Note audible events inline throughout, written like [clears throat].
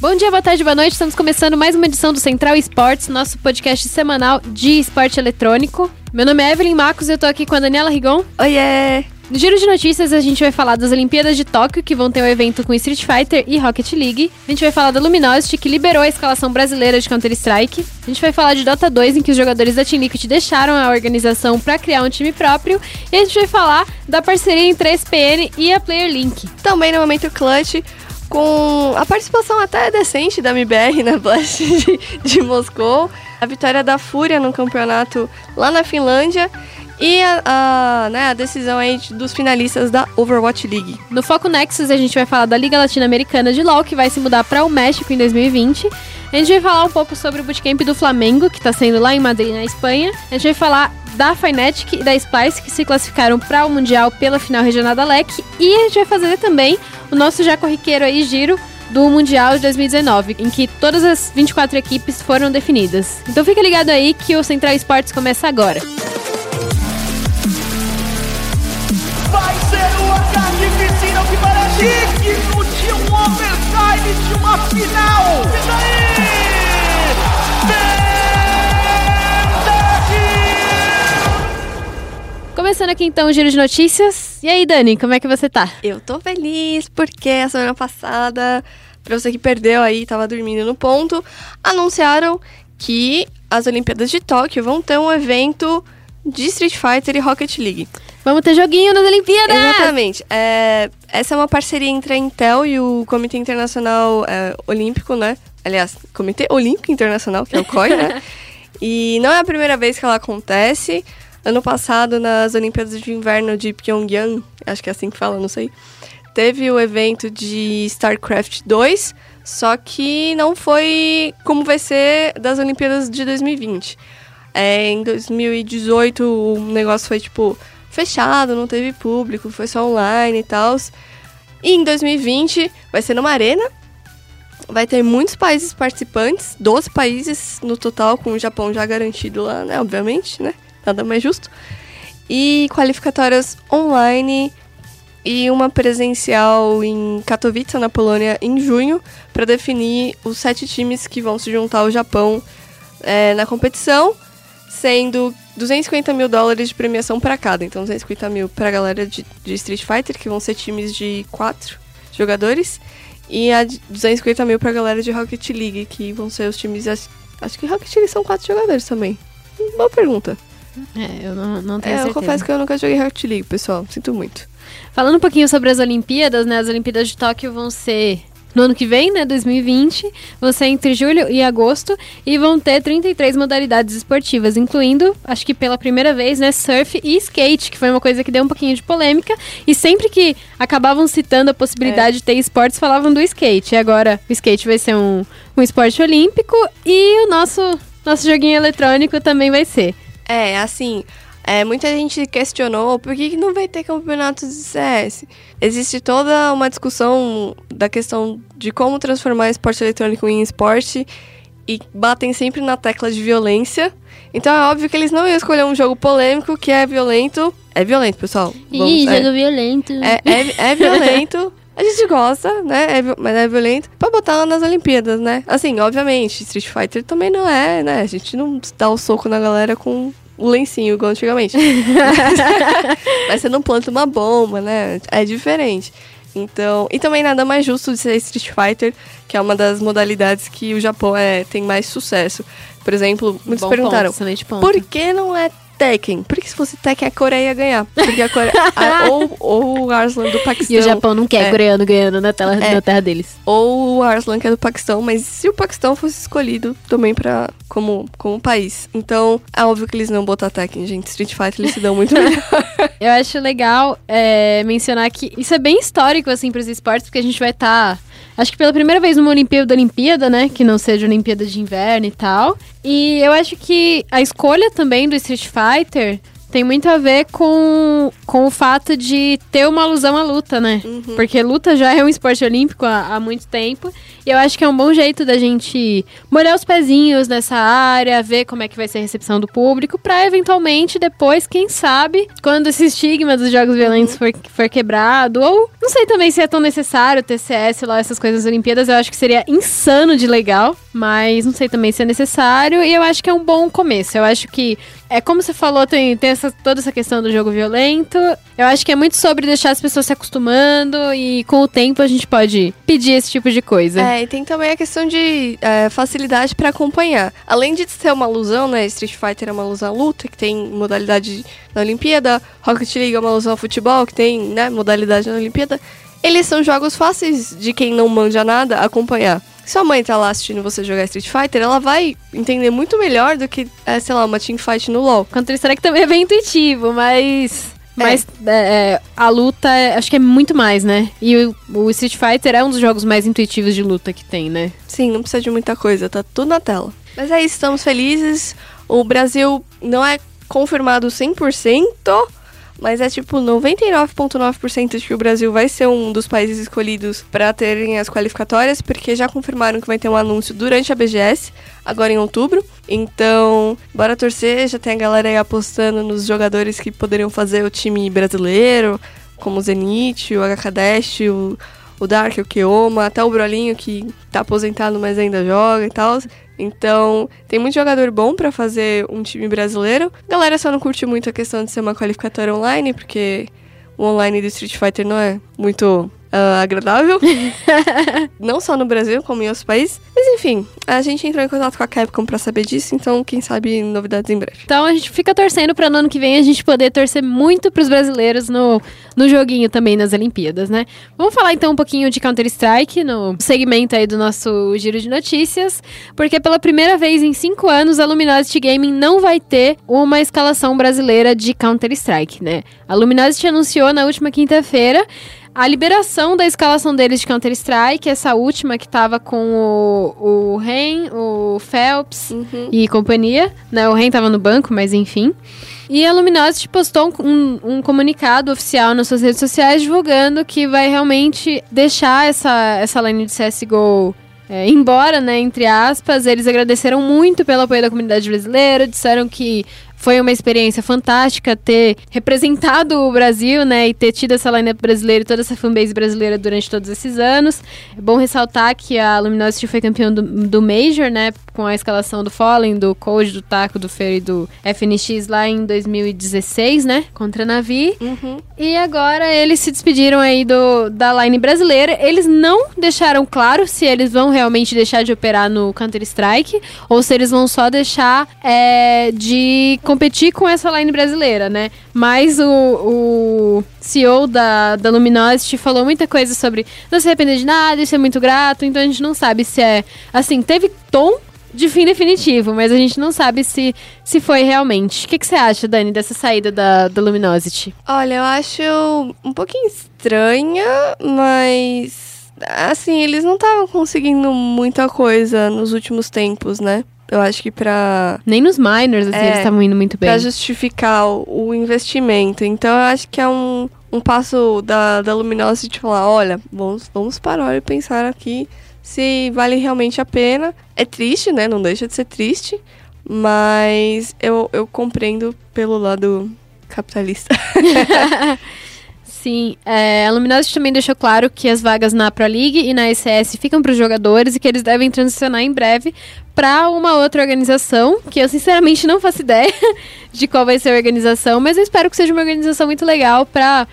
Bom dia, boa tarde, boa noite. Estamos começando mais uma edição do Central Esportes, nosso podcast semanal de esporte eletrônico. Meu nome é Evelyn Marcos e eu tô aqui com a Daniela Rigon. Oiê! No giro de notícias, a gente vai falar das Olimpíadas de Tóquio, que vão ter um evento com Street Fighter e Rocket League. A gente vai falar da Luminosity, que liberou a escalação brasileira de Counter-Strike. A gente vai falar de Dota 2, em que os jogadores da Team Liquid deixaram a organização para criar um time próprio. E a gente vai falar da parceria entre a SPN e a Player Link. Também no momento clutch, com a participação até decente da MBR na Blast [laughs] de, de Moscou, a vitória da Fúria no campeonato lá na Finlândia e a, a, né, a decisão aí dos finalistas da Overwatch League. No Foco Nexus a gente vai falar da Liga Latino-Americana de LoL, que vai se mudar para o México em 2020. A gente vai falar um pouco sobre o bootcamp do Flamengo, que está sendo lá em Madrid, na Espanha. A gente vai falar da Fnatic e da Splice, que se classificaram para o Mundial pela final regional da LEC. E a gente vai fazer também o nosso já corriqueiro aí giro do Mundial de 2019, em que todas as 24 equipes foram definidas. Então fica ligado aí que o Central Esportes começa agora. Vai ser uma carnificina que parece de um overtime de uma final. E daí? Começando aqui então o giro de notícias. E aí, Dani, como é que você tá? Eu tô feliz porque a semana passada, pra você que perdeu aí, tava dormindo no ponto, anunciaram que as Olimpíadas de Tóquio vão ter um evento de Street Fighter e Rocket League. Vamos ter joguinho nas Olimpíadas! Exatamente. É, essa é uma parceria entre a Intel e o Comitê Internacional é, Olímpico, né? Aliás, Comitê Olímpico Internacional, que é o COI, né? [laughs] E não é a primeira vez que ela acontece. Ano passado, nas Olimpíadas de Inverno de Pyongyang, acho que é assim que fala, não sei, teve o evento de StarCraft 2, só que não foi como vai ser das Olimpíadas de 2020. É, em 2018 o negócio foi tipo fechado, não teve público, foi só online e tal. E em 2020 vai ser numa arena. Vai ter muitos países participantes, 12 países no total, com o Japão já garantido lá, né? Obviamente, né? Nada mais justo. E qualificatórias online e uma presencial em Katowice, na Polônia, em junho, para definir os sete times que vão se juntar ao Japão é, na competição, sendo 250 mil dólares de premiação para cada. Então, 250 mil para a galera de, de, Street Fighter, que vão ser times de quatro jogadores, e a 250 mil para a galera de Rocket League, que vão ser os times. Acho que Rocket League são quatro jogadores também. Boa pergunta. É, eu não, não tenho é, certeza. Eu confesso que eu nunca joguei Rocket League, pessoal. Sinto muito. Falando um pouquinho sobre as Olimpíadas, né? As Olimpíadas de Tóquio vão ser no ano que vem, né, 2020, vão ser entre julho e agosto e vão ter 33 modalidades esportivas, incluindo, acho que pela primeira vez, né, surf e skate, que foi uma coisa que deu um pouquinho de polêmica, e sempre que acabavam citando a possibilidade é. de ter esportes, falavam do skate. E agora o skate vai ser um, um esporte olímpico e o nosso, nosso joguinho eletrônico também vai ser. É, assim, é, muita gente questionou por que, não vai ter campeonatos de CS. Existe toda uma discussão da questão de como transformar esporte eletrônico em esporte e batem sempre na tecla de violência. Então é óbvio que eles não iam escolher um jogo polêmico que é violento. É violento, pessoal. Vamos, Ih, é, jogo violento. É, é, é violento. A gente gosta, né? É, mas é violento. Pra botar lá nas Olimpíadas, né? Assim, obviamente, Street Fighter também não é, né? A gente não dá o soco na galera com o lencinho, igual antigamente. [laughs] Mas você não planta uma bomba, né? É diferente. Então, e também nada mais justo de ser Street Fighter, que é uma das modalidades que o Japão é, tem mais sucesso. Por exemplo, muitos Bom perguntaram, ponto, por que não é Tekken. Porque se fosse Tekken, a Coreia ia ganhar. Porque a Coreia. a, [laughs] ou, ou o Arslan do Paquistão. E o Japão não quer é, coreano ganhando na, tela, é, na terra deles. Ou o Arslan, que é do Paquistão. Mas se o Paquistão fosse escolhido também pra, como, como país. Então, é óbvio que eles não botam Tekken, gente. Street Fighter eles se dão muito melhor. [laughs] Eu acho legal é, mencionar que isso é bem histórico, assim, pros esportes, porque a gente vai estar. Tá acho que pela primeira vez numa Olimpíada Olimpíada, né? Que não seja Olimpíada de Inverno e tal. E eu acho que a escolha também do Street Fighter tem muito a ver com, com o fato de ter uma alusão à luta, né? Uhum. Porque luta já é um esporte olímpico há, há muito tempo. E eu acho que é um bom jeito da gente molhar os pezinhos nessa área, ver como é que vai ser a recepção do público, pra eventualmente depois, quem sabe, quando esse estigma dos jogos violentos for, for quebrado, ou não sei também se é tão necessário ter CS lá, essas coisas das Olimpíadas, eu acho que seria insano de legal, mas não sei também se é necessário, e eu acho que é um bom começo. Eu acho que é como você falou, tem, tem essa, toda essa questão do jogo violento. Eu acho que é muito sobre deixar as pessoas se acostumando e com o tempo a gente pode pedir esse tipo de coisa. É, e tem também a questão de é, facilidade pra acompanhar. Além de ser uma alusão, né? Street Fighter é uma alusão à luta, que tem modalidade na Olimpíada. Rocket League é uma alusão ao futebol, que tem, né, modalidade na Olimpíada. Eles são jogos fáceis de quem não manja nada acompanhar. Se sua mãe tá lá assistindo você jogar Street Fighter, ela vai entender muito melhor do que, é, sei lá, uma teamfight no LoL. Counter-Strike também é bem intuitivo, mas. Mas é, é, a luta, é- acho que é muito mais, né? E o, o Street Fighter é um dos jogos mais intuitivos de luta que tem, né? Sim, não precisa de muita coisa, tá tudo na tela. Mas é isso, estamos felizes. O Brasil não é confirmado 100%, mas é tipo 99,9% de que o Brasil vai ser um dos países escolhidos para terem as qualificatórias, porque já confirmaram que vai ter um anúncio durante a BGS, agora em outubro. Então, bora torcer, já tem a galera aí apostando nos jogadores que poderiam fazer o time brasileiro, como o Zenit, o HK Dash, o o Dark, o Keoma, até o Brolinho que tá aposentado, mas ainda joga e tal. Então, tem muito jogador bom pra fazer um time brasileiro. A galera só não curte muito a questão de ser uma qualificatória online, porque o online do Street Fighter não é muito ah, agradável. [laughs] não só no Brasil, como em outros países. Mas enfim, a gente entrou em contato com a Capcom pra saber disso, então quem sabe novidades em breve. Então a gente fica torcendo pra no ano que vem a gente poder torcer muito pros brasileiros no, no joguinho também nas Olimpíadas, né? Vamos falar então um pouquinho de Counter-Strike no segmento aí do nosso giro de notícias, porque pela primeira vez em cinco anos a Luminosity Gaming não vai ter uma escalação brasileira de Counter-Strike, né? A Luminosity anunciou na última quinta-feira a liberação da escalação deles de Counter-Strike, essa última que tava com o, o Ren, o Phelps e companhia, né? O Ren tava no banco, mas enfim. E a Luminosity postou um, um comunicado oficial nas suas redes sociais divulgando que vai realmente deixar essa, essa line de CSGO é, embora, né, entre aspas, eles agradeceram muito pelo apoio da comunidade brasileira, disseram que foi uma experiência fantástica ter representado o Brasil, né, e ter tido essa lineup brasileira e toda essa fanbase brasileira durante todos esses anos. É bom ressaltar que a Luminosity foi campeão do, do Major, né, com a escalação do Fallen, do Code, do Taco, do Fer e do FNX lá em 2016, né, contra a Navi. E agora eles se despediram aí do, da line brasileira. Eles não deixaram claro se eles vão realmente deixar de operar no Counter-Strike ou se eles vão só deixar é, de competir com essa line brasileira, né? Mas o, o CEO da, da Luminosity falou muita coisa sobre não se arrepender de nada, isso é muito grato, então a gente não sabe se é. Assim, teve tom de fim definitivo, mas a gente não sabe se, se foi realmente. O que, que você acha, Dani, dessa saída da, da Luminosity? Olha, eu acho um pouquinho estranha, mas. Assim, eles não estavam conseguindo muita coisa nos últimos tempos, né? Eu acho que pra, Nem nos minors, assim, É, eles estavam indo muito bem. pra justificar o, o investimento. Então eu acho que é um, um passo da, da Luminosity de falar: olha, vamos, vamos parar e pensar aqui se vale realmente a pena. É triste, né? Não deixa de ser triste. Mas eu, eu compreendo pelo lado capitalista. [laughs] Sim, é, a Luminosity também deixou claro que as vagas na Pro League e na ECS ficam para os jogadores e que eles devem transicionar em breve para uma outra organização, que eu sinceramente não faço ideia [laughs] de qual vai ser a organização, mas eu espero que seja uma organização muito legal para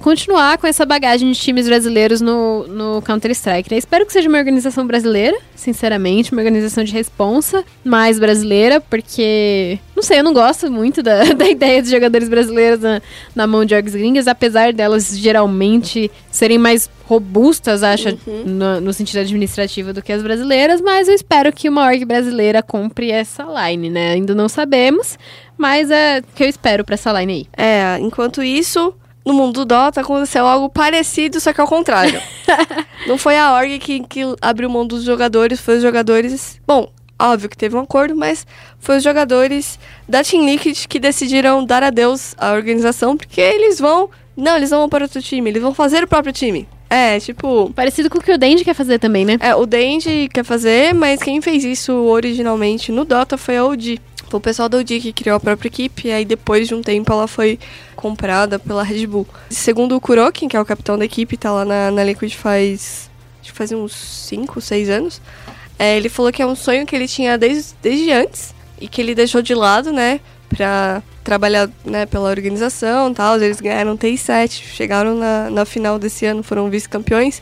continuar com essa bagagem de times brasileiros no, no Counter-Strike. Né? Espero que seja uma organização brasileira, sinceramente, uma organização de responsa mais brasileira, porque, não sei, eu não gosto muito da, [laughs] da ideia de jogadores brasileiros na, na mão de orgs gringas, apesar delas geralmente serem mais robustas, acho, no, no sentido administrativo do que as brasileiras, mas eu espero que uma org brasileira compre essa line, né? Ainda não sabemos, mas é o que eu espero pra essa line aí. É, enquanto isso, no mundo do Dota aconteceu algo parecido, só que ao contrário. [laughs] Não foi a org que, que abriu mão dos jogadores, foi os jogadores. Bom, óbvio que teve um acordo, mas foi os jogadores da Team Liquid que decidiram dar adeus à organização, porque eles vão. Não, eles não vão para outro time, eles vão fazer o próprio time. É, tipo. Parecido com o que o Dandy quer fazer também, né? É, o Dandy quer fazer, mas quem fez isso originalmente no Dota foi a OG. Foi o pessoal da OG que criou a própria equipe, e aí depois de um tempo ela foi comprada pela Red Bull. Segundo o Kurokin, que é o capitão da equipe, tá lá na, na Liquid faz. Acho que faz uns 5, 6 anos. É, ele falou que é um sonho que ele tinha desde, desde antes e que ele deixou de lado, né? Pra trabalhar né, pela organização tal. Eles ganharam TI7, chegaram na, na final desse ano, foram vice-campeões.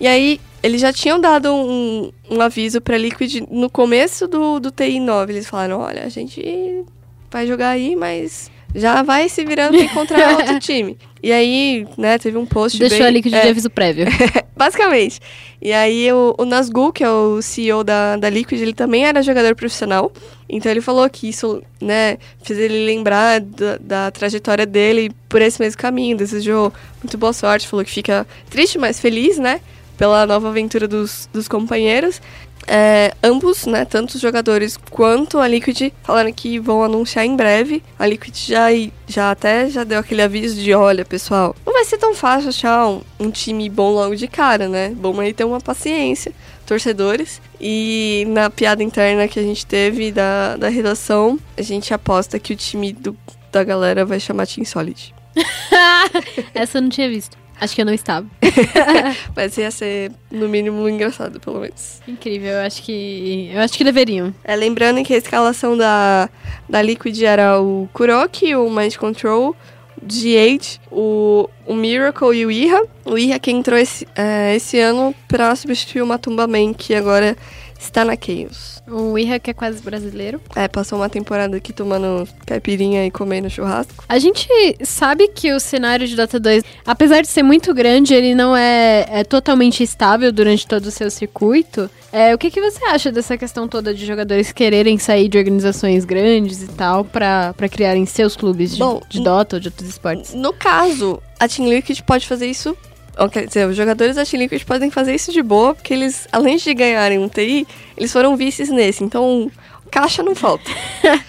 E aí, eles já tinham dado um, um aviso pra Liquid no começo do, do TI9. Eles falaram: olha, a gente vai jogar aí, mas já vai se virando pra encontrar [laughs] outro time. E aí, né, teve um post Deixou bem... a Liquid é, de aviso prévio. [laughs] Basicamente. E aí o, o Nazgul, que é o CEO da, da Liquid, ele também era jogador profissional. Então ele falou que isso, né, fez ele lembrar da, da trajetória dele por esse mesmo caminho. Desejou muito boa sorte, falou que fica triste, mas feliz, né? Pela nova aventura dos, dos companheiros. É, ambos, né, tanto os jogadores quanto a Liquid, falaram que vão anunciar em breve. A Liquid já, já até já deu aquele aviso de, olha, pessoal, não vai ser tão fácil achar um, um time bom logo de cara, né? Bom aí ter uma paciência, torcedores. E na piada interna que a gente teve da, da redação, a gente aposta que o time do, da galera vai chamar Team Solid. [laughs] Essa eu não tinha visto. Acho que eu não estava. [laughs] Mas ia ser, no mínimo, engraçado, pelo menos. Incrível, eu acho que. Eu acho que deveriam. É, lembrando que a escalação da, da Liquid era o Kuroki, o Mind Control, o G8, o, o Miracle e o Iha. O Iha que entrou esse, é, esse ano pra substituir o Matumba Man, que agora está na Chaos. O Iha que é quase brasileiro. É, passou uma temporada aqui tomando caipirinha e comendo churrasco. A gente sabe que o cenário de Dota 2, apesar de ser muito grande, ele não é, é totalmente estável durante todo o seu circuito. É, o que, que você acha dessa questão toda de jogadores quererem sair de organizações grandes e tal pra criarem seus clubes de, Bom, de Dota ou de outros esportes? No caso, a Team Liquid pode fazer isso quer dizer, os jogadores da Liquid podem fazer isso de boa, porque eles, além de ganharem um TI, eles foram vices nesse. Então, caixa não falta. [laughs]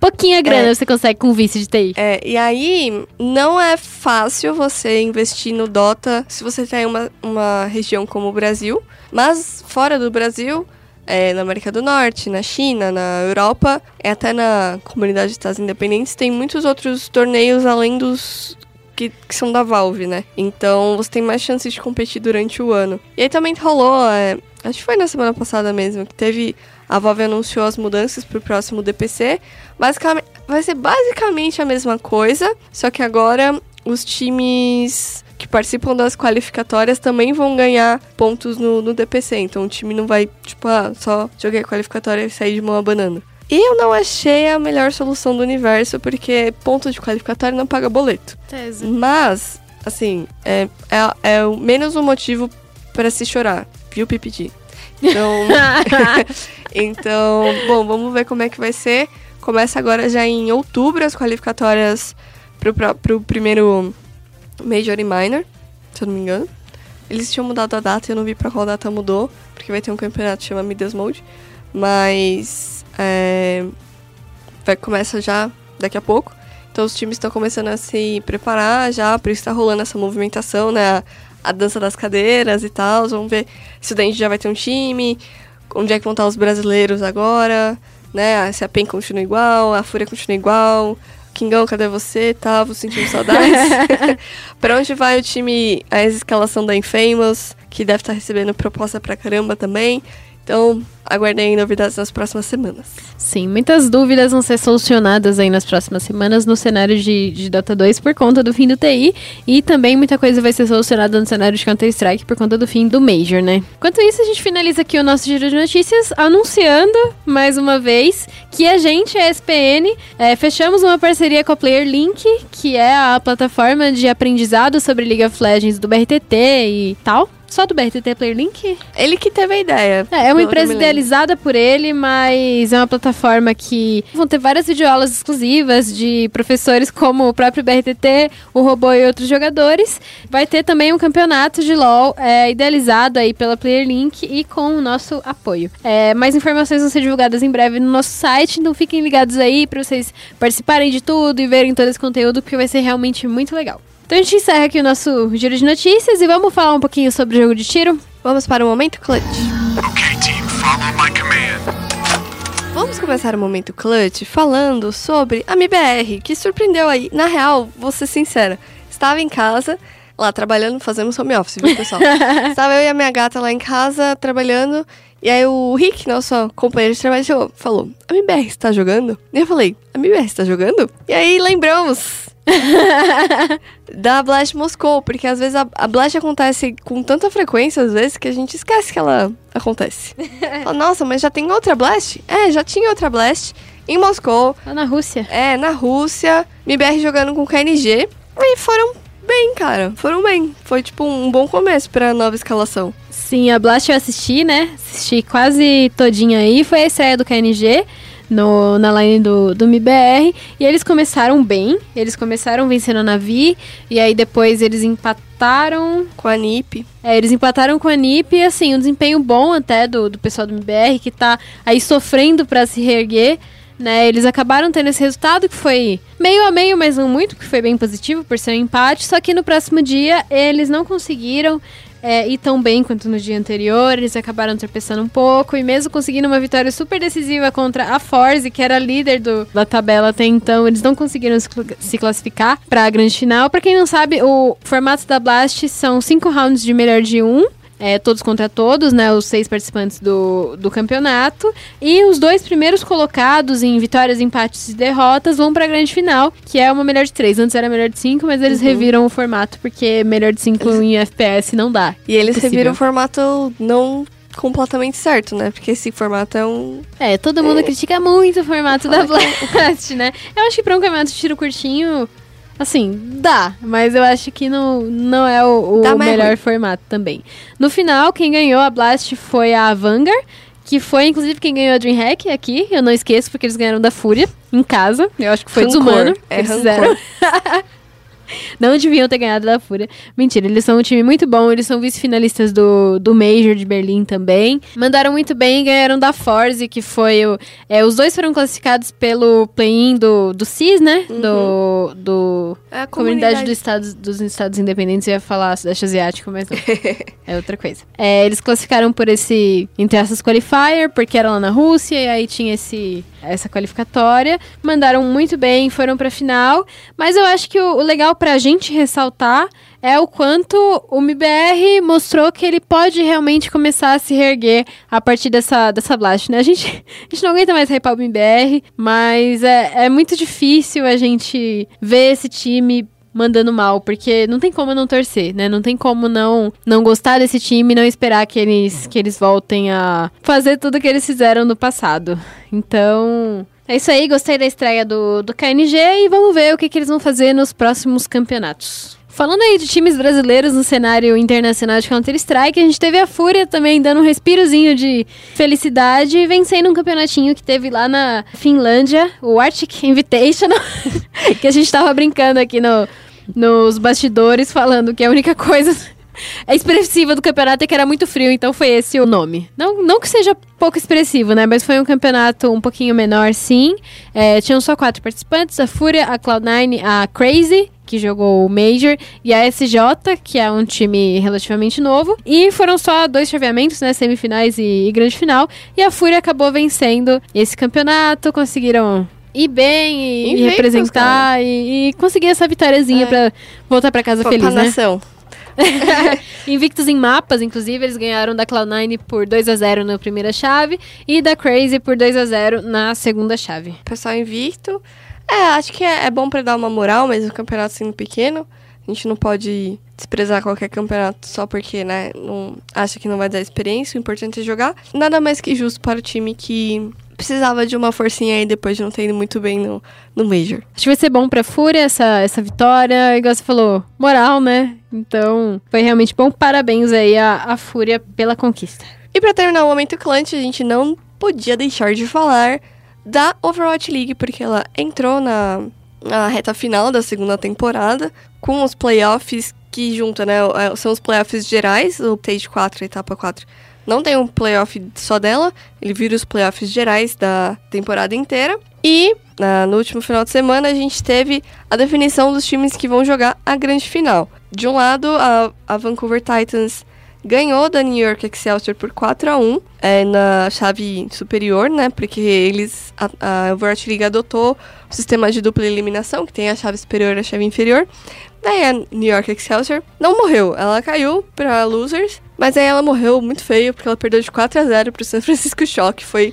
Pouquinha grana você consegue com vice de TI. É, e aí, não é fácil você investir no Dota se você tem uma, uma região como o Brasil. Mas, fora do Brasil, é, na América do Norte, na China, na Europa, e até na comunidade de Estados Independentes, tem muitos outros torneios além dos, que, que, são da Valve, né? Então você tem mais chances de competir durante o ano. E aí também rolou, é, acho que foi na semana passada mesmo, que teve. A Valve anunciou as mudanças pro próximo DPC. Basicamente, vai ser basicamente a mesma coisa, só que agora os times que participam das qualificatórias também vão ganhar pontos no, no DPC. Então o time não vai, tipo, ah, só joguei a qualificatória e sair de mão abanando. Eu não achei a melhor solução do universo, porque ponto de qualificatório não paga boleto. Tese. Mas, assim, é, é, é menos um motivo para se chorar, viu, PPG? Então, [laughs] [laughs] então, bom, vamos ver como é que vai ser. Começa agora já em outubro as qualificatórias pro, pro, pro primeiro Major e Minor, se eu não me engano. Eles tinham mudado a data, eu não vi pra qual data mudou, porque vai ter um campeonato que chama Midas Mode. Mas é, vai começa já daqui a pouco. Então os times estão começando a se preparar já, por isso está rolando essa movimentação, né? A, a, dança das cadeiras e tal. Vamos ver se o Dente já vai ter um time, onde é que vão estar os brasileiros agora, né? Se a PEN continua igual, a Fúria continua igual. Kingão, cadê você? Tava sentindo [laughs] saudades. [laughs] pra onde vai o time, a escalação da Infamous, que deve estar recebendo proposta pra caramba também. Então, aguardem novidades nas próximas semanas. Sim, muitas dúvidas vão ser solucionadas aí nas próximas semanas no cenário de, de Dota 2 por conta do fim do TI e também muita coisa vai ser solucionada no cenário de Counter-Strike por conta do fim do Major, né? Enquanto isso, a gente finaliza aqui o nosso giro de notícias anunciando, mais uma vez, que a gente, a SPN, é, fechamos uma parceria com a Player Link, que é a plataforma de aprendizado sobre League of Legends do BRTT e tal só do BRTT Player Link? Ele que teve a ideia. É, é uma empresa idealizada por ele, mas é uma plataforma que vão ter várias videoaulas exclusivas de professores como o próprio BRTT, o Robô e outros jogadores. Vai ter também um campeonato de LoL é, idealizado aí pela Player Link e com o nosso apoio. É, mais informações vão ser divulgadas em breve no nosso site, então fiquem ligados aí para vocês participarem de tudo e verem todo esse conteúdo, porque vai ser realmente muito legal. Então a gente encerra aqui o nosso giro de notícias e vamos falar um pouquinho sobre o jogo de tiro. Vamos para o momento clutch. Okay, team, follow my command. Vamos começar o momento clutch falando sobre a MIBR, que surpreendeu aí. Na real, vou ser sincera, estava em casa, lá trabalhando, fazendo home office, viu, pessoal? [laughs] estava eu e a minha gata lá em casa, trabalhando, e aí o Rick, nosso companheiro de trabalho, chegou, falou, a MIBR está jogando? E eu falei, a MIBR está jogando? E aí lembramos [laughs] da Blast Moscou, porque às vezes a, a Blast acontece com tanta frequência, às vezes, que a gente esquece que ela acontece. [laughs] Fala, Nossa, mas já tem outra Blast? É, já tinha outra Blast em Moscou, Lá na Rússia. é, na Rússia, MBR jogando com KNG, e foram bem, cara, foram bem. Foi tipo um bom começo pra nova escalação. Sim, a Blast eu assisti, né? Assisti quase todinha aí. Foi a estreia do KNG no, na line do, do MIBR. E eles começaram bem. Eles começaram vencendo a Navi. E aí depois eles empataram. Com a NiP. É, eles empataram com a NiP. E assim, um desempenho bom até do, do pessoal do MIBR, que tá aí sofrendo pra se reerguer. Né, eles acabaram tendo esse resultado que foi meio a meio, mas não muito, que foi bem positivo por ser um empate. Só que no próximo dia eles não conseguiram é, ir tão bem quanto no dia anterior. Eles acabaram tropeçando um pouco e mesmo conseguindo uma vitória super decisiva contra a Forze, que era líder do- da tabela até então, eles não conseguiram se classificar para a grande final. Para quem não sabe, o formato da Blast são cinco rounds de melhor de um. É, todos contra todos, né? Os seis participantes do, do campeonato. E os dois primeiros colocados em vitórias, empates e derrotas vão pra grande final, que é uma melhor de três. Antes era melhor de cinco, mas eles reviram o formato, porque melhor de cinco em FPS não dá. E eles reviram o formato não completamente certo, né? Porque esse formato é um. É, todo mundo critica muito o formato da Blast, né? Eu acho que pra um campeonato de tiro curtinho, assim, dá. Mas eu acho que não, não é o, o é melhor ruim. formato também. No final, quem ganhou a Blast foi a Vanguard. Que foi, inclusive, quem ganhou a DreamHack aqui. Eu não esqueço, porque eles ganharam da Fúria, em casa. Eu acho que foi Rancor. desumano. É eles rancor. fizeram. [laughs] [laughs] Não deviam ter ganhado da Fúria. Mentira, eles são um time muito bom. Eles são vice-finalistas do, do Major de Berlim também. Mandaram muito bem e ganharam da Forze, que foi o. É, os dois foram classificados pelo play-in do, do CIS, né? Do. do É a Comunidade dos Estados, dos Estados Independentes, eu ia falar Sudeste Asiático, mas não. [laughs] é outra coisa. É, eles classificaram por esse, entre essas, qualifier, porque era lá na Rússia, e aí tinha esse, essa qualificatória. Mandaram muito bem, foram pra final. Mas eu acho que o, o legal pra gente ressaltar é o quanto o MBR mostrou que ele pode realmente começar a se reerguer a partir dessa, dessa blast, né? A gente, [laughs] a gente não aguenta mais hypar o MBR, mas é, é muito difícil a gente ver esse time mandando mal, porque não tem como não torcer, né? Não tem como não não gostar desse time e não esperar que eles, que eles voltem a fazer tudo que eles fizeram no passado. Então, é isso aí, gostei da estreia do, do KNG e vamos ver o que, que eles vão fazer nos próximos campeonatos. Falando aí de times brasileiros no cenário internacional de Counter-Strike, a gente teve a Fúria também dando um respirozinho de felicidade, vencendo um campeonatinho que teve lá na Finlândia, o Arctic Invitational, [laughs] que a gente tava brincando aqui no, nos bastidores, falando que a única coisa é [laughs] expressiva do campeonato é que era muito frio, então foi esse o nome. Não, não que seja pouco expressivo, né? Mas foi um campeonato um pouquinho menor, sim. É, tinham só quatro participantes: a Fúria, a Cloud9, a Crazy, que jogou o Major, e a SJ, que é um time relativamente novo. E foram só dois chaveamentos, né? Semifinais e, e grande final. E a Fúria acabou vencendo esse campeonato, conseguiram. Ir bem e, representar e, e conseguir essa vitóriazinha É. pra voltar pra casa Pra feliz, né? nação. [laughs] [laughs] Invictos em mapas, inclusive, eles ganharam da Cloud9 por 2 a 0 na primeira chave e da Crazy por 2 a 0 na segunda chave. Pessoal invicto. É, acho que é, é bom pra dar uma moral, mas o campeonato sendo pequeno, a gente não pode desprezar qualquer campeonato só porque, né, não acha que não vai dar experiência, o importante é jogar. Nada mais que justo para o time que precisava de uma forcinha aí depois de não ter ido muito bem no, no Major. Acho que vai ser bom pra Fúria essa, essa vitória. Igual você falou, moral, né? Então, foi realmente bom. Parabéns aí à, à Fúria pela conquista. E pra terminar o momento clutch, a gente não podia deixar de falar da Overwatch League, porque ela entrou na, na reta final da segunda temporada, com os playoffs que junta, né? é, São os playoffs gerais, o Stage 4, etapa 4. Não tem um playoff só dela, ele vira os playoffs gerais da temporada inteira. E na- no último final de semana a gente teve a definição dos times que vão jogar a grande final. De um lado, a, a Vancouver Titans ganhou da New York Excelsior por 4 a 1 é, na chave superior, né? Porque eles. A, a League adotou o sistema de dupla eliminação, que tem a chave superior e a chave inferior. Daí a New York Excelsior não morreu, ela caiu pra losers, mas aí ela morreu muito feio, porque ela perdeu de 4 a 0 pro San Francisco Shock. Foi.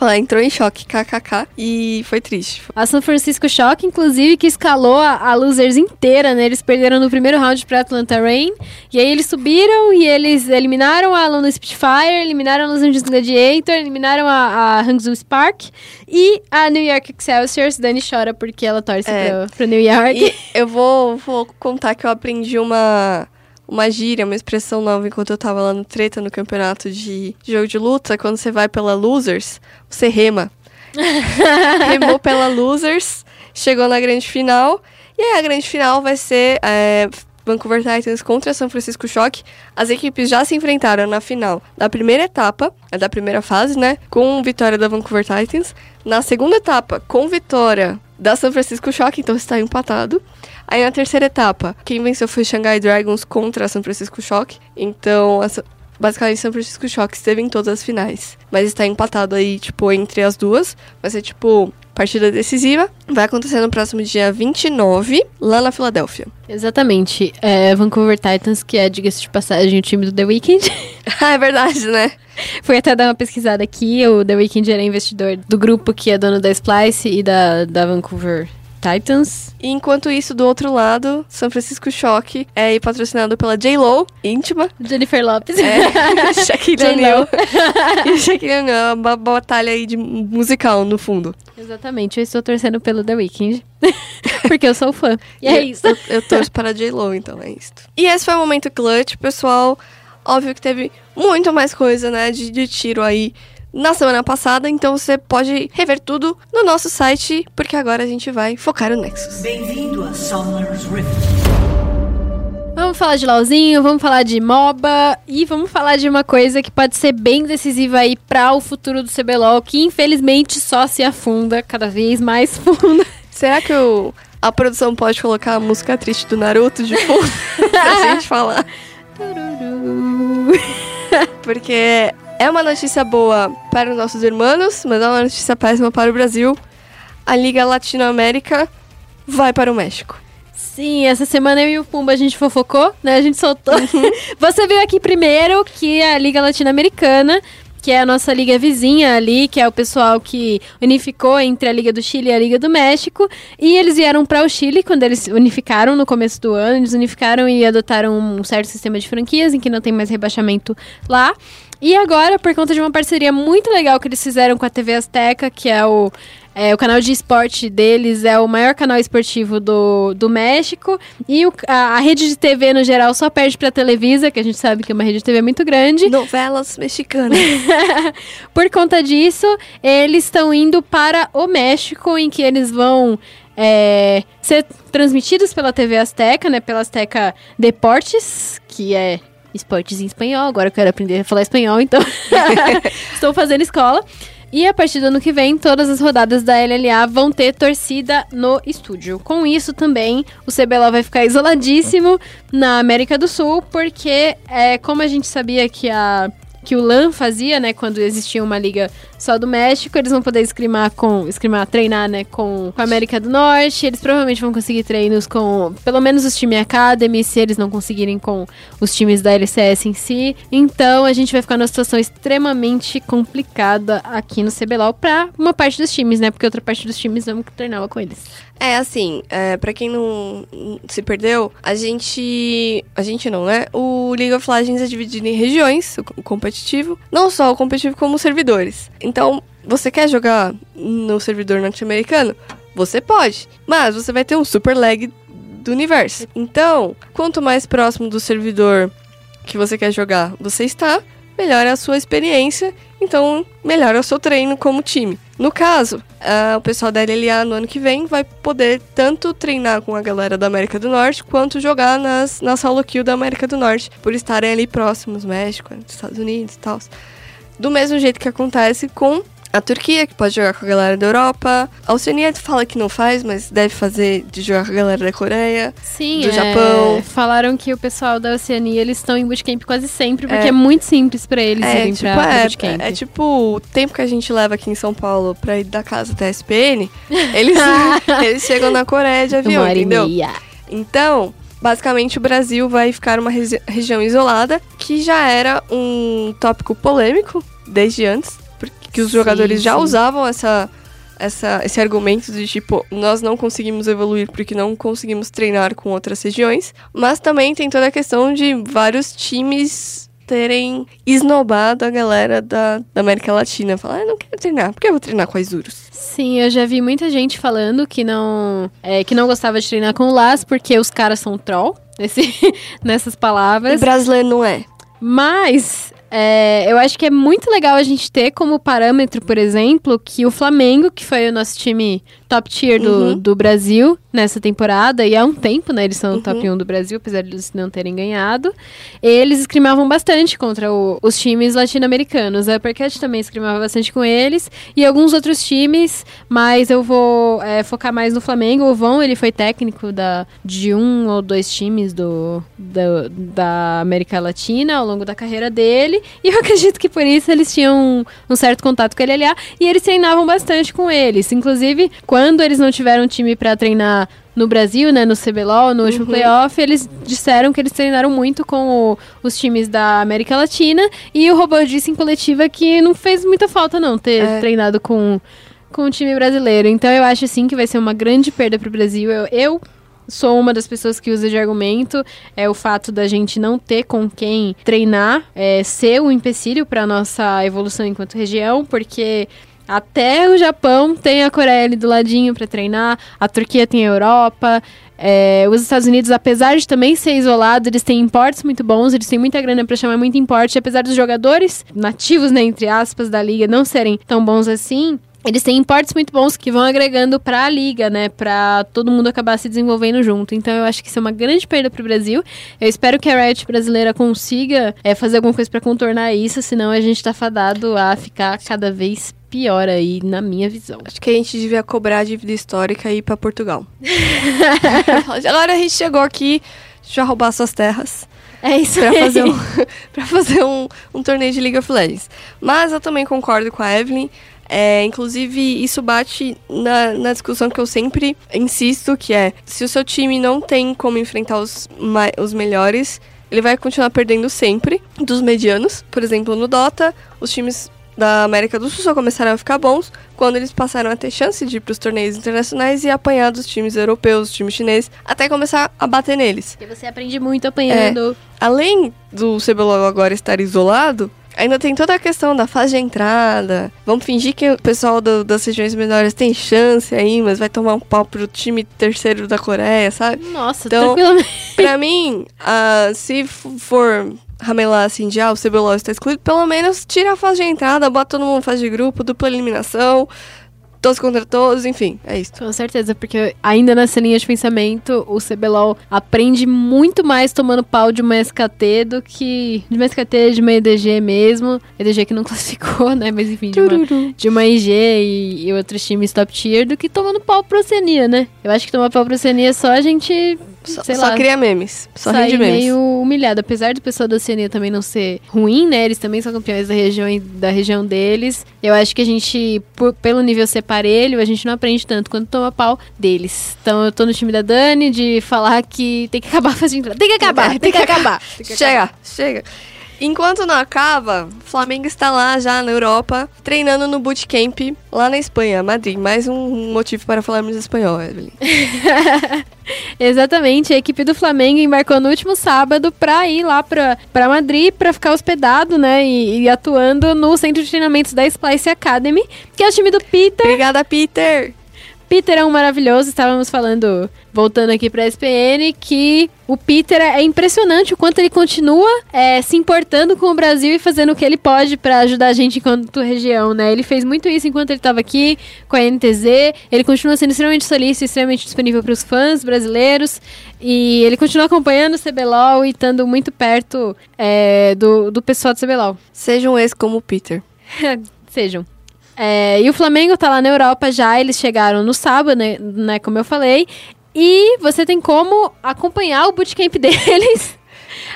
Ela entrou em choque, kkk, e foi triste. A São Francisco Shock, inclusive, que escalou a, a Losers inteira, né? Eles perderam no primeiro round pra Atlanta Rain. E aí eles subiram e eles eliminaram a London Spitfire, eliminaram a Los Angeles Gladiator, eliminaram a, a Hangzhou Spark e a New York Excelsior. Dani chora porque ela torce É. pro, pro New York. E eu vou, vou contar que eu aprendi uma, uma gíria, uma expressão nova enquanto eu tava lá no treta no campeonato de jogo de luta. Quando você vai pela losers, você rema. [laughs] Remou pela losers, chegou na grande final. E aí a grande final vai ser é, Vancouver Titans contra São Francisco Shock. As equipes já se enfrentaram na final da primeira etapa, é da primeira fase, né? Com vitória da Vancouver Titans. Na segunda etapa, com vitória da São Francisco Shock, então está empatado. Aí na terceira etapa, quem venceu foi Shanghai Dragons contra São Francisco Shock. Então, essa- basicamente, São Francisco Shock esteve em todas as finais. Mas está empatado aí, tipo, entre as duas. Vai ser, tipo, partida decisiva. Vai acontecer no próximo dia 29, lá na Filadélfia. Exatamente. É, Vancouver Titans, que é, diga-se de passagem, o time do The Weeknd. [laughs] ah, é verdade, né? Fui até dar uma pesquisada aqui. O The Weeknd era investidor do grupo que é dono da Splice e da, da Vancouver Titans. E enquanto isso, do outro lado, São Francisco Shock é patrocinado pela J-Lo, íntima. Jennifer Lopes. É, [laughs] Shaquille. O'Neal. e Shaquille O'Neal, uma batalha aí de musical no fundo. Exatamente, eu estou torcendo pelo The Weeknd. [laughs] porque eu sou fã. E é Eu- isso. Eu, eu torço para J-Lo, então é isso. E esse foi o momento clutch, pessoal. Óbvio que teve muito mais coisa, né, de, de tiro aí na semana passada, então você pode rever tudo no nosso site, porque agora a gente vai focar no Nexus. Bem-vindo a Summer's Rift. Vamos falar de LOLzinho, vamos falar de MOBA e vamos falar de uma coisa que pode ser bem decisiva aí para o futuro do CBLOL, que infelizmente só se afunda cada vez mais [laughs] fundo. Será que o, a produção pode colocar a música triste do Naruto de fundo [laughs] pra gente falar? [laughs] Porque é uma notícia boa para os nossos irmãos, mas é uma notícia péssima para o Brasil. A Liga Latinoamérica vai para o México. Sim, essa semana eu e o Pumba a gente fofocou, né? A gente soltou. [laughs] Você viu aqui primeiro que a Liga Latino-Americana, que é a nossa liga vizinha ali, que é o pessoal que unificou entre a Liga do Chile e a Liga do México, e eles vieram para o Chile quando eles unificaram no começo do ano, eles unificaram e adotaram um certo sistema de franquias em que não tem mais rebaixamento lá. E agora, por conta de uma parceria muito legal que eles fizeram com a TV Azteca, que é o é, o canal de esporte deles é o maior canal esportivo do, do México. E o- a, a rede de TV, no geral, só perde pra Televisa, que a gente sabe que é uma rede de TV muito grande. Novelas mexicanas. [laughs] Por conta disso, eles estão indo para o México, em que eles vão é, ser transmitidos pela TV Azteca, né? Pela Azteca Deportes, que é esportes em espanhol. Agora eu quero aprender a falar espanhol, então [laughs] estou fazendo escola. E a partir do ano que vem, todas as rodadas da LLA vão ter torcida no estúdio. Com isso também, o CBLOL vai ficar isoladíssimo na América do Sul, porque é, como a gente sabia que a que o LAN fazia, né, quando existia uma liga só do México, eles vão poder escrimar com, escrimar, treinar, né, com, com a América do Norte, eles provavelmente vão conseguir treinos com, pelo menos os times Academy, se eles não conseguirem com os times da LCS em si, então a gente vai ficar numa situação extremamente complicada aqui no CBLOL pra uma parte dos times, né, porque outra parte dos times vamos treinar lá com eles. É assim, é, para quem não se perdeu, a gente. A gente não, né? O League of Legends é dividido em regiões, o competitivo. Não só o competitivo, como os servidores. Então, você quer jogar no servidor norte-americano? Você pode, mas você vai ter um super lag do universo. Então, quanto mais próximo do servidor que você quer jogar você está, melhor é a sua experiência, então melhor é o seu treino como time. No caso, ah, o pessoal da LLA no ano que vem vai poder tanto treinar com a galera da América do Norte, quanto jogar nas, na solo kill da América do Norte, por estarem ali próximos, México, Estados Unidos e tal. Do mesmo jeito que acontece com a Turquia, que pode jogar com a galera da Europa. A Oceania fala que não faz, mas deve fazer de jogar com a galera da Coreia. Sim, do é, Japão. Falaram que o pessoal da Oceania, eles estão em bootcamp quase sempre, porque É. é, muito simples pra eles irem tipo, pra, é, bootcamp. é tipo o tempo que a gente leva aqui em São Paulo pra ir da casa até a SPN, [laughs] eles, eles chegam na Coreia de avião, Uma e entendeu? Então, basicamente o Brasil vai ficar uma regi- região isolada, que já era um tópico polêmico desde antes, porque os Sim, jogadores já sim. usavam essa, essa, esse argumento de tipo, nós não conseguimos evoluir porque não conseguimos treinar com outras regiões, mas também tem toda a questão de vários times terem esnobado a galera da, da América Latina. Falar, ah, eu não quero treinar, por que eu vou treinar com a Isurus? Sim, eu já vi muita gente falando que não, é, que não gostava de treinar com o Las porque os caras são troll, nesse, [laughs] nessas E palavras. brasileiro não é. Mas é, eu acho que é muito legal a gente ter como parâmetro, por exemplo, que o Flamengo, que foi o nosso time top tier do, Uhum. do Brasil nessa temporada, e há um tempo, né? Eles são Uhum. o top 1 do Brasil, apesar de eles não terem ganhado. Eles escrimavam bastante contra o- os times latino-americanos. A Uppercut também escrimava bastante com eles. E alguns outros times, mas eu vou é, focar mais no Flamengo. O Von, ele foi técnico da, de um ou dois times do, da, da América Latina ao longo da carreira dele. E eu [laughs] acredito que por isso eles tinham um, um certo contato com ele LLA. E eles treinavam bastante com eles. Inclusive, quando eles não tiveram time pra treinar no Brasil, né, no CBLOL, no último playoff, eles disseram que eles treinaram muito com o- os times da América Latina e o Robô disse em coletiva que não fez muita falta não ter É. treinado com, com o time brasileiro. Então eu acho assim que vai ser uma grande perda pro Brasil. Eu, eu sou uma das pessoas que usa de argumento é o fato da gente não ter com quem treinar, é, ser um empecilho para nossa evolução enquanto região, porque até o Japão tem a Coreia ali do ladinho para treinar, a Turquia tem a Europa. é, os Estados Unidos, apesar de também ser isolado, eles têm importes muito bons, eles têm muita grana para chamar muito importe, apesar dos jogadores nativos, né, entre aspas, da liga não serem tão bons assim. Eles têm importes muito bons que vão agregando pra liga, né? Pra todo mundo acabar se desenvolvendo junto. Então eu acho que isso é uma grande perda pro Brasil. Eu espero que a Riot brasileira consiga é, fazer alguma coisa pra contornar isso, senão a gente tá fadado a ficar cada vez pior aí, na minha visão. Acho que a gente devia cobrar a dívida histórica e ir pra Portugal. [laughs] Agora a gente chegou aqui, vai roubar suas terras É isso pra aí. fazer, um, [laughs] pra fazer um, um torneio de League of Legends. Mas eu também concordo com a Evelyn. É, inclusive, isso bate na, na discussão que eu sempre insisto, que é se o seu time não tem como enfrentar os, os melhores, ele vai continuar perdendo sempre dos medianos. Por exemplo, no Dota, os times da América do Sul só começaram a ficar bons quando eles passaram a ter chance de ir para os torneios internacionais e apanhar dos times europeus, dos times chineses, até começar a bater neles. Porque você aprende muito apanhando. Além do CBLOL agora estar isolado, ainda tem toda a questão da fase de entrada. Vamos fingir que o pessoal do- das regiões menores tem chance aí, mas vai tomar um pau pro time terceiro da Coreia, sabe? Nossa, Então- tranquilamente. Pra mim, ah, se for ramelar assim de ah, o CBLOL está excluído, pelo menos tira a fase de entrada, bota todo mundo fase de grupo, dupla eliminação, todos contra todos, enfim, é isso. Com certeza, porque ainda nessa linha de pensamento, o CBLOL aprende muito mais tomando pau de uma SKT do que. De uma SKT, de uma EDG mesmo. EDG que não [laughs] classificou, né? Mas enfim, de uma, de uma IG e, e outros times top tier, do que tomando pau pro Oceania, né? Eu acho que tomar pau pro Oceania é só a gente. Só, só lá. cria memes, só rende memes. meio humilhado. Apesar do pessoal da Oceania também não ser ruim, né? Eles também são campeões da região, da região deles. Eu acho que a gente, por- pelo nível ser parelho, a gente não aprende tanto quanto toma pau deles. Então eu tô no time da Dani de falar que tem que acabar [laughs] fazendo. Tem que acabar, tem que acabar. Tem que Chega, chega. Enquanto não acaba, o Flamengo está lá já na Europa, treinando no bootcamp lá na Espanha, Madrid. Mais um motivo para falarmos espanhol, Evelyn. [laughs] Exatamente, a equipe do Flamengo embarcou no último sábado pra ir lá pra, pra Madrid pra ficar hospedado, né? E, e atuando no centro de treinamentos da Splice Academy, que é o time do Peter. Obrigada, Peter! Peter é um maravilhoso, estávamos falando, voltando aqui pra SPN, que o Peter é impressionante o quanto ele continua é, se importando com o Brasil e fazendo o que ele pode pra ajudar a gente enquanto região, né? Ele fez muito isso enquanto ele estava aqui com a NTZ, ele continua sendo extremamente solícito, extremamente disponível para os fãs brasileiros e ele continua acompanhando o CBLOL e estando muito perto é, do, do pessoal do CBLOL. Sejam esse como o Peter. [laughs] Sejam. É, e o Flamengo tá lá na Europa já, eles chegaram no sábado, né, né, como eu falei. E você tem como acompanhar o bootcamp [laughs] deles.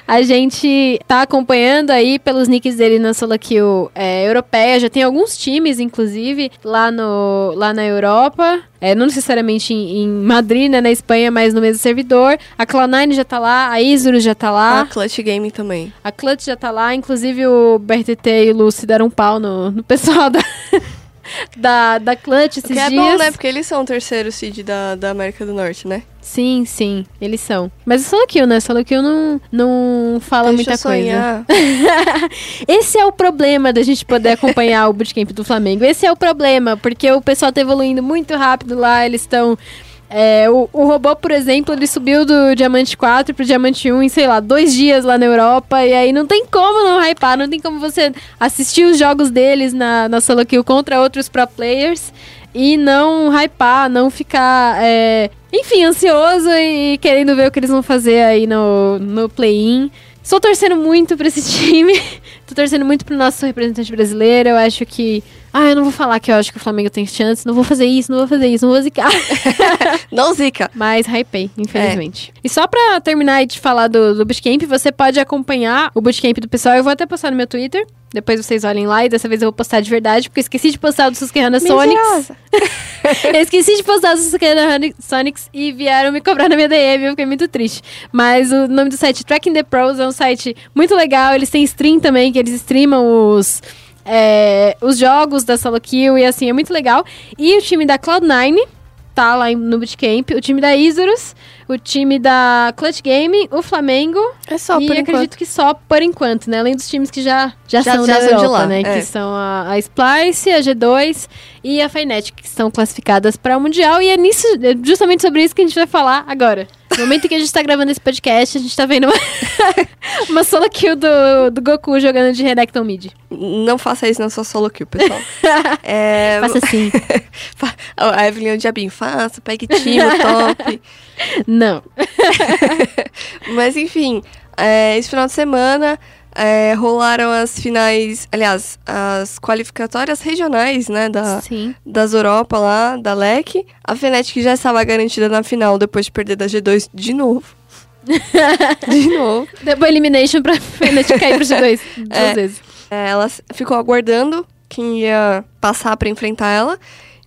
A gente tá acompanhando aí pelos nicks dele na solo kill é, europeia. Já tem alguns times, inclusive, lá, no, lá na Europa. É, não necessariamente em, em Madrid, né, na Espanha, mas no mesmo servidor. A Cloud9 já tá lá, a Isurus já tá lá. A Clutch Gaming também. A Clutch já tá lá, inclusive o BRTT e o Lucy deram um pau no, no pessoal da, [laughs] [laughs] da, da Clutch esses que é dias. bom, né? Porque eles são o terceiro seed da, da América do Norte, né? Sim, sim, eles são. Mas o solo kill, né? Solo kill não, não fala Deixa muita coisa. [laughs] Esse é o problema da gente poder acompanhar o bootcamp do Flamengo. Esse é o problema, porque o pessoal tá evoluindo muito rápido lá, eles estão. É, o, o robô, por exemplo, ele subiu do Diamante 4 pro Diamante 1 em, sei lá, dois dias lá na Europa. E aí não tem como não hypar, não tem como você assistir os jogos deles na, na solo kill contra outros pro players e não hypar, não ficar, é, enfim, ansioso e querendo ver o que eles vão fazer aí no, no play-in. Estou torcendo muito pra esse [laughs] time. Tô torcendo muito pro nosso representante brasileiro. Eu acho que. Ah, eu não vou falar que eu acho que o Flamengo tem chance. Não vou fazer isso, não vou fazer isso, não vou zicar. [laughs] Não zica. Mas hypei, infelizmente. E só pra terminar de falar do, do Bootcamp, você pode acompanhar o Bootcamp do pessoal. Eu vou até postar no meu Twitter. Depois vocês olhem lá e dessa vez eu vou postar de verdade, porque eu esqueci de postar o do Susquehanna Sonics. [laughs] Eu esqueci de postar o do Susquehanna Sonics e vieram me cobrar na minha DM, eu fiquei muito triste. Mas o nome do site Tracking the Pros é um site muito legal. Eles têm stream também, que eles streamam os. é, os jogos da solo kill e assim, é muito legal. E o time da Cloud9 tá lá no bootcamp, o time da Isurus, o time da Clutch Game, o Flamengo É só e por acredito enquanto. que só por enquanto, né? Além dos times que já, já, Já- são já da são de Europa, lá, né? é. Que são a, a Splice, a G2 e a Fnatic, que estão classificadas para o Mundial. E é nisso, é justamente sobre isso que a gente vai falar agora. No momento que a gente tá gravando esse podcast, a gente tá vendo uma, [laughs] uma solo kill do, do Goku jogando de Renekton Mid. Não faça isso na sua solo kill, pessoal. [laughs] é, Faça [laughs] assim. A Evelyn é o diabinho. Faça, pegue time, top. Não. Mas enfim, é, esse final de semana é, rolaram as finais, aliás, as qualificatórias regionais, né, da, Sim. das Europa lá, da LEC. A Fnatic já estava garantida na final depois de perder da G2 de novo. [laughs] de novo. Depois Elimination pra Fnatic cair pro G2 [laughs] duas É. vezes. É, ela ficou aguardando quem ia passar pra enfrentar ela.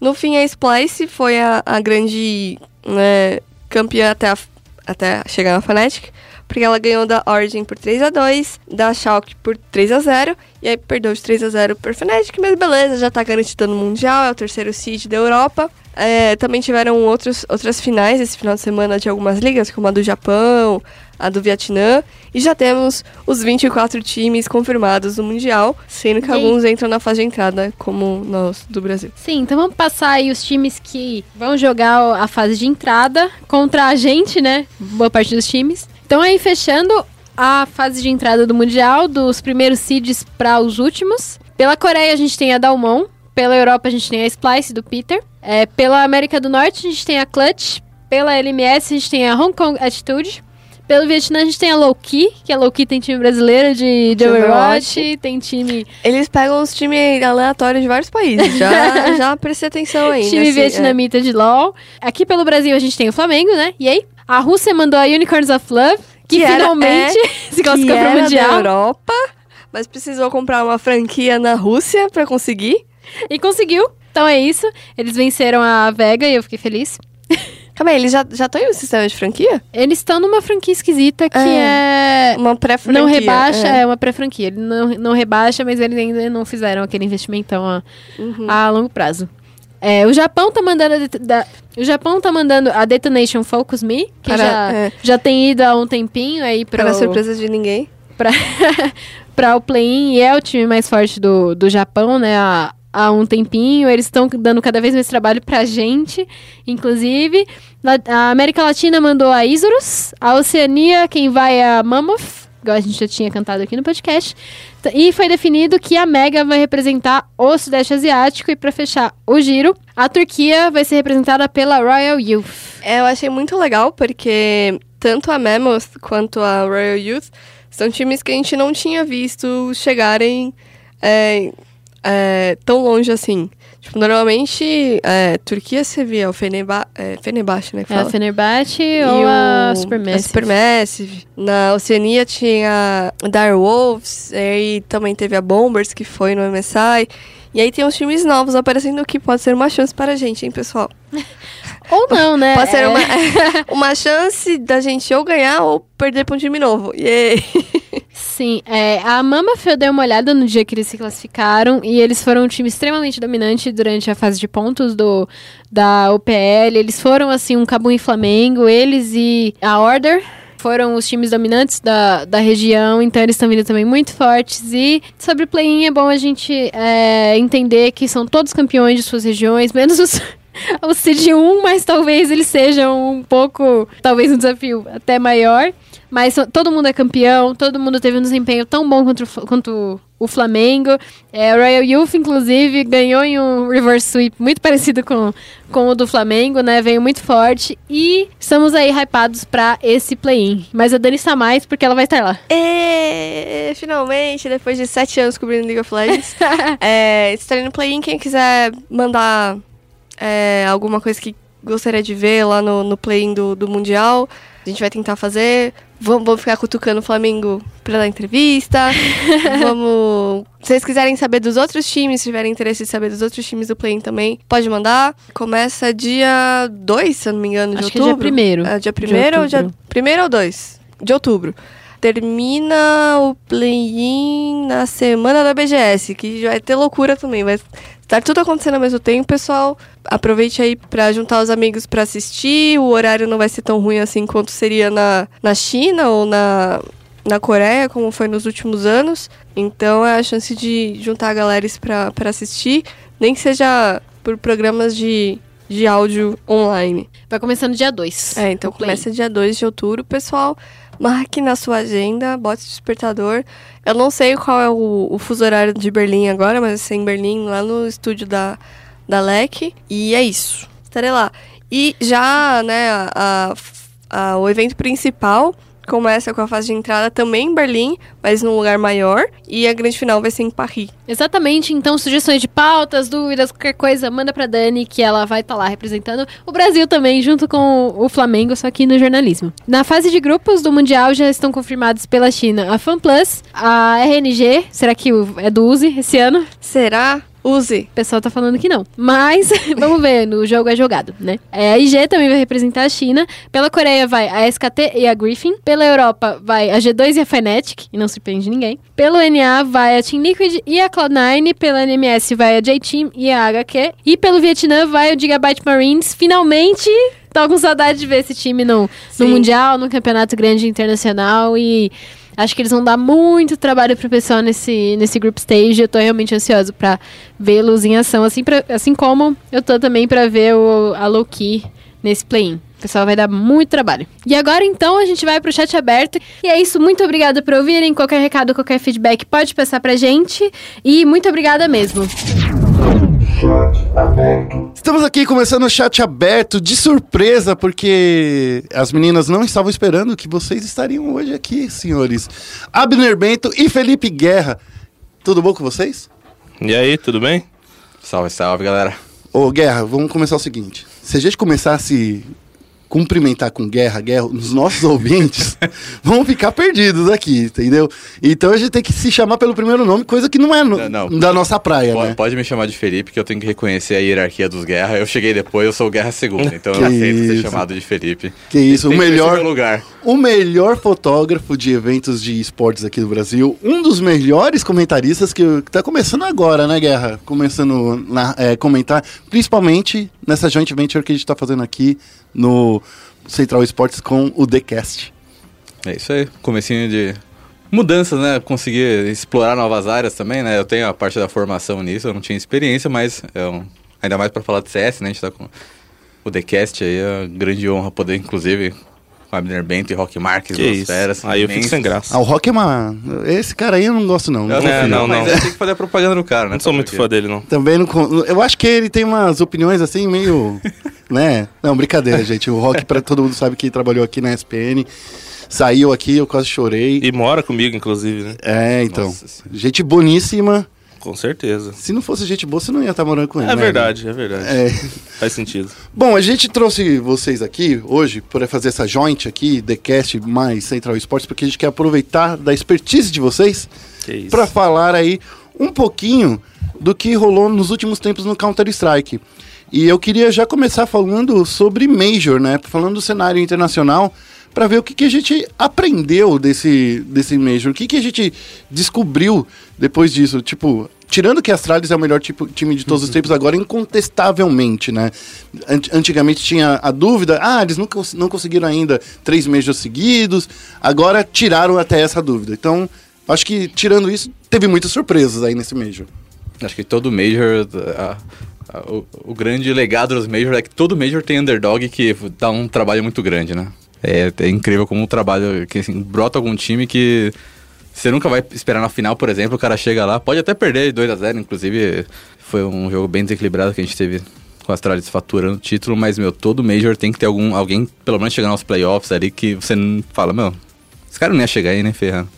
No fim, a Splice foi a, a grande né, campeã até, a- até chegar na Fnatic. Porque ela ganhou da Origin por 3 a 2 da Schalke por 3 a 0 E aí perdeu de 3 a 0 por Fnatic, mas beleza, já tá garantida no Mundial, é o terceiro seed da Europa. É, também tiveram outros, outras finais esse final de semana de algumas ligas, como a do Japão, a do Vietnã. E já temos os 24 times confirmados no Mundial, sendo que aí? alguns entram na fase de entrada, como nós do Brasil. Sim, então vamos passar aí os times que vão jogar a fase de entrada contra a gente, né? Boa parte dos times. Então aí fechando a fase de entrada do Mundial, dos primeiros seeds para os últimos. Pela Coreia a gente tem a Dalmon, pela Europa a gente tem a Splice do Peter. É, pela América do Norte a gente tem a Clutch, pela LMS a gente tem a Hong Kong Attitude. Pelo Vietnã a gente tem a Low-Key, que a Low-Key tem time brasileiro de, de Overwatch, Overwatch. tem time Eles pegam os times aleatórios de vários países. Já, [laughs] já prestei atenção aí. time nesse- vietnamita de LoL. Aqui pelo Brasil a gente tem o Flamengo, né? E aí? A Rússia mandou a Unicorns of Love, que, Que era- finalmente [laughs] se classificou pro da Mundial. Europa, mas precisou comprar uma franquia na Rússia pra conseguir. E conseguiu. Então é isso. Eles venceram a Vega e eu fiquei feliz. [laughs] Calma aí, eles já estão em um sistema de franquia? Eles estão numa franquia esquisita que é. Uma pré-franquia. Não rebaixa, é. é, uma pré-franquia. Ele não, não rebaixa, mas eles ainda não fizeram aquele investimentão a, Uhum. a longo prazo. É, o Japão tá mandando a, da- o Japão tá mandando a Detonation Focus Me, que Para- já, é. já tem ido há um tempinho aí Para para surpresa de ninguém. pra, [laughs] pra o play-in e é o time mais forte do, do Japão, né? Há, há um tempinho. Eles estão dando cada vez mais trabalho pra gente, inclusive. A América Latina mandou a Isurus. A Oceania, quem vai é a Mammoth. Igual a gente já tinha cantado aqui no podcast. T- E foi definido que a Mega vai representar o Sudeste Asiático. E pra fechar o giro, a Turquia vai ser representada pela Royal Youth. É, eu achei muito legal porque tanto a Mammoth quanto a Royal Youth são times que a gente não tinha visto chegarem é, é, tão longe assim. Tipo, normalmente, é, Turquia você via o Feneba, é, Fenerbahçe, né? que É a fala. Fenerbahçe E ou a o- Supermassive. A Supermassive. Na Oceania tinha a Dire Wolves, e aí também teve a Bombers, que foi no MSI. E aí tem uns times novos aparecendo que pode ser uma chance para a gente, hein, pessoal? [laughs] Ou não, né? Pode ser É. uma, [laughs] uma chance da gente ou ganhar ou perder para um time novo. Yay! [laughs] Sim, é, a Mama eu dei uma olhada no dia que eles se classificaram e eles foram um time extremamente dominante durante a fase de pontos do, da UPL. Eles foram, assim, um Cabum e Flamengo, eles e a Order. Foram os times dominantes da, da região, então eles estão vindo também muito fortes. E sobre play-in é bom a gente é, entender que são todos campeões de suas regiões, menos os, o Seed 1, mas talvez eles sejam um pouco, talvez um desafio até maior. Mas todo mundo é campeão, todo mundo teve um desempenho tão bom quanto, quanto o Flamengo. É, o Royal Youth, inclusive, ganhou em um reverse sweep muito parecido com, com o do Flamengo, né? Veio muito forte. E estamos aí hypados pra esse play-in. Mas a Dani está mais porque ela vai estar lá. E finalmente, depois de sete anos cobrindo League of Legends, [laughs] é, estarei no play-in. Quem quiser mandar é, alguma coisa que gostaria de ver lá no, no play-in do, do Mundial, a gente vai tentar fazer. Vamos, vamos ficar cutucando o Flamengo pra dar entrevista. [laughs] vamos. Se vocês quiserem saber dos outros times, se tiverem interesse em saber dos outros times do play-in também, pode mandar. Começa dia 2, se eu não me engano, de Acho que é outubro. dia primeiro É, dia de primeiro ou dia. outubro. Primeiro ou dois? De outubro. Termina o play-in na semana da BGS, que vai ter loucura também. Vai estar tudo acontecendo ao mesmo tempo, pessoal. Aproveite aí pra juntar os amigos pra assistir. O horário não vai ser tão ruim assim quanto seria na, na China ou na, na Coreia, como foi nos últimos anos. Então é a chance de juntar a galera pra assistir, nem que seja por programas de, de áudio online. Vai começar no dia 2. É, então começa dia 2 de outubro, pessoal. Marque na sua agenda, bote despertador. Eu não sei qual é o, o fuso horário de Berlim agora, mas é em Berlim, lá no estúdio da, da LEC. E é isso. Estarei lá. E já, né, a, a- o evento principal começa com a fase de entrada também em Berlim, mas num lugar maior. E a grande final vai ser em Paris. Exatamente, então sugestões de pautas, dúvidas, qualquer coisa, manda pra Dani que ela vai estar lá representando o Brasil também, junto com o Flamengo, só que no jornalismo. Na fase de grupos do Mundial já estão confirmados pela China a FanPlus, a RNG, será que é do Uzi esse ano? Será? Use. O pessoal tá falando que não. Mas, [laughs] vamos ver, no jogo é jogado, né? É, a IG também vai representar a China. Pela Coreia vai a SKT e a Griffin. Pela Europa vai a G2 e a Fnatic, e não surpreende ninguém. Pelo NA vai a Team Liquid e a Cloud9. Pela NMS vai a J-Team e a HQ. E pelo Vietnã vai o Gigabyte Marines. Finalmente, tô com saudade de ver esse time no, no. Mundial, no Campeonato Grande Internacional e... Acho que eles vão dar muito trabalho pro pessoal nesse, nesse group stage. Eu tô realmente ansioso pra vê-los em ação. Assim, pra- assim como eu tô também pra ver o, a Loki nesse play-in. O pessoal vai dar muito trabalho. E agora, então, a gente vai pro chat aberto. E é isso. Muito obrigada por ouvirem. Qualquer recado, qualquer feedback, pode passar pra gente. E muito obrigada mesmo. Estamos aqui começando o chat aberto de surpresa, porque as meninas não estavam esperando que vocês estariam hoje aqui, senhores. Abner Bento e Felipe Guerra. Tudo bom com vocês? E aí, tudo bem? Salve, salve, galera. Ô, Guerra, vamos começar o seguinte. Se a gente começasse cumprimentar com guerra, guerra, os nossos [laughs] ouvintes vão ficar perdidos aqui, entendeu? Então a gente tem que se chamar pelo primeiro nome, coisa que não é no- Não, não. da nossa praia, Pode, né? pode me chamar de Felipe, que eu tenho que reconhecer a hierarquia dos Guerra. Eu cheguei depois, eu sou o Guerra Segunda, [laughs] então eu Que aceito ser isso. chamado de Felipe. Que isso, o melhor- lugar. O melhor fotógrafo de eventos de esportes aqui do Brasil, um dos melhores comentaristas que, que tá começando agora, né, Guerra? Começando a é, comentar, principalmente nessa joint venture que a gente tá fazendo aqui no Central Esportes com o TheCast. É isso aí, comecinho de mudanças, né? Conseguir explorar novas áreas também, né? Eu tenho a parte da formação nisso, eu não tinha experiência, mas é um- ainda mais para falar de CS, né? A gente tá com o TheCast aí, é uma grande honra poder, inclusive, com Abner Bento e Rock Marques, Que isso. feras Aí eu fico sem graça. Ah, o Rock é uma... Esse cara aí eu não gosto não. Eu não É, confio. não, mas não. é, tem que fazer a propaganda do cara, né? Não sou muito fã dele, não. Também não. Eu acho que ele tem umas opiniões assim, meio. [laughs] né? Não, brincadeira, gente. O Rock, pra todo mundo sabe que trabalhou aqui na SPN. Saiu aqui, eu quase chorei. E mora comigo, inclusive, né? É, então. Nossa. Gente boníssima. Com certeza. Se não fosse gente boa, você não ia estar morando com ele. É né? verdade, é verdade. É. Faz sentido. Bom, a gente trouxe vocês aqui hoje para fazer essa joint aqui, TheCast mais Central Esportes, porque a gente quer aproveitar da expertise de vocês para falar aí um pouquinho do que rolou nos últimos tempos no Counter-Strike. E eu queria já começar falando sobre Major, né? Falando do cenário internacional, para ver o que, que a gente aprendeu desse, desse Major, o que, que a gente descobriu depois disso. Tipo, tirando que a Astralis é o melhor tipo, time de todos os tempos, agora incontestavelmente, né? Ant- Antigamente tinha a dúvida, ah, eles não, cons- não conseguiram ainda três Majors seguidos, agora tiraram até essa dúvida. Então, acho que tirando isso, teve muitas surpresas aí nesse Major. Acho que todo Major. a- o, o grande legado dos Major é que todo Major tem underdog que dá um trabalho muito grande, né? É, é incrível como um trabalho que assim, brota algum time que você nunca vai esperar na final, por exemplo, o cara chega lá, pode até perder 2 a 0 inclusive foi um jogo bem desequilibrado que a gente teve com a Astralis faturando o título, mas meu, todo Major tem que ter algum alguém pelo menos chegar nos playoffs ali que você fala, meu, esse cara não ia chegar aí, né, ferrando.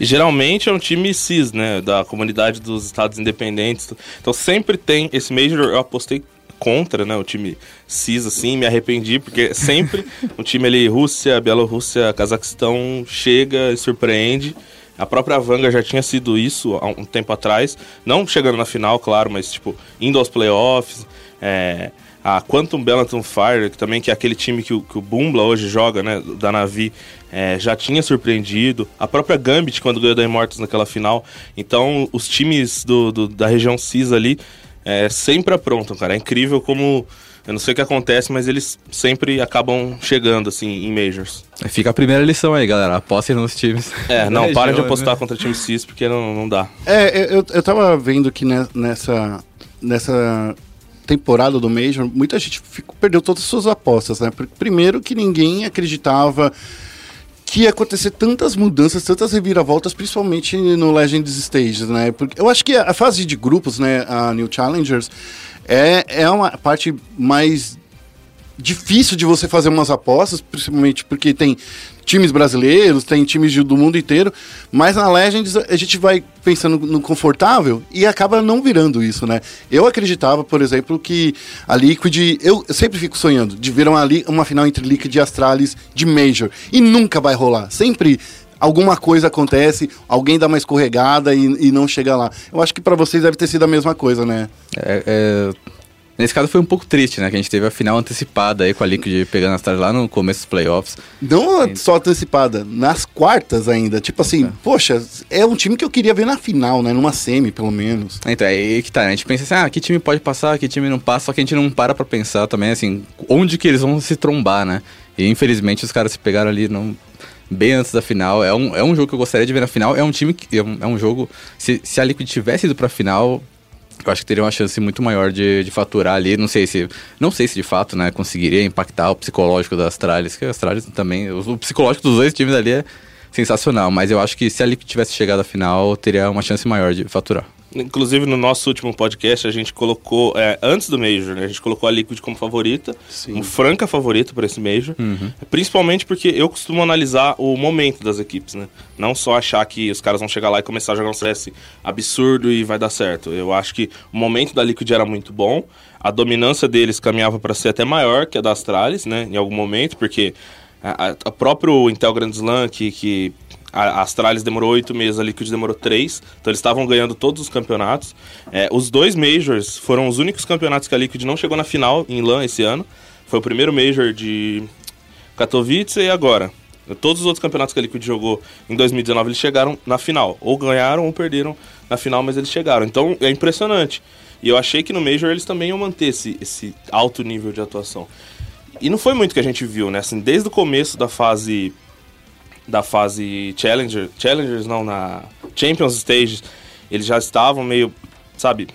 E geralmente é um time cis, né? Da comunidade dos estados independentes. Então sempre tem esse Major, eu apostei contra, né? O time cis, assim, me arrependi, porque [laughs] sempre o time ali, Rússia, Bielorrússia, Cazaquistão, chega e surpreende. A própria Vanga já tinha sido isso há um tempo atrás. Não chegando na final, claro, mas tipo, indo aos playoffs. É, a Quantum Balaton Fire, que também que é aquele time que o, que o Bumbla hoje joga, né, da Navi, é, já tinha surpreendido. A própria Gambit, quando ganhou da Immortals naquela final. Então, os times do, do- da região CIS ali é, sempre aprontam, cara. É incrível como... Eu não sei o que acontece, mas eles sempre acabam chegando, assim, em Majors. Fica a primeira lição aí, galera. Apostem nos times. É, [laughs] não, parem de apostar né? contra time CIS, porque não, não dá. É, eu, eu tava vendo que ne- nessa, nessa temporada do Major, muita gente ficou- perdeu todas as suas apostas, né? Pr- Primeiro que ninguém acreditava que ia acontecer tantas mudanças, tantas reviravoltas, principalmente no Legends Stages, né? Porque eu acho que a fase de grupos, né, a New Challengers, é, é uma parte mais difícil de você fazer umas apostas, principalmente porque tem times brasileiros, tem times do mundo inteiro, mas na Legends a gente vai pensando no confortável e acaba não virando isso, né? Eu acreditava, por exemplo, que a Liquid, eu sempre fico sonhando de ver uma, uma final entre Liquid e Astralis de Major, e nunca vai rolar, sempre alguma coisa acontece, alguém dá uma escorregada e, e não chega lá. Eu acho que pra vocês deve ter sido a mesma coisa, né? É, é, Nesse caso foi um pouco triste, né? Que a gente teve a final antecipada aí com a Liquid pegando as tarde lá no começo dos playoffs. Não só antecipada, nas quartas ainda. Tipo assim, poxa, é um time que eu queria ver na final, né? Numa semi, pelo menos. Então, é aí que tá, né? A gente pensa assim, ah, que time pode passar, que time não passa, só que a gente não para pra pensar também, assim, onde que eles vão se trombar, né? E infelizmente os caras se pegaram ali não, bem antes da final. É um, é um jogo que eu gostaria de ver na final. É um time que. É um, é um jogo. Se, se a Liquid tivesse ido pra final. Eu acho que teria uma chance muito maior de, de faturar ali. Não sei se. Não sei se de fato, né, conseguiria impactar o psicológico das Astralis, que a Astralis também. O, o psicológico dos dois times ali é sensacional. Mas eu acho que se a Liquid tivesse chegado à final, teria uma chance maior de faturar. Inclusive, no nosso último podcast, a gente colocou, é, antes do Major, né, a gente colocou a Liquid como favorita, Sim. como franca favorita para esse Major. Principalmente porque eu costumo analisar o momento das equipes, né? Não só achar que os caras vão chegar lá e começar a jogar um CS absurdo e vai dar certo. Eu acho que o momento da Liquid era muito bom, a dominância deles caminhava para ser até maior que a da Astralis, né? Em algum momento, porque a, a- a próprio Intel Grand Slam, que, que a Astralis demorou oito meses, a Liquid demorou três, então eles estavam ganhando todos os campeonatos. É, os dois Majors foram os únicos campeonatos que a Liquid não chegou na final em LAN esse ano. Foi o primeiro Major de Katowice e agora. Todos os outros campeonatos que a Liquid jogou em 2019, eles chegaram na final. Ou ganharam ou perderam na final, mas eles chegaram. Então é impressionante. E eu achei que no Major eles também iam manter esse, esse alto nível de atuação. E não foi muito que a gente viu, né? Assim, desde o começo da fase da fase Challenger, Challengers não, na Champions Stage, eles já estavam meio, sabe,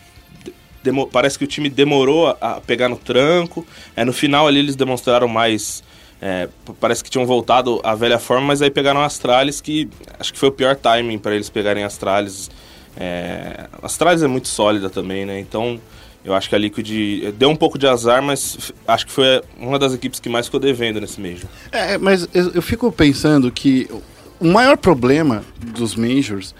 demo- parece que o time demorou a, a pegar no tranco. É, no final ali eles demonstraram mais. é, parece que tinham voltado à velha forma, mas aí pegaram Astralis, que acho que foi o pior timing para eles pegarem Astralis. É, Astralis é muito sólida também, né? Então eu acho que a Liquid deu um pouco de azar, mas acho que foi uma das equipes que mais ficou devendo nesse Major. É, mas eu, eu fico pensando que o maior problema dos Majors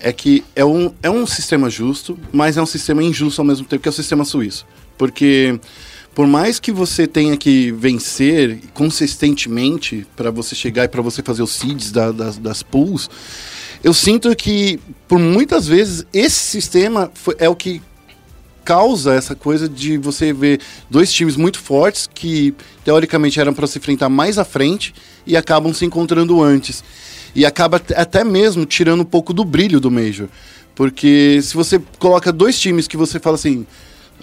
é que é um, é um sistema justo, mas é um sistema injusto ao mesmo tempo, que é o sistema suíço. Porque por mais que você tenha que vencer consistentemente para você chegar e para você fazer os seeds da- das, das pools, eu sinto que por muitas vezes esse sistema foi- é o que causa essa coisa de você ver dois times muito fortes que teoricamente eram para se enfrentar mais à frente e acabam se encontrando antes. E acaba até mesmo tirando um pouco do brilho do Major. Porque se você coloca dois times que você fala assim,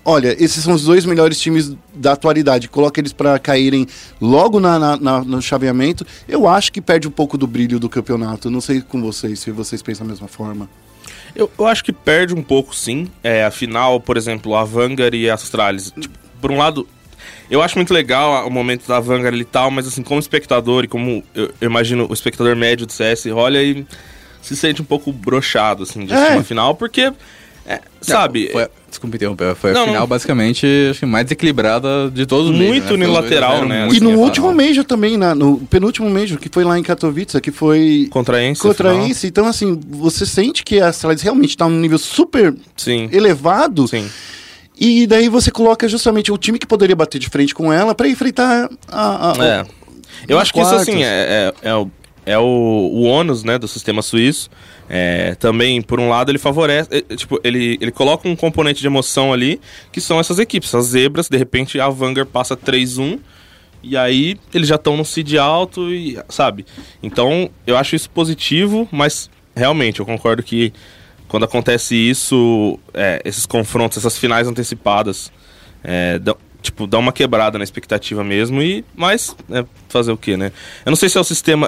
olha, esses são os dois melhores times da atualidade, coloca eles para caírem logo na, na- na- no chaveamento, eu acho que perde um pouco do brilho do campeonato. Não sei com vocês, se vocês pensam da mesma forma. Eu, eu acho que perde um pouco, sim. É, afinal, por exemplo, a Vanguard e a Astralis. Tipo, por um lado, eu acho muito legal o momento da Vanguard e tal, mas assim, como espectador e como eu, eu imagino o espectador médio do CS, olha e se sente um pouco brochado, assim, de É. assistir uma final, porque, é, sabe... Foi, desculpa interromper, foi Não, a final não. basicamente acho que mais desequilibrada de todos os Muito né? Unilateral, 2 a 0, né? muito E no último Major também, na- no penúltimo Major, que foi lá em Katowice, que foi Contraense, contra afinal. esse. Então, assim, você sente que a Astralis realmente está num nível super Sim, elevado. sim. E daí você coloca justamente o time que poderia bater de frente com ela para enfrentar a. a- É. Eu acho que isso, quartos. assim, é, é, é o, é o, o ônus, né, do sistema suíço. É, também, por um lado, ele favorece... é, é, tipo, ele, ele coloca um componente de emoção ali, que são essas equipes. As zebras, de repente, a Vanguard passa 3-1, e aí eles já estão no seed alto, e, sabe? Então, eu acho isso positivo, mas, realmente, eu concordo que quando acontece isso, é, esses confrontos, essas finais antecipadas, é, dão, tipo, dá uma quebrada na expectativa mesmo, e mas é, fazer o quê, né? Eu não sei se é o sistema.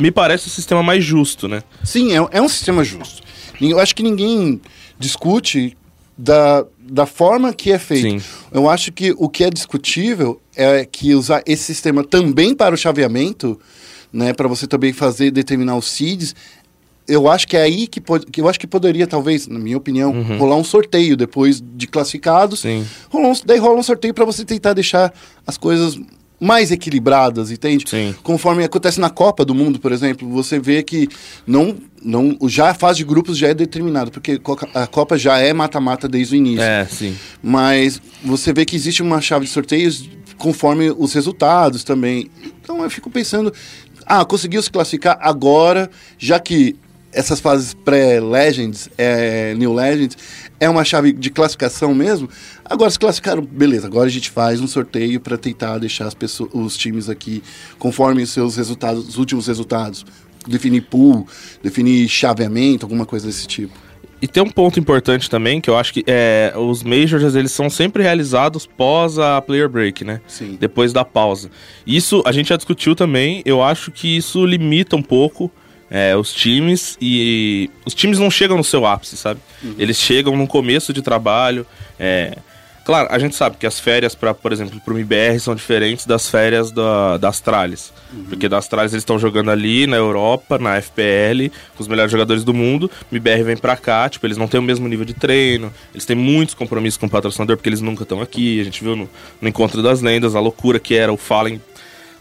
Me parece o sistema mais justo, né? Sim, é, é um sistema justo. Eu acho que ninguém discute da, da forma que é feito. Sim. Eu acho que o que é discutível é que usar esse sistema também para o chaveamento, né, para você também fazer determinar os seeds, eu acho que é aí que, pode, que eu acho que poderia talvez, na minha opinião, rolar um sorteio depois de classificados. Sim. Um, daí rola um sorteio para você tentar deixar as coisas mais equilibradas, entende? Sim. Conforme acontece na Copa do Mundo, por exemplo, você vê que não, não, já a fase de grupos já é determinada, porque a Copa já é mata-mata desde o início. É, sim. Mas você vê que existe uma chave de sorteios conforme os resultados também. Então eu fico pensando, ah, conseguiu se classificar agora, já que essas fases pré-Legends, é, New Legends, é uma chave de classificação mesmo. Agora se classificaram, beleza, agora a gente faz um sorteio para tentar deixar as pessoas, os times aqui conforme os seus resultados, os últimos resultados. Definir pool, definir chaveamento, alguma coisa desse tipo. E tem um ponto importante também, que eu acho que é, os Majors, eles são sempre realizados pós a player break, né? Sim. Depois da pausa. Isso a gente já discutiu também, eu acho que isso limita um pouco é, os times e os times não chegam no seu ápice, sabe? Eles chegam no começo de trabalho, é, Claro, a gente sabe que as férias, pra, por exemplo, pro MBR são diferentes das férias da, da Astralis. Porque da Astralis eles estão jogando ali na Europa, na FPL, com os melhores jogadores do mundo. O MBR vem pra cá, tipo, eles não têm o mesmo nível de treino, eles têm muitos compromissos com o patrocinador, porque eles nunca estão aqui. A gente viu no, no Encontro das Lendas a loucura que era o Fallen,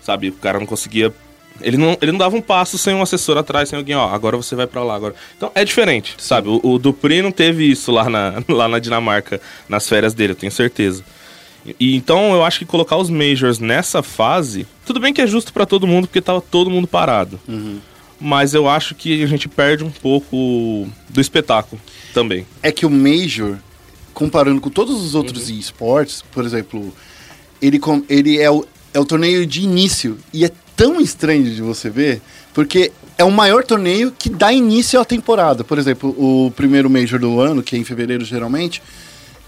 sabe? O cara não conseguia ele não, ele não dava um passo sem um assessor atrás, sem alguém, ó, agora você vai pra lá agora. Então é diferente, sabe? O, o Dupri não teve isso lá na, [laughs] lá na Dinamarca, nas férias dele, eu tenho certeza. E, então eu acho que colocar os Majors nessa fase, tudo bem que é justo pra todo mundo, porque tava todo mundo parado. Mas eu acho que a gente perde um pouco do espetáculo também. É que o Major, comparando com todos os outros esportes, por exemplo, ele, com- ele é, o, é o torneio de início. E é tão estranho de você ver, porque é o maior torneio que dá início à temporada. Por exemplo, o primeiro Major do ano, que é em fevereiro geralmente,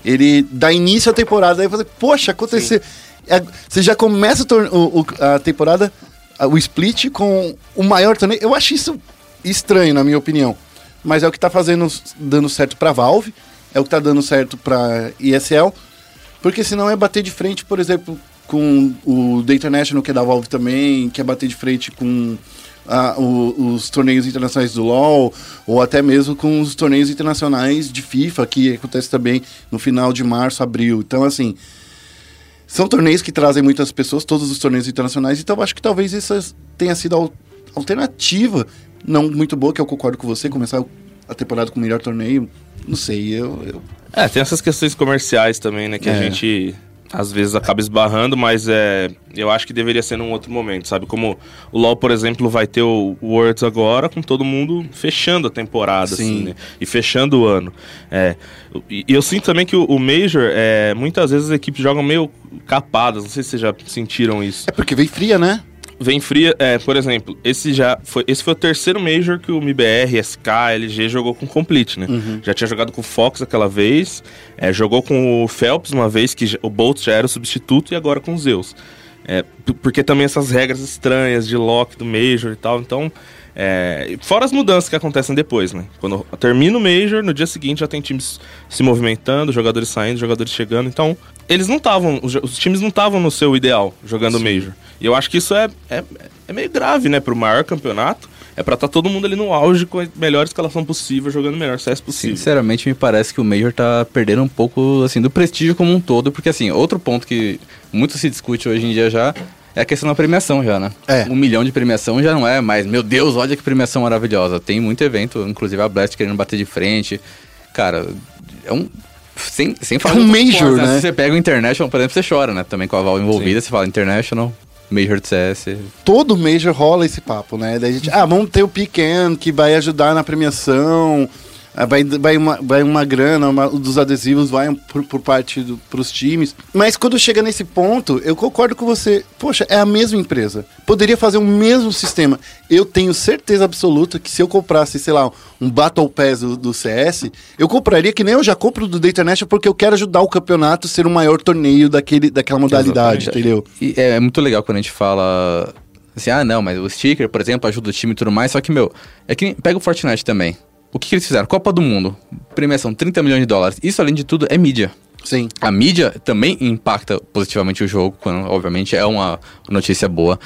ele dá início à temporada. Aí você, poxa, aconteceu. É, você já começa o o- a temporada, o split, com o maior torneio. Eu acho isso estranho, na minha opinião. Mas é o que tá fazendo, dando certo pra Valve, é o que tá dando certo pra ESL. Porque senão é bater de frente, por exemplo, com o The International, que é da Valve também, que é bater de frente com ah, o- os torneios internacionais do LoL, ou até mesmo com os torneios internacionais de FIFA, que acontece também no final de março, abril. Então, assim, são torneios que trazem muitas pessoas, todos os torneios internacionais, então acho que talvez essa tenha sido a al- alternativa, não muito boa, que eu concordo com você, começar a temporada com o melhor torneio, não sei, eu... eu- É, tem essas questões comerciais também, né? Que a É. gente às vezes acaba esbarrando, mas é, eu acho que deveria ser num outro momento, sabe? Como o LoL, por exemplo, vai ter o Worlds agora, com todo mundo fechando a temporada, Sim. assim, né? E fechando o ano. É, e e eu sinto também que o, o Major, é, muitas vezes as equipes jogam meio capadas, não sei se vocês já sentiram isso. É porque vem fria, né? Vem fria, é, por exemplo, esse já foi, esse foi o terceiro Major que o MBR, SK, LG jogou com Complete, né? Já tinha jogado com o Fox aquela vez, é, jogou com o Phelps uma vez, que o Bolt já era o substituto, e agora com o Zeus. É, porque também essas regras estranhas de lock do Major e tal, então... é, fora as mudanças que acontecem depois, né? Quando termina o Major, no dia seguinte já tem times se movimentando, jogadores saindo, jogadores chegando. Então, eles não estavam, os, os times não estavam no seu ideal jogando o Major. E eu acho que isso é, é, é meio grave, né? Pro maior campeonato. É pra estar todo mundo ali no auge com a melhor escalação possível, jogando o melhor CS possível. Sinceramente, me parece que o Major tá perdendo um pouco, assim, do prestígio como um todo, porque, assim, outro ponto que muito se discute hoje em dia já é a questão da premiação já, né? É. Um milhão de premiação já não é mais, meu Deus, olha que premiação maravilhosa. Tem muito evento, inclusive a Blast querendo bater de frente. Cara, é um... Sem, sem falar um de outros Major, esportes, né? Se você pega o International, por exemplo, você chora, né? Também com a Valve envolvida, você fala International, Major de CS. todo Major rola esse papo, né? Daí a gente, ah, vamos ter o Pecan que vai ajudar na premiação, vai, vai, uma, vai uma grana uma- dos adesivos, vai por, por parte do, pros times. Mas quando chega nesse ponto, eu concordo com você. Poxa, é a mesma empresa. Poderia fazer o mesmo sistema. Eu tenho certeza absoluta que se eu comprasse, sei lá, um Battle Pass do, do CS, eu compraria que nem eu já compro do The International porque eu quero ajudar o campeonato a ser o maior torneio daquele, daquela modalidade, Exatamente. entendeu? E é, é muito legal quando a gente fala assim, ah, não, mas o sticker, por exemplo, ajuda o time e tudo mais. Só que, meu, é que pega o Fortnite também. O que, que eles fizeram? Copa do Mundo, premiação 30 milhões de dólares. Isso, além de tudo, é mídia. Sim. A mídia também impacta positivamente o jogo, quando, obviamente, é uma notícia boa.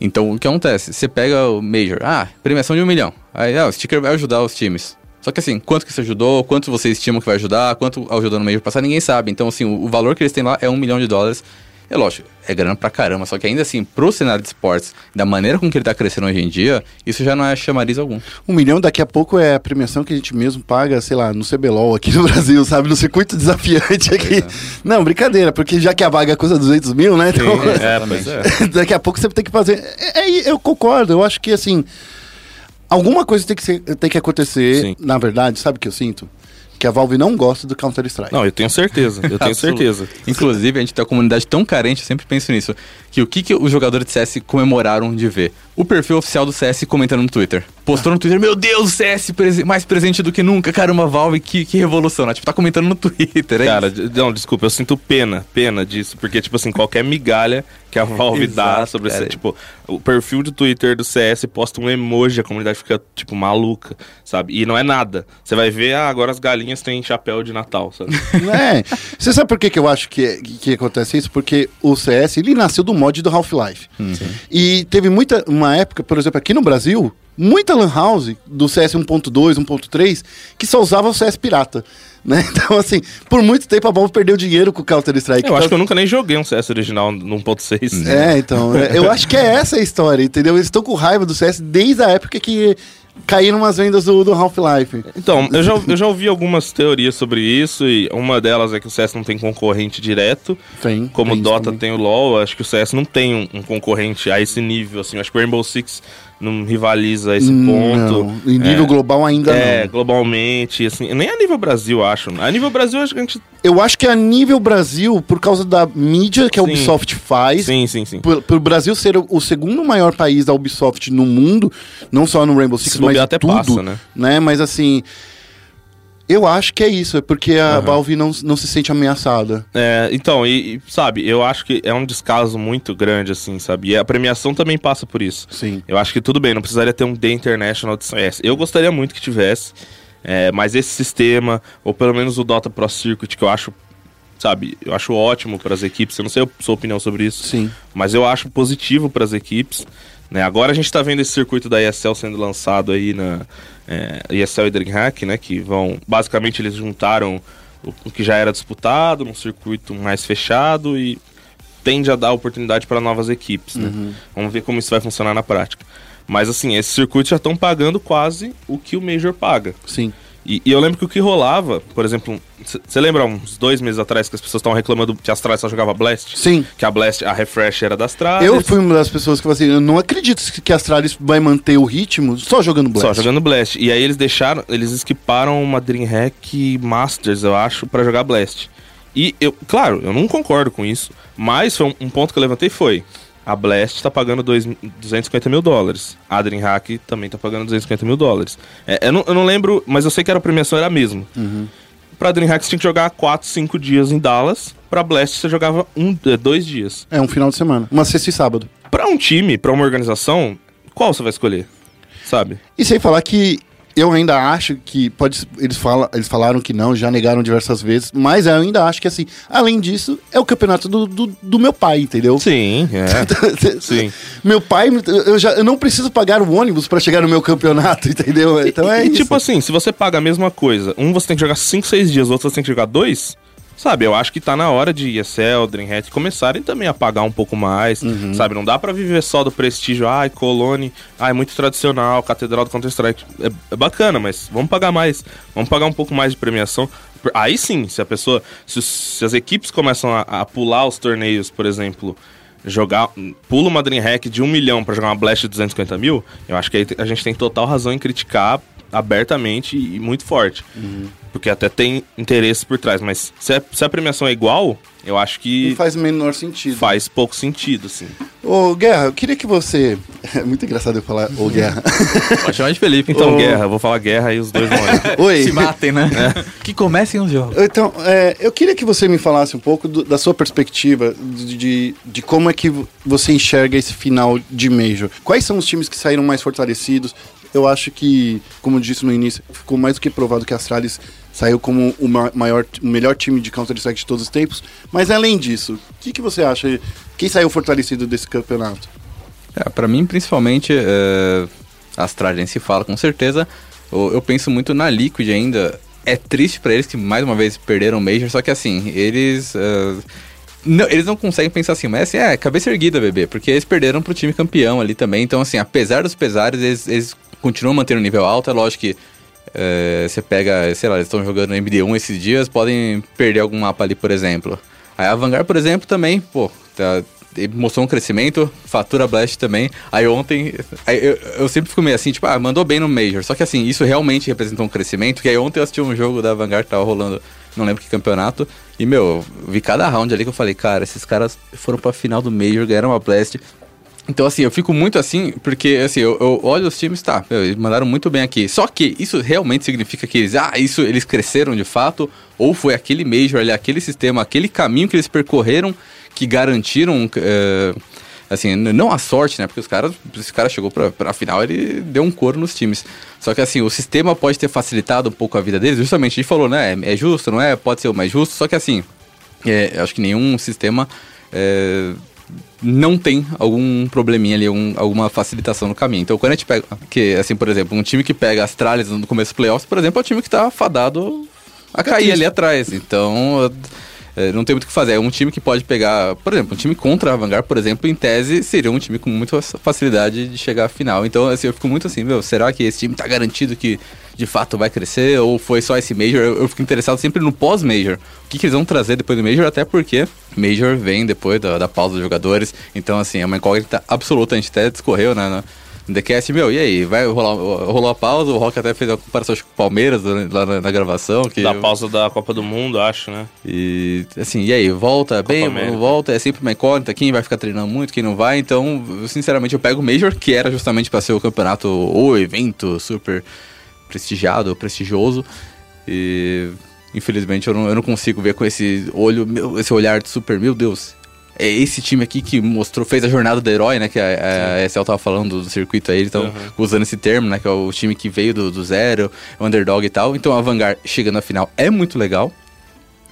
Então, o que acontece? Você pega o Major, ah, premiação de um milhão. Aí, ah, o sticker vai ajudar os times. Só que assim, quanto que isso ajudou, quanto vocês estimam que vai ajudar, quanto ajudou no Major passar, ninguém sabe. Então, assim, o, o valor que eles têm lá é um milhão de dólares. É lógico, é grana pra caramba, só que ainda assim, pro cenário de esportes, da maneira com que ele tá crescendo hoje em dia, isso já não é chamariz algum. Um milhão daqui a pouco é a premiação que a gente mesmo paga, sei lá, no CBLOL aqui no [laughs] Brasil, sabe? No circuito desafiante aqui. Não, brincadeira, porque já que a vaga custa 200 mil, né? Então, [laughs] É, pois é. [laughs] daqui a pouco você tem que fazer. É, é, eu concordo, eu acho que assim. Alguma coisa tem que, ser- tem que acontecer, Sim. na verdade, sabe o que eu sinto? Que a Valve não gosta do Counter-Strike. Não, eu tenho certeza, eu tenho certeza. Inclusive, a gente tem uma comunidade tão carente, eu sempre penso nisso, que o que, que os jogadores de CS comemoraram de ver? O perfil oficial do CS comentando no Twitter. Postou no Twitter, meu Deus, o CS prese- mais presente do que nunca. Caramba, Valve, que, que revolução, né? Tipo, tá comentando no [laughs] Twitter, é Cara, isso. não, desculpa, eu sinto pena, pena disso, porque, tipo assim, qualquer migalha que a Valve dá sobre cara. esse, tipo, o perfil de Twitter do CS posta um emoji, a comunidade fica, tipo, maluca, sabe? E não é nada. Você vai ver, ah, agora as galinhas têm chapéu de Natal, sabe? [laughs] É. Você sabe por que, que eu acho que, que, que acontece isso? Porque o CS, ele nasceu do mod do Half-Life. E teve muita, uma época, por exemplo, aqui no Brasil, muita lan house do CS 1.2, 1.3, que só usava o CS pirata. [laughs] Né? Então, assim, por muito tempo a Valve perdeu dinheiro com o Counter-Strike. Eu acho que eu nunca nem joguei um CS original no 1.6. É, então, é, eu [laughs] acho que é essa a história, entendeu? Eles estão com raiva do CS desde a época que caíram umas vendas do, do Half-Life. Então, eu já, eu já ouvi algumas teorias sobre isso, e uma delas é que o CS não tem concorrente direto. Tem. Como o tem Dota também. tem o LoL, acho que o CS não tem um, um concorrente a esse nível, assim. Acho que o Rainbow Six não rivaliza a esse ponto. Não, em nível É. global ainda É, não. globalmente, assim, nem a nível Brasil, acho. A nível Brasil, acho que a gente. Eu acho que a nível Brasil, por causa da mídia que a Sim. Ubisoft faz, Sim, sim, sim. por, por Brasil ser o, segundo maior país da Ubisoft no mundo, não só no Rainbow Six, Se mas até tudo, passa, né? Mas assim, eu acho que é isso, é porque a Aham. Valve não, não se sente ameaçada. É, então, e, e, sabe, eu acho que é um descaso muito grande, assim, sabe? E a premiação também passa por isso. Sim. Eu acho que tudo bem, não precisaria ter um The International de CS. Eu gostaria muito que tivesse, é, mas esse sistema, ou pelo menos o Dota Pro Circuit, que eu acho, sabe, eu acho ótimo para as equipes. Eu não sei a sua opinião sobre isso, Sim. mas eu acho positivo para as equipes. Né? Agora a gente tá vendo esse circuito da ESL sendo lançado aí na é, ESL e DreamHack, né? Que vão. Basicamente eles juntaram o, o que já era disputado num circuito mais fechado e tende a dar oportunidade para novas equipes, né? Vamos ver como isso vai funcionar na prática. Mas assim, esses circuitos já estão pagando quase o que o Major paga. Sim. E, e eu lembro que o que rolava, por exemplo, você lembra uns dois meses atrás que as pessoas estavam reclamando que a Astralis só jogava Blast? Sim. Que a Blast, a Refresh era da Astralis. Eu fui uma das pessoas que falei assim, eu não acredito que a Astralis vai manter o ritmo só jogando Blast. Só jogando Blast. E aí eles deixaram, eles esquiparam uma DreamHack Masters, eu acho, pra jogar Blast. E eu, claro, eu não concordo com isso, mas foi um, um ponto que eu levantei foi, a Blast tá pagando dois, 250 mil dólares. A DreamHack também tá pagando 250 mil dólares. É, eu, não, eu não lembro, mas eu sei que era a premiação era a mesma. Pra DreamHack você tinha que jogar 4, 5 dias em Dallas. Pra Blast você jogava um, eh, dois dias. É um final de semana. Uma sexta e sábado. Pra um time, pra uma organização, qual você vai escolher? Sabe? E sem falar que eu ainda acho que pode eles fala, eles falaram que não, já negaram diversas vezes, mas eu ainda acho que assim, além disso, é o campeonato do, do, do meu pai, entendeu? Sim, é. [laughs] Sim. Meu pai, eu já eu não preciso pagar o ônibus pra chegar no meu campeonato, [laughs] entendeu? Então é e, isso. tipo assim, se você paga a mesma coisa, um você tem que jogar 5, 6 dias, o outro você tem que jogar dois, sabe? Eu acho que tá na hora de ESL, DreamHack começarem também a pagar um pouco mais, Uhum. sabe? Não dá pra viver só do prestígio, ai, Colone, ai, muito tradicional, Catedral do Counter-Strike. É, é bacana, mas vamos pagar mais, vamos pagar um pouco mais de premiação. Aí sim, se a pessoa, se, se as equipes começam a, a pular os torneios, por exemplo, jogar, pula uma DreamHack de um milhão pra jogar uma Blast de 250 mil, eu acho que aí a gente tem total razão em criticar abertamente e muito forte. Porque até tem interesses por trás, mas se a, se a premiação é igual, eu acho que Não faz menor sentido. faz pouco sentido, assim. Ô, Guerra, eu queria que você. [laughs] É muito engraçado eu falar, ô Guerra. Pode chamar de Felipe. Então, Ô. guerra, eu vou falar guerra e os dois vão. [laughs] Oi. Se matem, né? Que comecem os jogos. Então, é, eu queria que você me falasse um pouco do- da sua perspectiva de, de, de como é que você enxerga esse final de Major. Quais são os times que saíram mais fortalecidos? Eu acho que, como eu disse no início, ficou mais do que provado que a Astralis saiu como o ma- maior, o melhor time de Counter-Strike de todos os tempos. Mas além disso, o que, que você acha? Quem saiu fortalecido desse campeonato? É, pra mim, principalmente, é, a Astralis se fala, com certeza. Eu, penso muito na Liquid ainda. É triste pra eles que, mais uma vez, perderam o Major, só que assim, eles... é, não, eles não conseguem pensar assim, mas assim, é, cabeça erguida, bebê, porque eles perderam pro time campeão ali também. Então, assim, apesar dos pesares, eles, eles continuam mantendo um nível alto. É lógico que é, você pega, sei lá, eles estão jogando MD1 esses dias, podem perder algum mapa ali, por exemplo. Aí a Vanguard, por exemplo, também, pô, tá, mostrou um crescimento, fatura Blast também. Aí ontem, aí eu, eu sempre fico meio assim, tipo, ah, mandou bem no Major. Só que assim, isso realmente representou um crescimento, que aí ontem eu assisti um jogo da Vanguard tava rolando, não lembro que campeonato, e meu, vi cada round ali que eu falei, cara, esses caras foram pra final do Major, ganharam uma Blast. Então, assim, eu fico muito assim, porque, assim, eu, eu olho os times, tá, eles mandaram muito bem aqui. Só que isso realmente significa que eles, ah, isso, eles cresceram de fato, ou foi aquele Major ali, aquele sistema, aquele caminho que eles percorreram que garantiram, eh, assim, não a sorte, né, porque os caras, esse cara chegou pra, pra final, ele deu um coro nos times. Só que, assim, o sistema pode ter facilitado um pouco a vida deles, justamente, a gente falou, né, é, é justo, não é? Pode ser o mais justo, só que, assim, é, acho que nenhum sistema é, não tem algum probleminha ali, algum- alguma facilitação no caminho. Então, quando a gente pega, que, assim, por exemplo, um time que pega as tralhas no começo do playoffs, por exemplo, é o time que tá fadado a cair ali atrás. Então, é, não tem muito o que fazer. É um time que pode pegar, por exemplo, um time contra a Vanguard, por exemplo, em tese, seria um time com muita facilidade de chegar à final. Então, assim, eu fico muito assim, meu, será que esse time tá garantido que de fato vai crescer? Ou foi só esse Major? Eu, eu fico interessado sempre no pós-Major. O que, que eles vão trazer depois do Major, até porque Major vem depois da, da pausa dos jogadores. Então, assim, é uma incógnita absoluta. A gente até discorreu, né? No, no TheCast, meu, e aí? Vai rolar, rolou a pausa? O Rock até fez a comparação com o Palmeiras né, lá na, na gravação. Que Da pausa da Copa do Mundo, acho, né? e assim, e aí, volta bem, América. não volta, é sempre uma incógnita, quem vai ficar treinando muito, quem não vai, então, eu, sinceramente, eu pego o Major, que era justamente para ser o campeonato ou evento super prestigiado, prestigioso, e infelizmente eu não, eu não consigo ver com esse olho, meu, esse olhar de super, meu Deus, é esse time aqui que mostrou, fez a jornada do herói, né, que a, a ESL tava falando do circuito aí, eles estão usando esse termo, né, que é o time que veio do, do zero, o underdog e tal, então a Vanguard chegando na final é muito legal,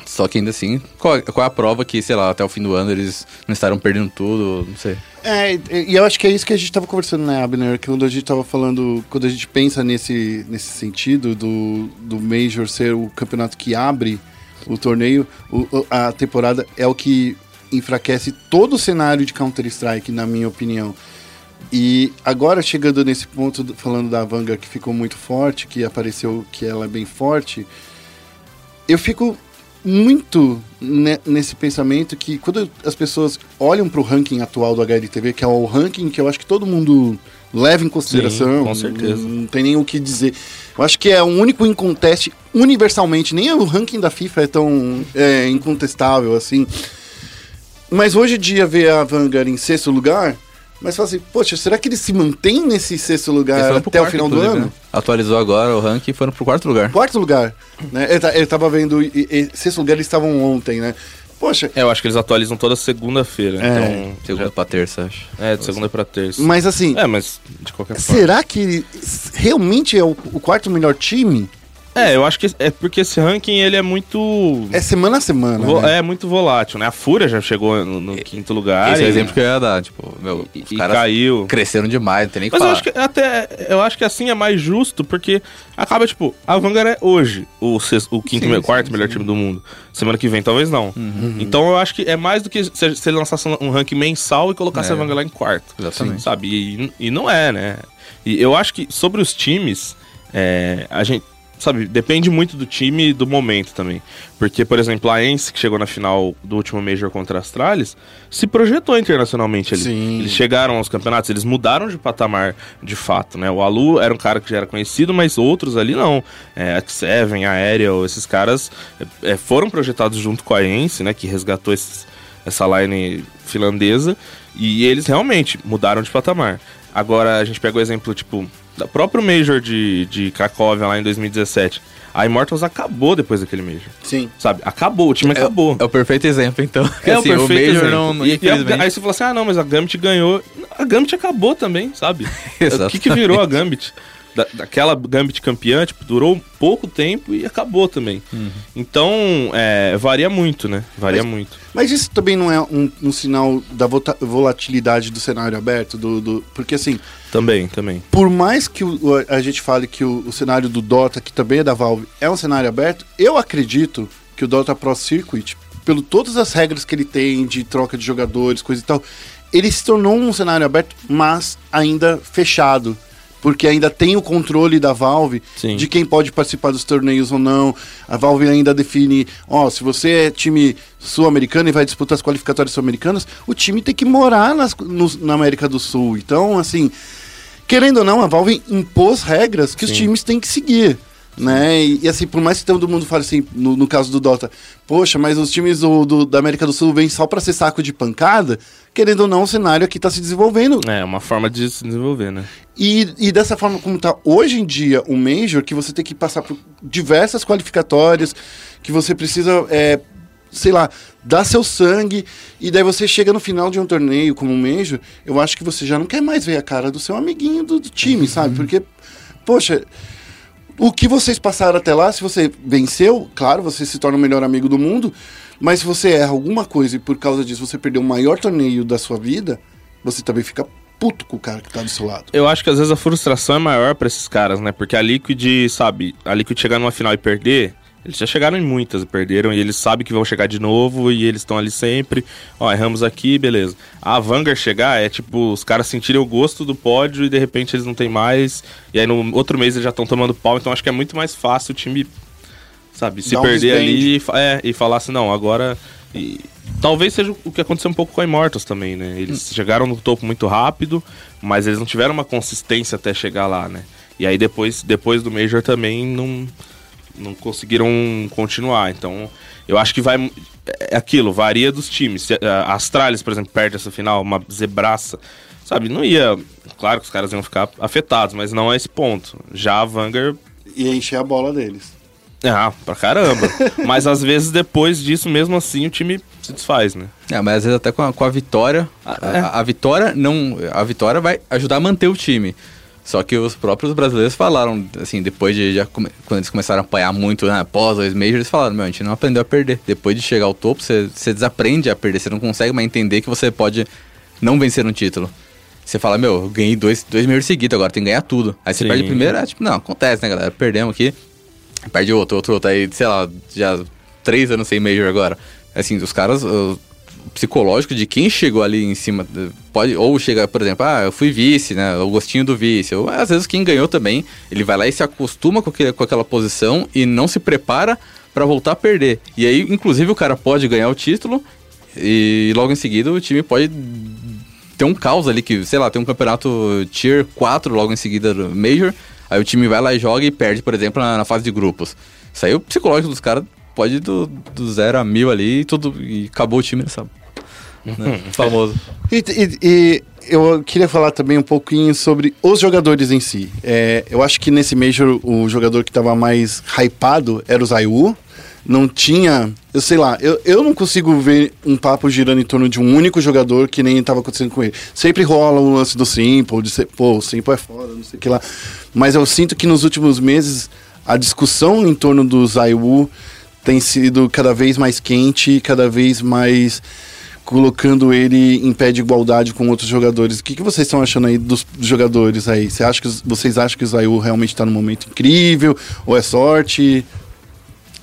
só que ainda assim, qual, qual é a prova que, sei lá, até o fim do ano eles não estarão perdendo tudo, não sei. É, e eu acho que é isso que a gente tava conversando, né, Abner? Quando a gente tava falando, quando a gente pensa nesse, nesse sentido do, do Major ser o campeonato que abre o torneio, o- a temporada é o que enfraquece todo o cenário de Counter-Strike, na minha opinião. E agora, chegando nesse ponto, do- falando da Vanguard que ficou muito forte, que apareceu que ela é bem forte, eu fico muito ne- nesse pensamento que quando as pessoas olham para o ranking atual do HLTV, que é o ranking que eu acho que todo mundo leva em consideração, com certeza. Não, não tem nem o que dizer. Eu acho que é o único inconteste universalmente, nem o ranking da FIFA é tão é, incontestável assim. Mas hoje em dia ver a Vanguard em sexto lugar, mas fala assim, poxa, será que eles se mantêm nesse sexto lugar até o final do ano? né? Atualizou agora o ranking e foram pro quarto lugar. Quarto lugar, né? Eu, ta- eu tava vendo, e, e, sexto lugar eles estavam ontem, né? Poxa, É, eu acho que eles atualizam toda segunda-feira. É, então, Segunda pra terça, acho. É, de segunda pra terça. mas assim, É, mas de qualquer forma. será que realmente é o, o quarto melhor time? É, eu acho que é porque esse ranking ele é muito. É semana a semana, vo- né? É muito volátil, né? A Fúria já chegou no, no quinto lugar. Esse é o exemplo que eu ia dar, tipo, meu, E, os caras caiu. cresceram demais, não tem nem Mas eu falar. acho que até. Eu acho que assim é mais justo, porque acaba, tipo, a Vanguard é hoje o, sexto, o quinto, Sim, me- sim, quarto sim. melhor time do mundo. Semana que vem, talvez não. Então eu acho que é mais do que se, se ele lançasse um ranking mensal e colocasse É. a Vanguard lá em quarto. Exatamente. Sabe? E, e não é, né? E eu acho que sobre os times, é, a gente. Sabe, depende muito do time e do momento também. Porque, por exemplo, a Ence, que chegou na final do último Major contra a Astralis, se projetou internacionalmente ali. Sim. Eles chegaram aos campeonatos, eles mudaram de patamar de fato, né? O Alu era um cara que já era conhecido, mas outros ali não. É, a Seven, a Aerial, esses caras é, foram projetados junto com a Ence, né? Que resgatou esses- essa line finlandesa. E eles realmente mudaram de patamar. Agora, a gente pega o exemplo, tipo, da próprio Major de, de Cracóvia lá em 2017. A Immortals acabou depois daquele Major. Sim. Sabe? Acabou, o time É, acabou. é o perfeito exemplo, então. [laughs] É assim, o perfeito Major exemplo. não, não E- e a- aí você fala assim, ah não, mas a Gambit ganhou. A Gambit acabou também, sabe? [laughs] o que, que virou a Gambit? Da, daquela Gambit campeã, tipo, durou pouco tempo e acabou também. Então, é, varia muito, né? Varia Mas- muito. Mas isso também não é um, um sinal da volatilidade do cenário aberto? Do, do- porque assim, Também, também. por mais que o- a gente fale que o, o cenário do Dota, que também é da Valve, é um cenário aberto, eu acredito que o Dota Pro Circuit, pelo todas as regras que ele tem de troca de jogadores, coisa e tal, ele se tornou um cenário aberto, mas ainda fechado. Porque ainda tem o controle da Valve Sim. de quem pode participar dos torneios ou não. A Valve ainda define, ó, se você é time sul-americano e vai disputar as qualificatórias sul-americanas, o time tem que morar nas- no- na América do Sul. Então, assim, querendo ou não, a Valve impôs regras que os Sim. times têm que seguir. Né? E, e, assim, por mais que todo mundo fale assim, no, no caso do Dota, poxa, mas os times do, do- da América do Sul vêm só pra ser saco de pancada, querendo ou não, o cenário aqui tá se desenvolvendo. É, uma forma de se desenvolver, né? E, e dessa forma como tá hoje em dia o Major, que você tem que passar por diversas qualificatórias, que você precisa, é, sei lá, dar seu sangue, e daí você chega no final de um torneio como um Major, eu acho que você já não quer mais ver a cara do seu amiguinho do, do time, sabe? Porque, poxa, o que vocês passaram até lá, se você venceu, claro, você se torna o melhor amigo do mundo, mas se você erra alguma coisa e por causa disso você perdeu o maior torneio da sua vida, você também fica puto com o cara que tá do seu lado. Eu acho que às vezes a frustração é maior pra esses caras, né? Porque a Liquid, sabe, a Liquid chegar numa final e perder, eles já chegaram em muitas e perderam, e eles sabem que vão chegar de novo, e eles estão ali sempre. Ó, erramos aqui, beleza. A Vanguard chegar é tipo, os caras sentirem o gosto do pódio e de repente eles não tem mais, e aí no outro mês eles já estão tomando pau, então acho que é muito mais fácil o time, sabe, se Dá perder ali e, é, e falar assim, não, agora. e talvez seja o que aconteceu um pouco com a Immortals também, né? Eles chegaram no topo muito rápido, mas eles não tiveram uma consistência até chegar lá, né? E aí depois, depois do Major também não, não conseguiram continuar. Então, eu acho que vai. É aquilo, varia dos times. Se a Astralis, por exemplo, perde essa final, uma zebraça, sabe? Não ia. Claro que os caras iam ficar afetados, mas não a esse ponto. Já a Vanguard E encher a bola deles. Ah, pra caramba. [laughs] Mas às vezes depois disso, mesmo assim, o time se desfaz, né? É, mas às vezes até com a, com a vitória, a, é. a- a vitória não, a vitória vai ajudar a manter o time. Só que os próprios brasileiros falaram, assim, depois de já come- quando eles começaram a apanhar muito, né, após dois majors, eles falaram, meu, a gente não aprendeu a perder. Depois de chegar ao topo, você, você desaprende a perder, você não consegue mais entender que você pode não vencer um título. Você fala, meu, eu ganhei dois, dois majors seguidos, agora tem que ganhar tudo. Aí você Sim. perde o primeiro, é tipo, não, acontece, né, galera, perdemos aqui, perde outro, outro, outro, aí, sei lá, já três anos sem major agora. Assim, os caras, o psicológico de quem chegou ali em cima, eh, pode, ou chega, por exemplo, ah, eu fui vice, né, o gostinho do vice, ou às vezes quem ganhou também, ele vai lá e se acostuma com, aquele, com aquela posição e não se prepara pra voltar a perder. E aí, inclusive, o cara pode ganhar o título e logo em seguida o time pode ter um caos ali que, sei lá, tem um campeonato Tier 4 logo em seguida Major, aí o time vai lá e joga e perde, por exemplo, na, na fase de grupos. Isso aí o psicológico dos caras pode ir do, do zero a mil ali e tudo, e acabou o time, sabe? Né? [laughs] Famoso. E, e- e eu queria falar também um pouquinho sobre os jogadores em si. É, eu acho que nesse Major o jogador que estava mais hypado era o Zayu. Não tinha. Eu sei lá, eu, eu não consigo ver um papo girando em torno de um único jogador que nem estava acontecendo com ele. Sempre rola o lance do Simple, de ser, pô, o Simple é foda, não sei o que lá. Mas eu sinto que nos últimos meses a discussão em torno do Zayu tem sido cada vez mais quente, cada vez mais colocando ele em pé de igualdade com outros jogadores. O que, que vocês estão achando aí dos jogadores aí? Você acha que, vocês acham que o Zayu realmente está num momento incrível? Ou é sorte?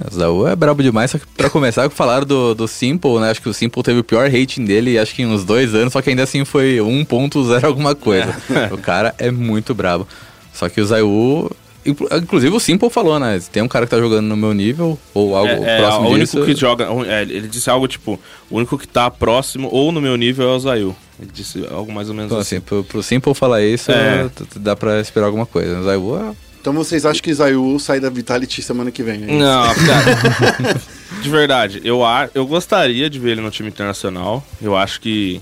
O Zaú é brabo demais, só que pra começar, falaram do, do Simple, né? Acho que o Simple teve o pior rating dele, acho que em uns dois anos, só que ainda assim foi 1.0 alguma coisa. o cara é muito brabo. Só que o Zayu. inclu- Inclusive o Simple falou, né? Tem um cara que tá jogando no meu nível, ou algo é, é, próximo o disso. único que joga. é, ele disse algo tipo: o único que tá próximo ou no meu nível é o Zayu. Ele disse algo mais ou menos Então, assim. assim, pro, pro Simple falar isso, É. dá pra esperar alguma coisa. O Zayu é Então vocês acham que o Zayu sai da Vitality semana que vem? é? Não, cara. [laughs] de verdade, eu, eu gostaria de ver ele no time internacional. Eu acho que.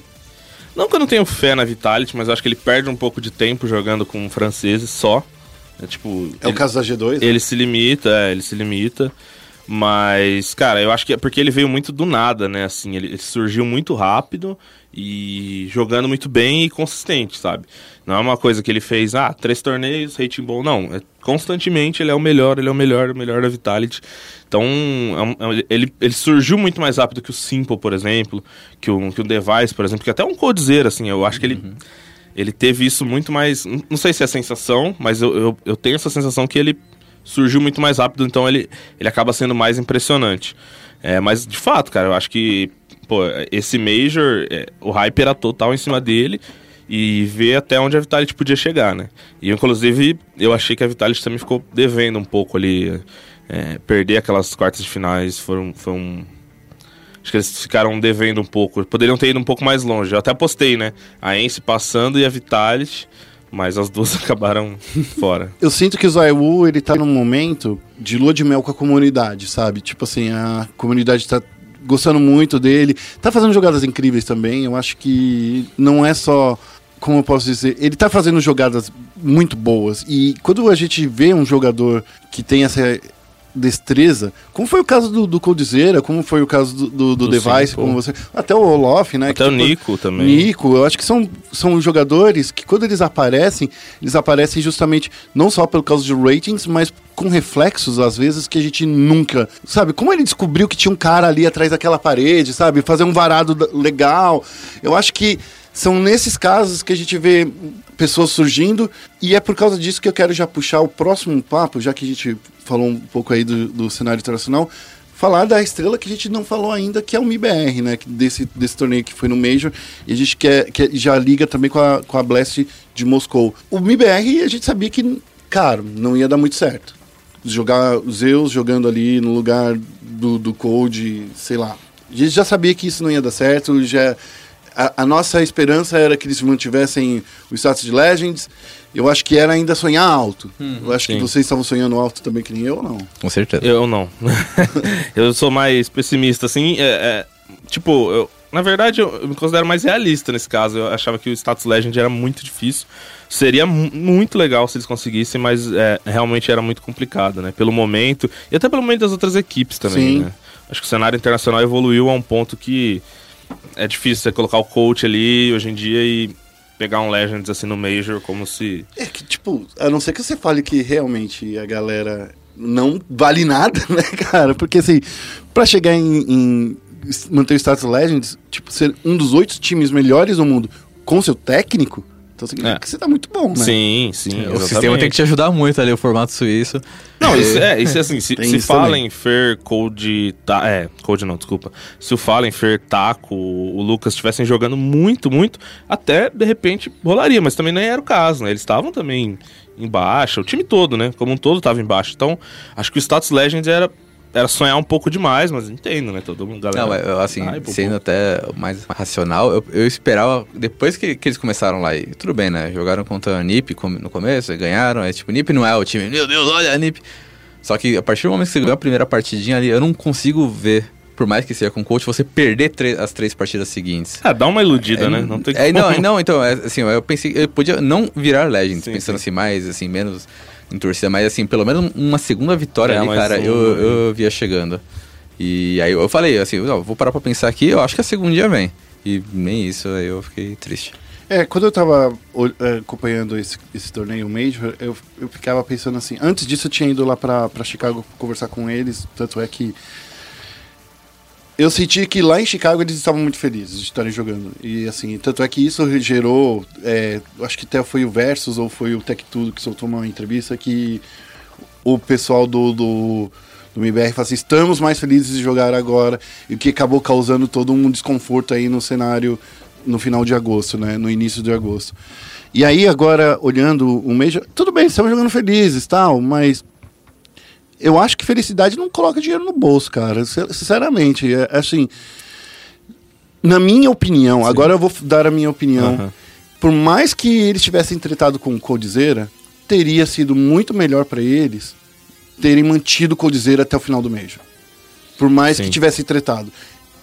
Não que eu não tenho fé na Vitality, mas eu acho que ele perde um pouco de tempo jogando com franceses só. É tipo. É o ele- caso da G2? né? Ele se limita, é, ele se limita. Mas, cara, eu acho que é porque ele veio muito do nada, né? Assim, ele, ele surgiu muito rápido e jogando muito bem e consistente, sabe? Não é uma coisa que ele fez, ah, três torneios, rating bom. Não, é, constantemente ele é o melhor, ele é o melhor, o melhor da Vitality. Então, é é ele, ele surgiu muito mais rápido que o Simple, por exemplo, que o, que o Device, por exemplo, que até um Codezera, assim, eu acho que ele... Ele teve isso muito mais. Não sei se é sensação, mas eu, eu, eu tenho essa sensação que ele surgiu muito mais rápido, então ele, ele acaba sendo mais impressionante. É, mas de fato, cara, eu acho que pô, esse Major, é, o hype era total em cima dele e ver até onde a Vitality podia chegar, né? E inclusive eu achei que a Vitality também ficou devendo um pouco ali. é, perder aquelas quartas de finais foram, foi um, Acho que eles ficaram devendo um pouco. Poderiam ter ido um pouco mais longe. Eu até postei, né? A Ence passando e a Vitality. mas as duas [laughs] acabaram fora. Eu sinto que o Zaiwu, ele tá num momento de lua de mel com a comunidade, sabe? Tipo assim, a comunidade tá gostando muito dele. Tá fazendo jogadas incríveis também. Eu acho que não é só. Como eu posso dizer? Ele tá fazendo jogadas muito boas. E quando a gente vê um jogador que tem essa destreza, como foi o caso do, do Coldzera, como foi o caso do, do, do Do Device, Simple. como você. Até o Olof, né? Até que, o tipo, Nico também. Nico, eu acho que são, são jogadores que quando eles aparecem, eles aparecem justamente não só pelo causa de ratings, mas com reflexos, às vezes, que a gente nunca. Sabe, como ele descobriu que tinha um cara ali atrás daquela parede, sabe? Fazer um varado legal. Eu acho que são nesses casos que a gente vê pessoas surgindo, e é por causa disso que eu quero já puxar o próximo papo, já que a gente falou um pouco aí do, do cenário internacional, falar da estrela que a gente não falou ainda, que é o MIBR, né? Desse, desse torneio que foi no Major. E a gente quer, quer já liga também com a, com a Blast de Moscou. O MIBR a gente sabia que, cara, não ia dar muito certo. Jogar Zeus jogando ali no lugar do, do Code, sei lá. A gente já sabia que isso não ia dar certo. Já, a, a nossa esperança era que eles mantivessem o status de Legends. Eu acho que era ainda sonhar alto. eu acho que sim. vocês estavam sonhando alto também, que nem eu ou não? Com certeza. Eu não. [laughs] eu sou mais pessimista, assim. é- é, tipo, eu- na verdade, eu, eu me considero mais realista nesse caso. Eu achava que o status legend era muito difícil. Seria mu- muito legal se eles conseguissem, mas é, realmente era muito complicado, né? Pelo momento, e até pelo momento das outras equipes também, Sim. né? Acho que o cenário internacional evoluiu a um ponto que é difícil você colocar o coach ali hoje em dia e pegar um Legends assim no Major como se. É que, tipo, a não ser que você fale que realmente a galera não vale nada, [laughs] né, cara? Porque, assim, pra chegar em, em manter o status Legends, tipo, ser um dos oito times melhores do mundo com seu técnico, então significa É. que você tá muito bom, né? Sim, sim. O exatamente. sistema tem que te ajudar muito ali, o formato suíço. Não, isso é, isso é assim, se, se fala em Fer, Code, tá, é, Code não, desculpa. Se o Fallen, Fer, Taco, o Lucas estivessem jogando muito, muito, até de repente rolaria, mas também nem era o caso, né? Eles estavam também em baixa, o time todo, né? Como um todo estava em baixa. Então, acho que o Status Legends era, era sonhar um pouco demais, mas entendo, né? Todo mundo, galera. Não, eu, assim, Ai, sendo até mais racional, eu, eu esperava, depois que, que eles começaram lá, e tudo bem, né? Jogaram contra a NiP no começo, e ganharam, é tipo, NiP não é o time, meu Deus, olha a NiP. Só que a partir do momento que você ganhou a primeira partidinha ali, eu não consigo ver, por mais que seja com coach, você perder as três partidas seguintes. Ah, dá uma iludida, né? Não tem é, não, não, então, é, assim, eu pensei, eu podia não virar Legends, Sim, pensando sim. assim, mais, assim, menos em torcida, mas assim, pelo menos uma segunda vitória É, ali, cara, um, eu, eu via chegando. E aí eu falei, assim, vou parar pra pensar aqui, eu acho que a segunda dia vem. E nem isso, aí eu fiquei triste. É, quando eu tava é, acompanhando esse, esse torneio Major, eu, eu ficava pensando assim. Antes disso, eu tinha ido lá pra, pra Chicago conversar com eles. Tanto é que. Eu senti que lá em Chicago eles estavam muito felizes de estarem jogando. E assim, tanto é que isso gerou. é, acho que até foi o Versus ou foi o Tech Tudo que soltou uma entrevista que o pessoal do, do, do MBR fala assim, estamos mais felizes de jogar agora, e o que acabou causando todo um desconforto aí no cenário no final de agosto, né? No início de agosto. E aí, agora, olhando o Major, tudo bem, estamos jogando felizes tal, mas eu acho que felicidade não coloca dinheiro no bolso, cara. Sin- Sinceramente, é assim. Na minha opinião, agora eu vou dar a minha opinião. Aham. Por mais que eles tivessem tratado com o Coldzera, teria sido muito melhor para eles terem mantido o Coldzera até o final do Major. Por mais Sim. que tivessem tratado.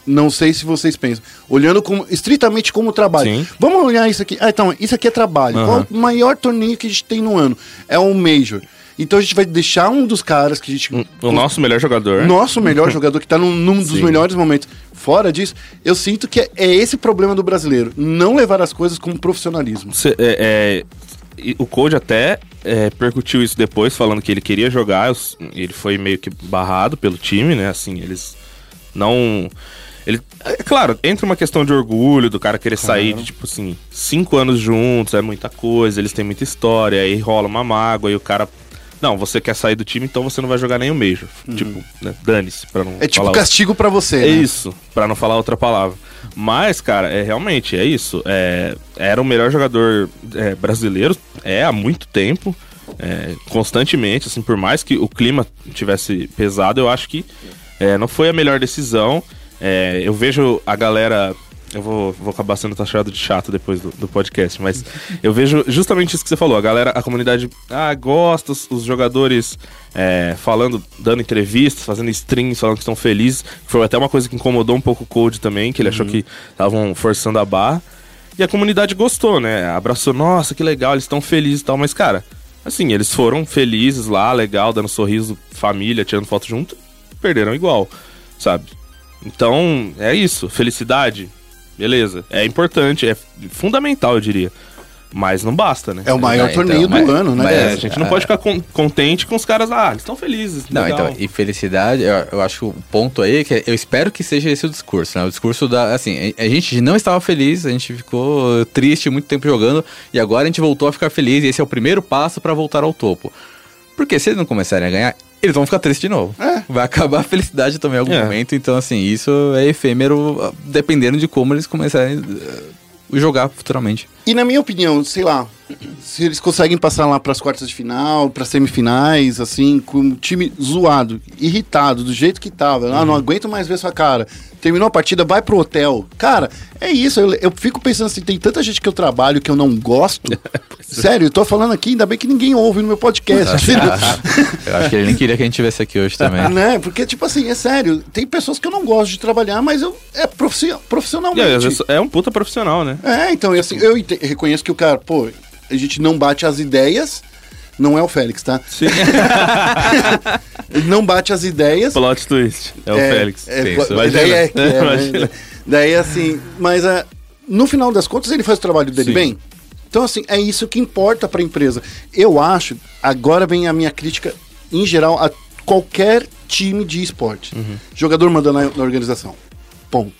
Não sei se vocês pensam. Olhando como, estritamente como trabalho. Sim. Vamos olhar isso aqui. Ah, então, isso aqui é trabalho. Aham. Qual o maior torneio que a gente tem no ano? É o Major. Então a gente vai deixar um dos caras que a gente. O nosso melhor jogador. Nosso melhor [laughs] jogador que tá num, num dos Sim. melhores momentos. Fora disso, eu sinto que é, é esse problema do brasileiro. Não levar as coisas com profissionalismo. Cê- é, é, o Code até é, percutiu isso depois, falando que ele queria jogar. Ele foi meio que barrado pelo time, né? Assim, eles não. Ele, é claro, entra uma questão de orgulho do cara querer sair de, tipo assim, cinco anos juntos, é muita coisa, eles têm muita história, aí rola uma mágoa e o cara. Não, você quer sair do time, então você não vai jogar nem o Major. Tipo, né, dane-se, pra não É tipo falar outra- castigo pra você. é né? isso, pra não falar outra palavra. Mas, cara, é realmente, é isso. É, era o melhor jogador é, brasileiro, é há muito tempo, é, constantemente, assim, por mais que o clima tivesse pesado, eu acho que é, não foi a melhor decisão. É, eu vejo a galera eu vou, vou acabar sendo taxado de chato depois do, do podcast, mas eu vejo justamente isso que você falou. A galera, a comunidade, ah, gosta, os, os jogadores é, falando, dando entrevistas, fazendo streams, falando que estão felizes. Foi até uma coisa que incomodou um pouco o Code também, que ele achou que estavam forçando a barra. E a comunidade gostou, né? Abraçou, nossa, que legal, eles estão felizes e tal, mas, cara, assim, eles foram felizes lá, legal, dando sorriso, família, tirando foto junto, perderam igual, sabe? Então, é isso. Felicidade, beleza. É importante, é fundamental, eu diria. Mas não basta, né? É o maior É, então, torneio mas- do ano, né? mas- É, a gente não pode ficar con- contente com os caras, ah, eles estão felizes. Não, legal. então, e felicidade, eu, eu acho que o ponto aí é que eu espero que seja esse o discurso, né? O discurso da, assim, a, a gente não estava feliz, a gente ficou triste muito tempo jogando e agora a gente voltou a ficar feliz e esse é o primeiro passo para voltar ao topo. Porque se eles não começarem a ganhar, eles vão ficar tristes de novo. É. Vai acabar a felicidade também em algum É. momento, então assim, isso é efêmero dependendo de como eles começarem a jogar futuramente. E na minha opinião, sei lá, se eles conseguem passar lá para as quartas de final, para semifinais, assim, com o time zoado, irritado, do jeito que tava, ah, não aguento mais ver sua cara. Terminou a partida, vai pro hotel. Cara, é isso. Eu, eu fico pensando assim, tem tanta gente que eu trabalho que eu não gosto. [laughs] Sério, eu tô falando aqui, ainda bem que ninguém ouve no meu podcast. [laughs] Eu acho que ele nem queria que a gente tivesse aqui hoje também. né? Porque, tipo assim, é sério, tem pessoas que eu não gosto de trabalhar, mas eu é profissi- profissionalmente. vezes, é um puta profissional, né? É, então, e assim, eu reconheço que o cara, pô, a gente não bate as ideias, não é o Félix, tá? Sim. Ele [laughs] não bate as ideias. Plot twist. É o Félix. É, Sim, daí é, é, né? Daí assim, mas é, no final das contas ele faz o trabalho dele Sim. bem. Então assim, é isso que importa pra empresa. Eu acho, agora vem a minha crítica em geral a qualquer time de esporte. Uhum. Jogador manda na, na organização. Ponto.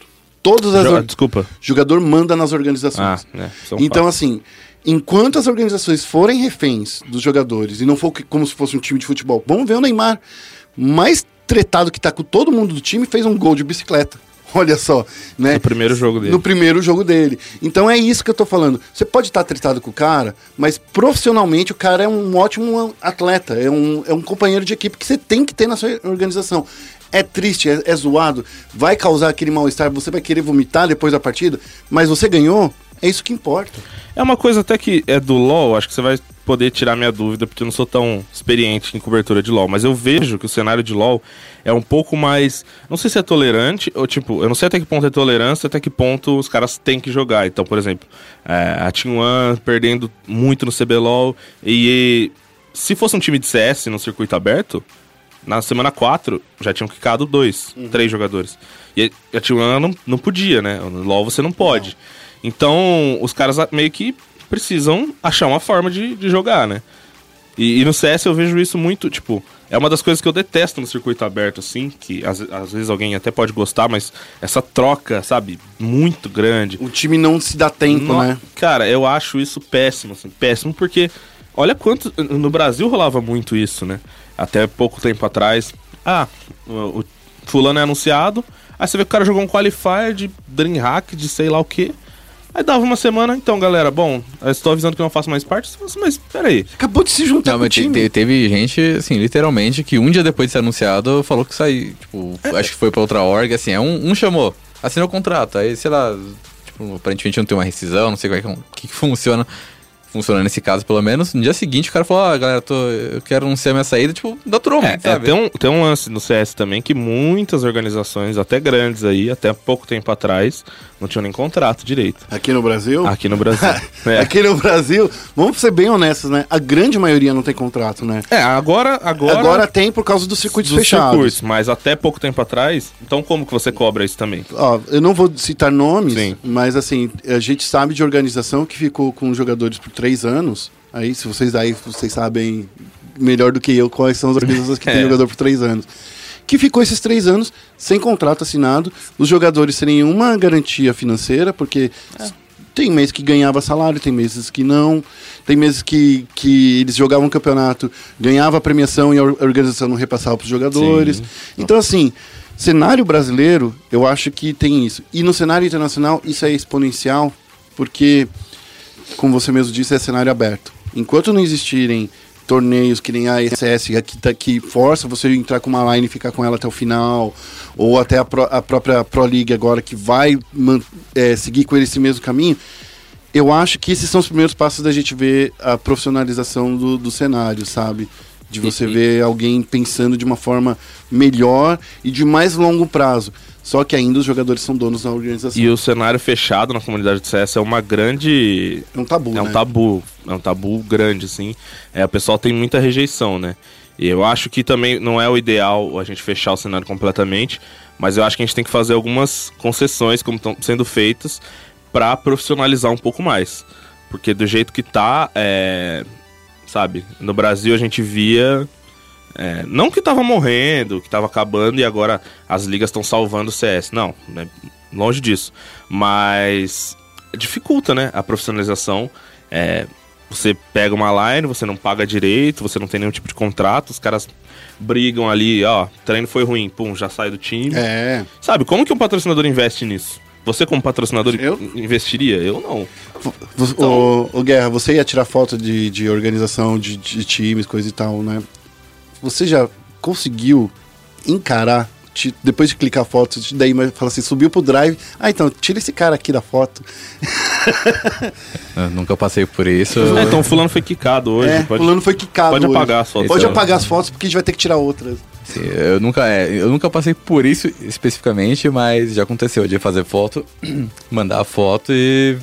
Todas as Jo- or- Desculpa. jogador manda nas organizações. Ah, é, é então, assim, enquanto as organizações forem reféns dos jogadores e não for como se fosse um time de futebol, vamos ver o Neymar mais tretado que tá com todo mundo do time fez um gol de bicicleta. [laughs] Olha só, né? No primeiro jogo dele. No primeiro jogo dele. Então é isso que eu tô falando. Você pode estar tretado com o cara, mas profissionalmente o cara é um ótimo atleta, é um, é um companheiro de equipe que você tem que ter na sua organização. É triste, é, é zoado, vai causar aquele mal-estar, você vai querer vomitar depois da partida, mas você ganhou, é isso que importa. É uma coisa até que é do LoL, acho que você vai poder tirar minha dúvida, porque eu não sou tão experiente em cobertura de LoL, mas eu vejo que o cenário de LoL é um pouco mais. Não sei se é tolerante, ou tipo, eu não sei até que ponto é tolerância, até que ponto os caras têm que jogar. Então, por exemplo, é, a Team One perdendo muito no CBLOL, e se fosse um time de CS no circuito aberto, na semana 4 já tinham quicado dois, três jogadores. E a Team One não, não podia, né? No LoL você não pode. Então, os caras meio que precisam achar uma forma de, de jogar, né? E, e no CS eu vejo isso muito, tipo, é uma das coisas que eu detesto no circuito aberto, assim, que às, às vezes alguém até pode gostar, mas essa troca, sabe, muito grande. O time não se dá tempo, No- né? Cara, eu acho isso péssimo, assim, péssimo, porque olha quanto. No Brasil rolava muito isso, né? Até pouco tempo atrás. Ah, o, o fulano é anunciado, aí você vê que o cara jogou um qualifier de Dreamhack, de sei lá o quê. Aí dava uma semana, então, galera, bom, eu estou avisando que não faço mais parte, mas peraí. Acabou de se juntar Não, mas te- teve gente, assim, literalmente, que um dia depois de ser anunciado, falou que saiu, tipo, acho que foi pra outra org, assim, é um, um chamou, assinou o contrato, aí, sei lá, tipo, aparentemente não tem uma rescisão, não sei como é que, o que, que funciona, funciona nesse caso, pelo menos, no dia seguinte o cara falou, ah, galera, tô, eu quero anunciar minha saída, tipo, naturalmente, É, sabe? tem, um, tem um lance no CS também que muitas organizações, até grandes aí, até pouco tempo atrás, não tinham nem contrato direito. Aqui no Brasil? Aqui no Brasil. [laughs] é. Aqui no Brasil, vamos ser bem honestos, né? A grande maioria não tem contrato, né? É, agora. Agora, Agora, tem por causa dos circuitos dos fechados. circuitos, mas até pouco tempo atrás. Então, como que você cobra isso também? Ó, eu não vou citar nomes, Sim. mas assim, a gente sabe de organização que ficou com jogadores por três anos. Aí, se vocês aí, vocês sabem melhor do que eu quais são as organizações que tem [laughs] É. jogador por três anos. Que ficou esses três anos sem contrato assinado, os jogadores sem nenhuma garantia financeira, porque tem meses que ganhava salário, tem meses que não, tem meses que, que eles jogavam um campeonato, ganhava a premiação e a organização não repassava para os jogadores. Sim. Então, assim, cenário brasileiro, eu acho que tem isso. E no cenário internacional, isso é exponencial, porque, como você mesmo disse, é cenário aberto. Enquanto não existirem torneios que nem a ESS aqui tá que força você a entrar com uma line e ficar com ela até o final, ou até a, pró- a própria Pro League agora que vai man- é, seguir com esse mesmo caminho. Eu acho que esses são os primeiros passos da gente ver a profissionalização do, do cenário, sabe? De você E- e- ver alguém pensando de uma forma melhor e de mais longo prazo. Só que ainda os jogadores são donos da organização. E o cenário fechado na comunidade de CS é uma grande. É um tabu, É um né? tabu. É um tabu grande, assim. É, o pessoal tem muita rejeição, né? E eu acho que também não é o ideal a gente fechar o cenário completamente, mas eu acho que a gente tem que fazer algumas concessões, como estão sendo feitas, para profissionalizar um pouco mais. Porque do jeito que tá, é, sabe, no Brasil a gente via. É, não que tava morrendo, que tava acabando e agora as ligas estão salvando o CS. Não, né, longe disso. Mas dificulta, né, a profissionalização. É, você pega uma line, você não paga direito, você não tem nenhum tipo de contrato, os caras brigam ali, ó, treino foi ruim, pum, já sai do time. É. Sabe, como que um patrocinador investe nisso? Você como patrocinador Eu? investiria? Eu não. Então- Ô, ô, Guerra, você ia tirar foto de, de organização de, de times, coisa e tal, né? Você já conseguiu encarar, te- depois de clicar a foto, daí mas fala assim, subiu pro drive, ah, então, tira esse cara aqui da foto. [laughs] Eu nunca passei por isso. É, então fulano foi quicado hoje. é, pode, fulano foi quicado pode hoje. apagar as fotos. Pode Então- apagar as fotos porque a gente vai ter que tirar outras. Sim, eu nunca, é, eu nunca passei por isso especificamente, mas já aconteceu de fazer foto, [clears throat] mandar a foto e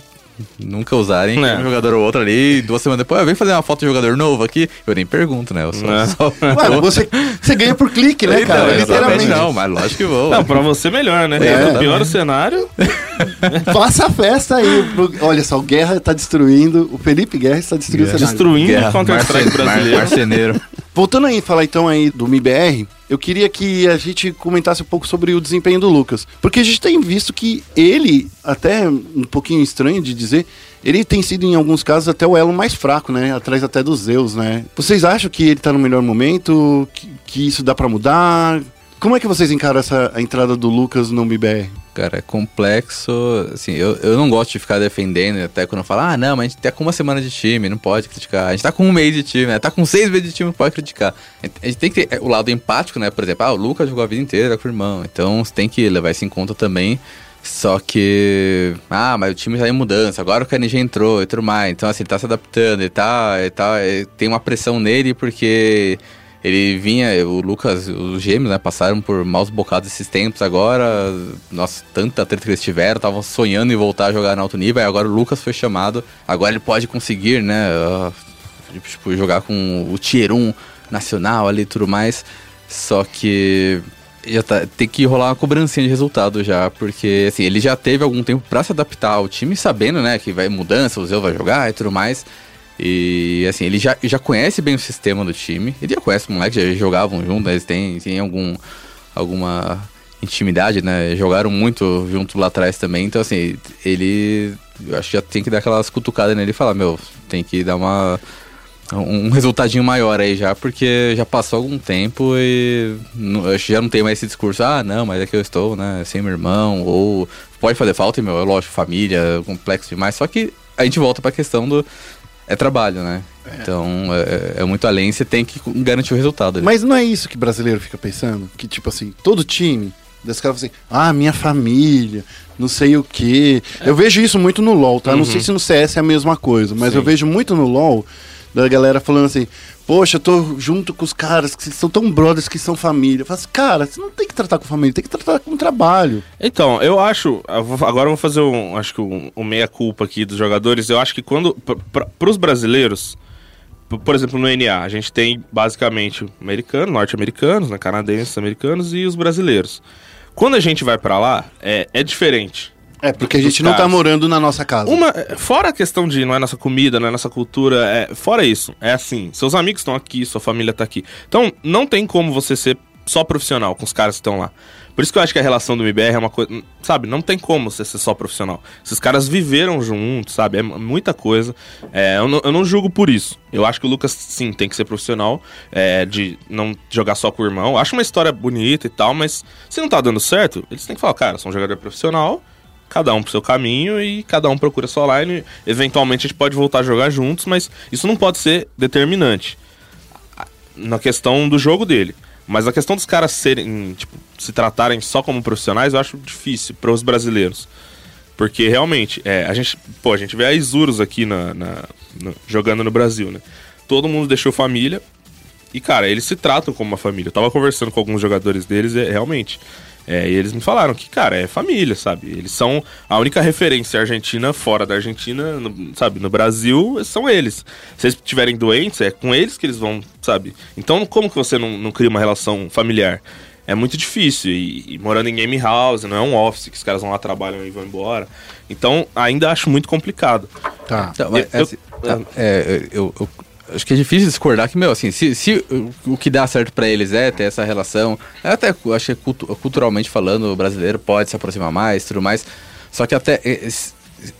nunca usarem É. um jogador ou outro ali, duas semanas depois, ah, vem fazer uma foto de jogador novo aqui, eu nem pergunto, né? Eu só, É. só- Ué, você, você ganha por clique, né, Então, cara? Literalmente. não, mas lógico que vou. Não, pra você melhor, né? É. No pior cenário, [laughs] Faça a festa aí. pro- Olha só, o Guerra tá destruindo, o Felipe Guerra está destruindo o cenário. destruindo Guerra, o Counter-Strike brasileiro. marceneiro. Voltando aí, falar então aí do MIBR, eu queria que a gente comentasse um pouco sobre o desempenho do Lucas. Porque a gente tem visto que ele, até um pouquinho estranho de dizer, ele tem sido em alguns casos até o elo mais fraco, né? Atrás até dos Zeus, né? Vocês acham que ele tá no melhor momento? Que, que isso dá pra mudar? Como é que vocês encaram essa a entrada do Lucas no MIBR? Cara, é complexo. Assim, eu, eu não gosto de ficar defendendo, até quando fala, ah, não, mas a gente tá com uma semana de time, não pode criticar. A gente tá com um mês de time, né? Tá com seis meses de time, não pode criticar. A gente- tem que ter o lado empático, né? Por exemplo, ah, o Lucas jogou a vida inteira com o irmão. Então você tem que levar isso em conta também. Só que. Ah, mas o time tá em mudança, agora o KNG entrou e tudo mais. Então, assim, ele tá se adaptando, ele tá. Ele tá ele tem uma pressão nele porque ele vinha, o Lucas, os gêmeos, né, passaram por maus bocados esses tempos agora. Nossa, tanta treta que eles tiveram, estavam sonhando em voltar a jogar no alto nível. Aí agora o Lucas foi chamado, agora ele pode conseguir, né, ah, tipo, jogar com o Tier 1 nacional ali e tudo mais. Só que já tá, tem que rolar uma cobrancinha de resultado já, porque assim, ele já teve algum tempo pra se adaptar ao time, sabendo, né, que vai mudança, o Zeu vai jogar e tudo mais. E assim, ele já, já conhece bem o sistema do time. Ele já conhece os moleques, já jogavam juntos, né, eles têm, têm algum, alguma intimidade, né? Jogaram muito junto lá atrás também. Então, assim, ele. Eu acho que já tem que dar aquelas cutucadas nele e falar, meu, tem que dar uma. Um resultadinho maior aí já, porque já passou algum tempo e não- já não tem mais esse discurso, ah, não, mas é que eu estou, né, sem meu irmão, ou pode fazer falta, meu, é lógico, família, complexo demais, só que a gente volta pra questão do, é trabalho, né, então é, é muito além, você tem que garantir o resultado. ali. Mas não é isso que brasileiro fica pensando? Que tipo assim, todo time, desse cara assim, ah, minha família, não sei o quê. Eu vejo isso muito no LoL, tá? Não sei se no CS é a mesma coisa, mas eu vejo muito no LoL da galera falando assim, poxa, eu tô junto com os caras que são tão brothers que são família. Eu falo assim, cara, você não tem que tratar com família, tem que tratar com trabalho. Então, eu acho. Agora eu vou fazer um, acho que um, um meia-culpa aqui dos jogadores. Eu acho que quando. Para os brasileiros, por exemplo, no NA, a gente tem basicamente americanos, norte-americanos, né, canadenses, americanos e os brasileiros. Quando a gente vai pra lá, é, é diferente. É, porque a gente não tá morando na nossa casa. Uma, fora a questão de não é nossa comida, não é nossa cultura, é, fora isso, é assim, seus amigos estão aqui, sua família tá aqui. Então, não tem como você ser só profissional com os caras que estão lá. Por isso que eu acho que a relação do MBR é uma coisa, sabe, não tem como você ser só profissional. Esses caras viveram juntos, sabe, é muita coisa. É, eu, não, eu não julgo por isso. Eu acho que o Lucas, sim, tem que ser profissional, é, de não jogar só com o irmão. Eu acho uma história bonita e tal, mas se não tá dando certo, eles têm que falar, cara, eu sou um jogador profissional, cada um pro seu caminho e cada um procura sua line. Eventualmente a gente pode voltar a jogar juntos, mas isso não pode ser determinante. na questão do jogo dele. Mas a questão dos caras serem, tipo, se tratarem só como profissionais, eu acho difícil para os brasileiros. Porque realmente, é, a gente, pô, a gente vê a Isurus aqui na, na- jogando no Brasil, né? Todo mundo deixou família e, cara, eles se tratam como uma família. Eu tava conversando com alguns jogadores deles, e, realmente. É, e eles me falaram que, cara, é família, sabe? Eles são a única referência argentina fora da Argentina, no- sabe? No Brasil, são eles. Se eles estiverem doentes, é com eles que eles vão, sabe? Então, como que você não, não cria uma relação familiar? É muito difícil. E, e morando em game house, não é um office que os caras vão lá, trabalham e vão embora. Então, ainda acho muito complicado. Tá. Então, mas, Eu- assim, tá, é, eu, eu acho que é difícil discordar que, meu, assim, se, se o, que dá certo pra eles é ter essa relação, é até, acho que cultu- culturalmente falando, o brasileiro pode se aproximar mais, tudo mais, só que até é, se,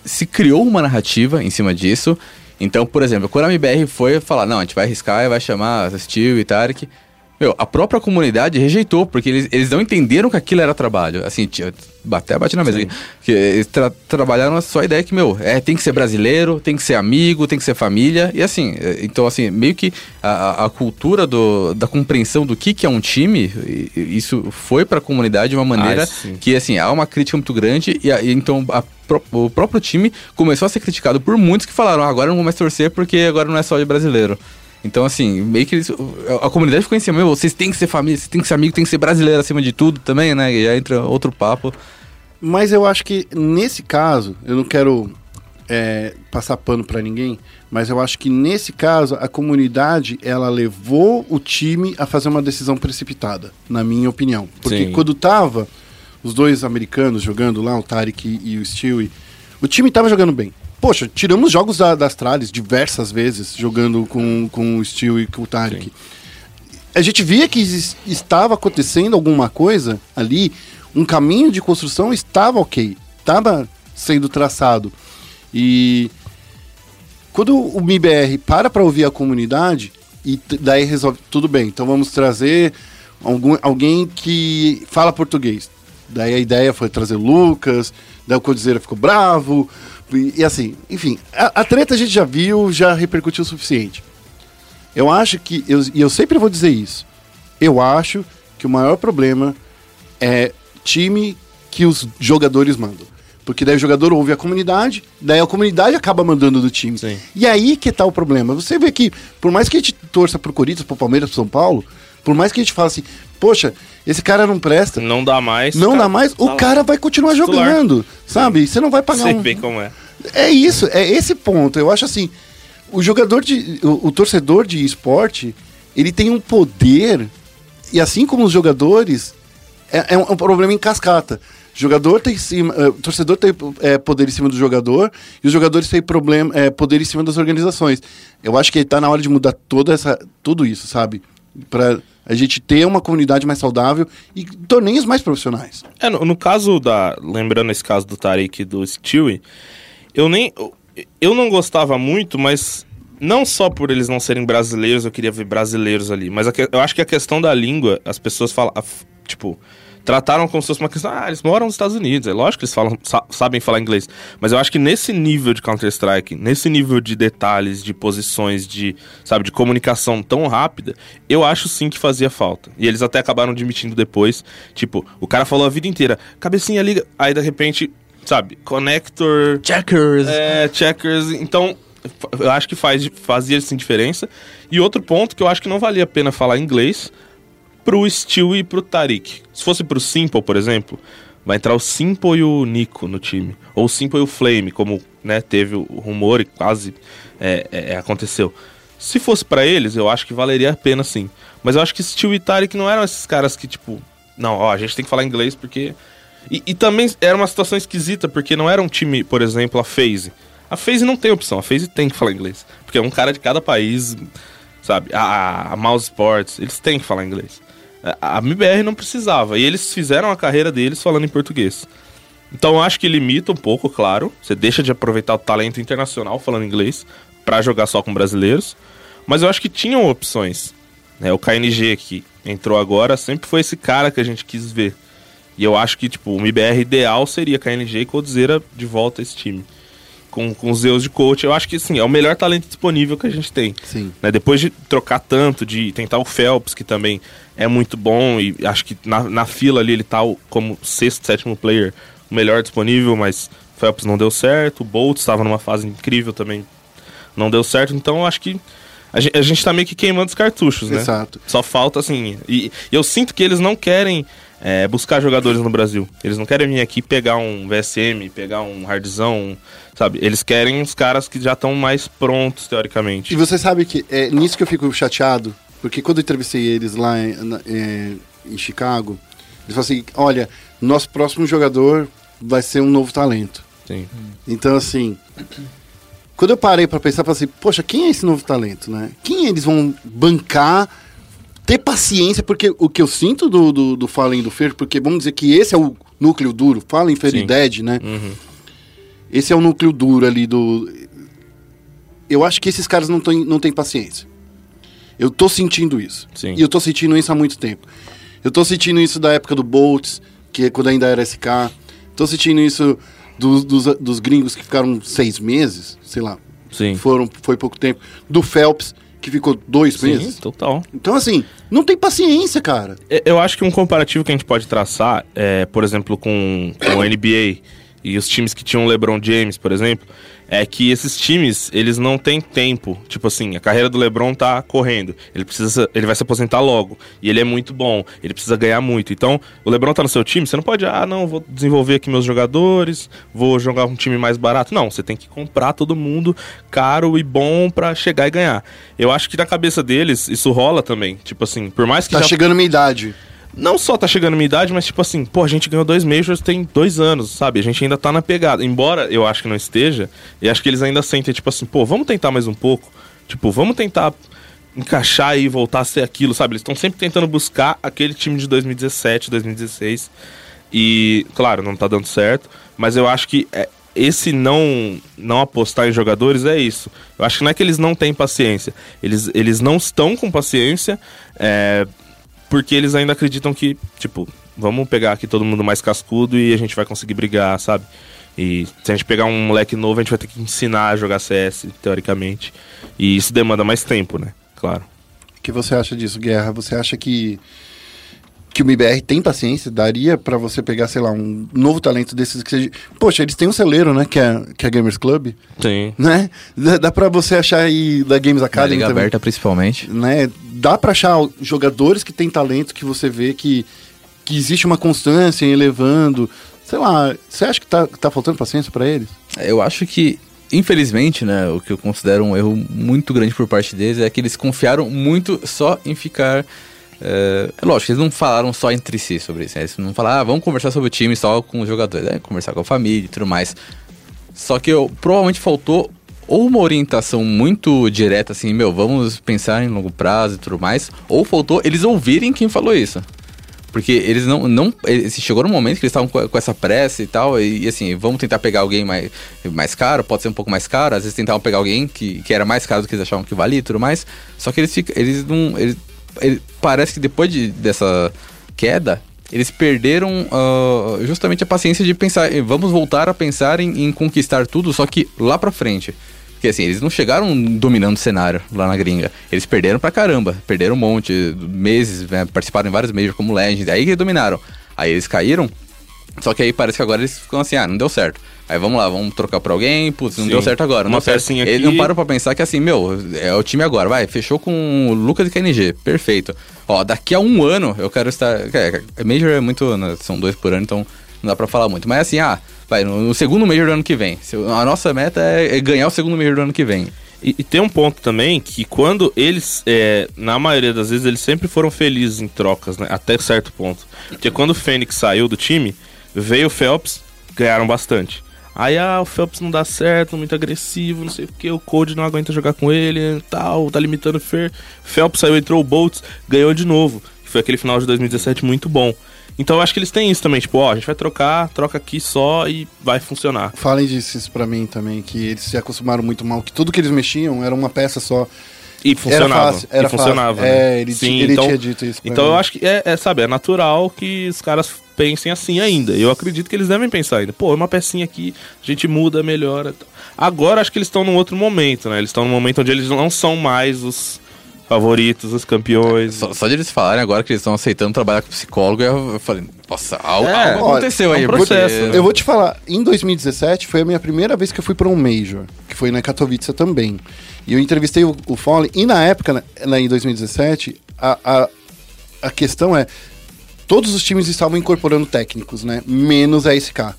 se criou uma narrativa em cima disso, então, por exemplo, quando a MBR foi falar, não, a gente vai arriscar e vai chamar Steel e Tarek, meu, a própria comunidade rejeitou, porque eles, eles não entenderam que aquilo era trabalho. Assim, tinha, até bate na mesa. Que eles tra- trabalharam só a ideia que, meu, é, tem que ser brasileiro, tem que ser amigo, tem que ser família. E assim, é, então assim, meio que a, a- a cultura do, da compreensão do que, que é um time, isso foi pra comunidade de uma maneira Ah, que, assim, há uma crítica muito grande. E, a- e então a o próprio time começou a ser criticado por muitos que falaram, ah, agora não vou mais torcer porque agora não é só de brasileiro. Então, assim, meio que eles, a comunidade ficou em cima, meu, vocês têm que ser família, vocês têm que ser amigo, tem que ser brasileiro acima de tudo também, né? E já entra outro papo. Mas eu acho que nesse caso, eu não quero é, passar pano pra ninguém, mas eu acho que nesse caso a comunidade ela levou o time a fazer uma decisão precipitada, na minha opinião. Porque Sim. quando tava os dois americanos jogando lá, o Tarek e o Stewie, o time tava jogando bem. Poxa, tiramos jogos da, das tralhas diversas vezes jogando com, com o Stewie e com o Tarek. A gente via que estava acontecendo alguma coisa ali, um caminho de construção estava ok, estava sendo traçado. E quando o MIBR para para ouvir a comunidade e daí resolve, tudo bem, então vamos trazer algum, alguém que fala português. Daí a ideia foi trazer Lucas, daí o Codizeira ficou bravo, e, e assim, enfim, a, a treta a gente já viu, já repercutiu o suficiente. Eu acho que, eu, e eu sempre vou dizer isso, eu acho que o maior problema é time que os jogadores mandam. Porque daí o jogador ouve a comunidade, daí a comunidade acaba mandando do time. Sim. E aí que tá o problema. Você vê que, por mais que a gente torça pro Corinthians, pro Palmeiras, pro São Paulo, por mais que a gente fale assim, poxa, esse cara não presta, Não dá mais. não cara, dá mais, tá o lá. cara vai continuar Titular. jogando, sabe? Você não vai pagar Sei um... bem como é. É isso, é esse ponto. Eu acho assim, o jogador de. O, o torcedor de esporte, ele tem um poder, e assim como os jogadores, é, é um, é problema em cascata. O jogador tem cima, o torcedor tem eh, poder em cima do jogador e os jogadores têm problema, eh, poder em cima das organizações. Eu acho que está na hora de mudar toda essa, tudo isso, sabe? Para a gente ter uma comunidade mais saudável e torneios mais profissionais. É, no, no caso da. Lembrando esse caso do Tarek e do Stewie, eu nem. eu- não gostava muito, mas. Não só por eles não serem brasileiros, eu queria ver brasileiros ali. Mas a eu acho que a questão da língua, as pessoas falam. Tipo. Trataram como se fosse uma questão. Ah, eles moram nos Estados Unidos. É lógico que eles falam, sa- sabem falar inglês. Mas eu acho que nesse nível de Counter-Strike, nesse nível de detalhes, de posições, de, sabe, de comunicação tão rápida, eu acho sim que fazia falta. E eles até acabaram admitindo depois. Tipo, o cara falou a vida inteira, cabecinha liga. Aí de repente, sabe, connector. Checkers! É, checkers. Então, eu acho que faz, fazia sim diferença. E outro ponto que eu acho que não valia a pena falar inglês pro Steel e pro Tarik. Se fosse pro Simple, por exemplo, vai entrar o Simple e o Nico no time. Ou o Simple e o Flame, como né, teve o rumor e quase é, é, é, aconteceu. Se fosse pra eles, eu acho que valeria a pena sim. Mas eu acho que Steel e Tarik não eram esses caras que, tipo, não, ó, a gente tem que falar inglês porque. E, e também era uma situação esquisita, porque não era um time, por exemplo, a FaZe. A FaZe não tem opção, a FaZe tem que falar inglês. Porque é um cara de cada país, sabe? A, a, a Mouse Sports, eles têm que falar inglês. A, MBR não precisava, e eles fizeram a carreira deles falando em português. Então acho que limita um pouco, claro. Você deixa de aproveitar o talento internacional falando inglês pra jogar só com brasileiros. Mas eu acho que tinham opções. né? O KNG que entrou agora sempre foi esse cara que a gente quis ver. E eu acho que, tipo, o MBR ideal seria KNG e Coldzera de volta a esse time. Com, com os erros de coach. Eu acho que sim, é o melhor talento disponível que a gente tem. Sim. Né? Depois de trocar tanto, de tentar o Phelps, que também é muito bom, e acho que na, na fila ali ele tá como sexto, sétimo player, o melhor disponível, mas o Phelps não deu certo, o Bolt estava numa fase incrível também, não deu certo, então eu acho que a gente, a gente tá meio que queimando os cartuchos, né? Exato. Só falta assim. E, e eu sinto que eles não querem é, buscar jogadores no Brasil. Eles não querem vir aqui pegar um VSM, pegar um hardzão, sabe? Eles querem os caras que já estão mais prontos, teoricamente. E você sabe que é nisso que eu fico chateado, porque quando eu entrevistei eles lá em, é, em Chicago, eles falaram assim: olha, nosso próximo jogador vai ser um novo talento. Sim. Então, assim, quando eu parei pra pensar, falei assim: poxa, quem é esse novo talento, né? Quem eles vão bancar, ter paciência, porque o que eu sinto do, do, do Fallen e do Fer, porque vamos dizer que esse é o núcleo duro, Fallen, Fer e. Dead, né? Uhum. Esse é o núcleo duro ali do. Eu acho que esses caras não têm não têm paciência. Eu tô sentindo isso. Sim. E eu tô sentindo isso há muito tempo. Eu tô sentindo isso da época do Boltz, que é quando ainda era SK. Tô sentindo isso dos, dos, dos gringos que ficaram seis meses, sei lá. Sim. Foram, foi pouco tempo. Do Phelps, que ficou dois Sim, meses. total. Então, assim, não tem paciência, cara. É, Eu acho que um comparativo que a gente pode traçar, é, por exemplo, com, com a NBA e os times que tinham o LeBron James, por exemplo, é que esses times, eles não têm tempo. Tipo assim, a carreira do LeBron tá correndo. Ele precisa, ele vai se aposentar logo. E ele é muito bom. Ele precisa ganhar muito. Então, o LeBron tá no seu time, você não pode, ah, não, vou desenvolver aqui meus jogadores, vou jogar um time mais barato. Não, você tem que comprar todo mundo caro e bom pra chegar e ganhar. Eu acho que na cabeça deles isso rola também. Tipo assim, por mais que Tá já chegando minha idade. Não só tá chegando minha idade, mas tipo assim, pô, a gente ganhou dois Majors tem dois anos, sabe? A gente ainda tá na pegada. Embora eu acho que não esteja, eu acho que eles ainda sentem, tipo assim, pô, vamos tentar mais um pouco. Tipo, vamos tentar encaixar e voltar a ser aquilo, sabe? Eles estão sempre tentando buscar aquele time de 2017, 2016. E, claro, não tá dando certo, mas eu acho que é, esse não não apostar em jogadores é isso. Eu acho que não é que eles não têm paciência. Eles, eles não estão com paciência. É, porque eles ainda acreditam que, tipo, vamos pegar aqui todo mundo mais cascudo e a gente vai conseguir brigar, sabe? E se a gente pegar um moleque novo, a gente vai ter que ensinar a jogar CS, teoricamente. E isso demanda mais tempo, né? Claro. O que você acha disso, Guerra? Você acha que que o MBR tem paciência? Daria pra você pegar, sei lá, um novo talento desses que seja... Poxa, eles têm um celeiro, né? Que é, que é Gamers Club, Sim. né? Dá, dá pra você achar aí da Games Na Academy Liga também. aberta, principalmente. Né? Dá pra achar jogadores que têm talento que você vê que, que existe uma constância em elevando. Sei lá, você acha que tá, tá faltando paciência pra eles? Eu acho que, infelizmente, né, o que eu considero um erro muito grande por parte deles é que eles confiaram muito só em ficar. É, é lógico, eles não falaram só entre si sobre isso. né? Eles não falaram, ah, vamos conversar sobre o time só com os jogadores, é, conversar com a família e tudo mais. Só que eu, provavelmente faltou ou uma orientação muito direta, assim, meu, vamos pensar em longo prazo e tudo mais, ou faltou eles ouvirem quem falou isso. Porque eles não. não eles chegou no momento que eles estavam com, essa pressa e tal, e, e assim, vamos tentar pegar alguém mais, mais caro, pode ser um pouco mais caro, às vezes tentavam pegar alguém que, que era mais caro do que eles achavam que valia e tudo mais. Só que eles. Eles não. Eles, ele- parece que depois de, dessa queda, eles perderam ah, justamente a paciência de pensar. Vamos voltar a pensar em, em conquistar tudo, só que lá pra frente. Porque assim, eles não chegaram dominando o cenário lá na gringa. Eles perderam pra caramba. Perderam um monte, meses, né, participaram em vários majors como Legends. Aí que dominaram. Aí eles caíram. Só que aí parece que agora eles ficam assim, ah, não deu certo. Aí vamos lá, vamos trocar pra alguém, putz, não Sim. deu certo agora. Não Uma certo. pecinha Eles aqui. não param pra pensar que assim, meu, é o time agora, vai, fechou com o Lucas e KNG, perfeito. Ó, daqui a um ano eu quero estar. É, é, Major é muito. né, são dois por ano, então não dá pra falar muito. Mas assim, ah, vai, no, segundo Major do ano que vem. A nossa meta é, é ganhar o segundo Major do ano que vem. E, e tem um ponto também que quando eles, é, na maioria das vezes, eles sempre foram felizes em trocas, né? Até certo ponto. Porque quando o Fênix saiu do time, veio o Phelps, ganharam bastante. Aí, ah, o Phelps não dá certo, muito agressivo, não sei o que, o Code não aguenta jogar com ele, tal, tá limitando o Fer. Phelps saiu, entrou o Boltz, ganhou de novo. Foi aquele final de 2017 muito bom. Então eu acho que eles têm isso também, tipo, ó, a gente vai trocar, troca aqui só e vai funcionar. Falem disso isso pra mim também, que eles se acostumaram muito mal, que tudo que eles mexiam era uma peça só. E funcionava. fácil, era e funcionava. fácil. né? É, ele ti- ele tinha dito isso Então mim. eu acho que é, é, sabe, é natural que os caras pensem assim ainda. Eu acredito que eles devem pensar ainda. Pô, uma pecinha aqui, a gente muda, melhora. Agora acho que eles estão num outro momento, né? Eles estão num momento onde eles não são mais os favoritos, os campeões. Só, só de eles falarem agora que eles estão aceitando trabalhar com psicólogo, eu, eu falei, nossa, algo, É, algo olha, aconteceu é um aí. processo, porque- né? Eu vou te falar, em 2017 foi a minha primeira vez que eu fui para um Major, que foi na Katowice também. E eu entrevistei o, o Fallen, e na época, né, lá em 2017, a, a, a questão é, todos os times estavam incorporando técnicos, né? Menos a SK.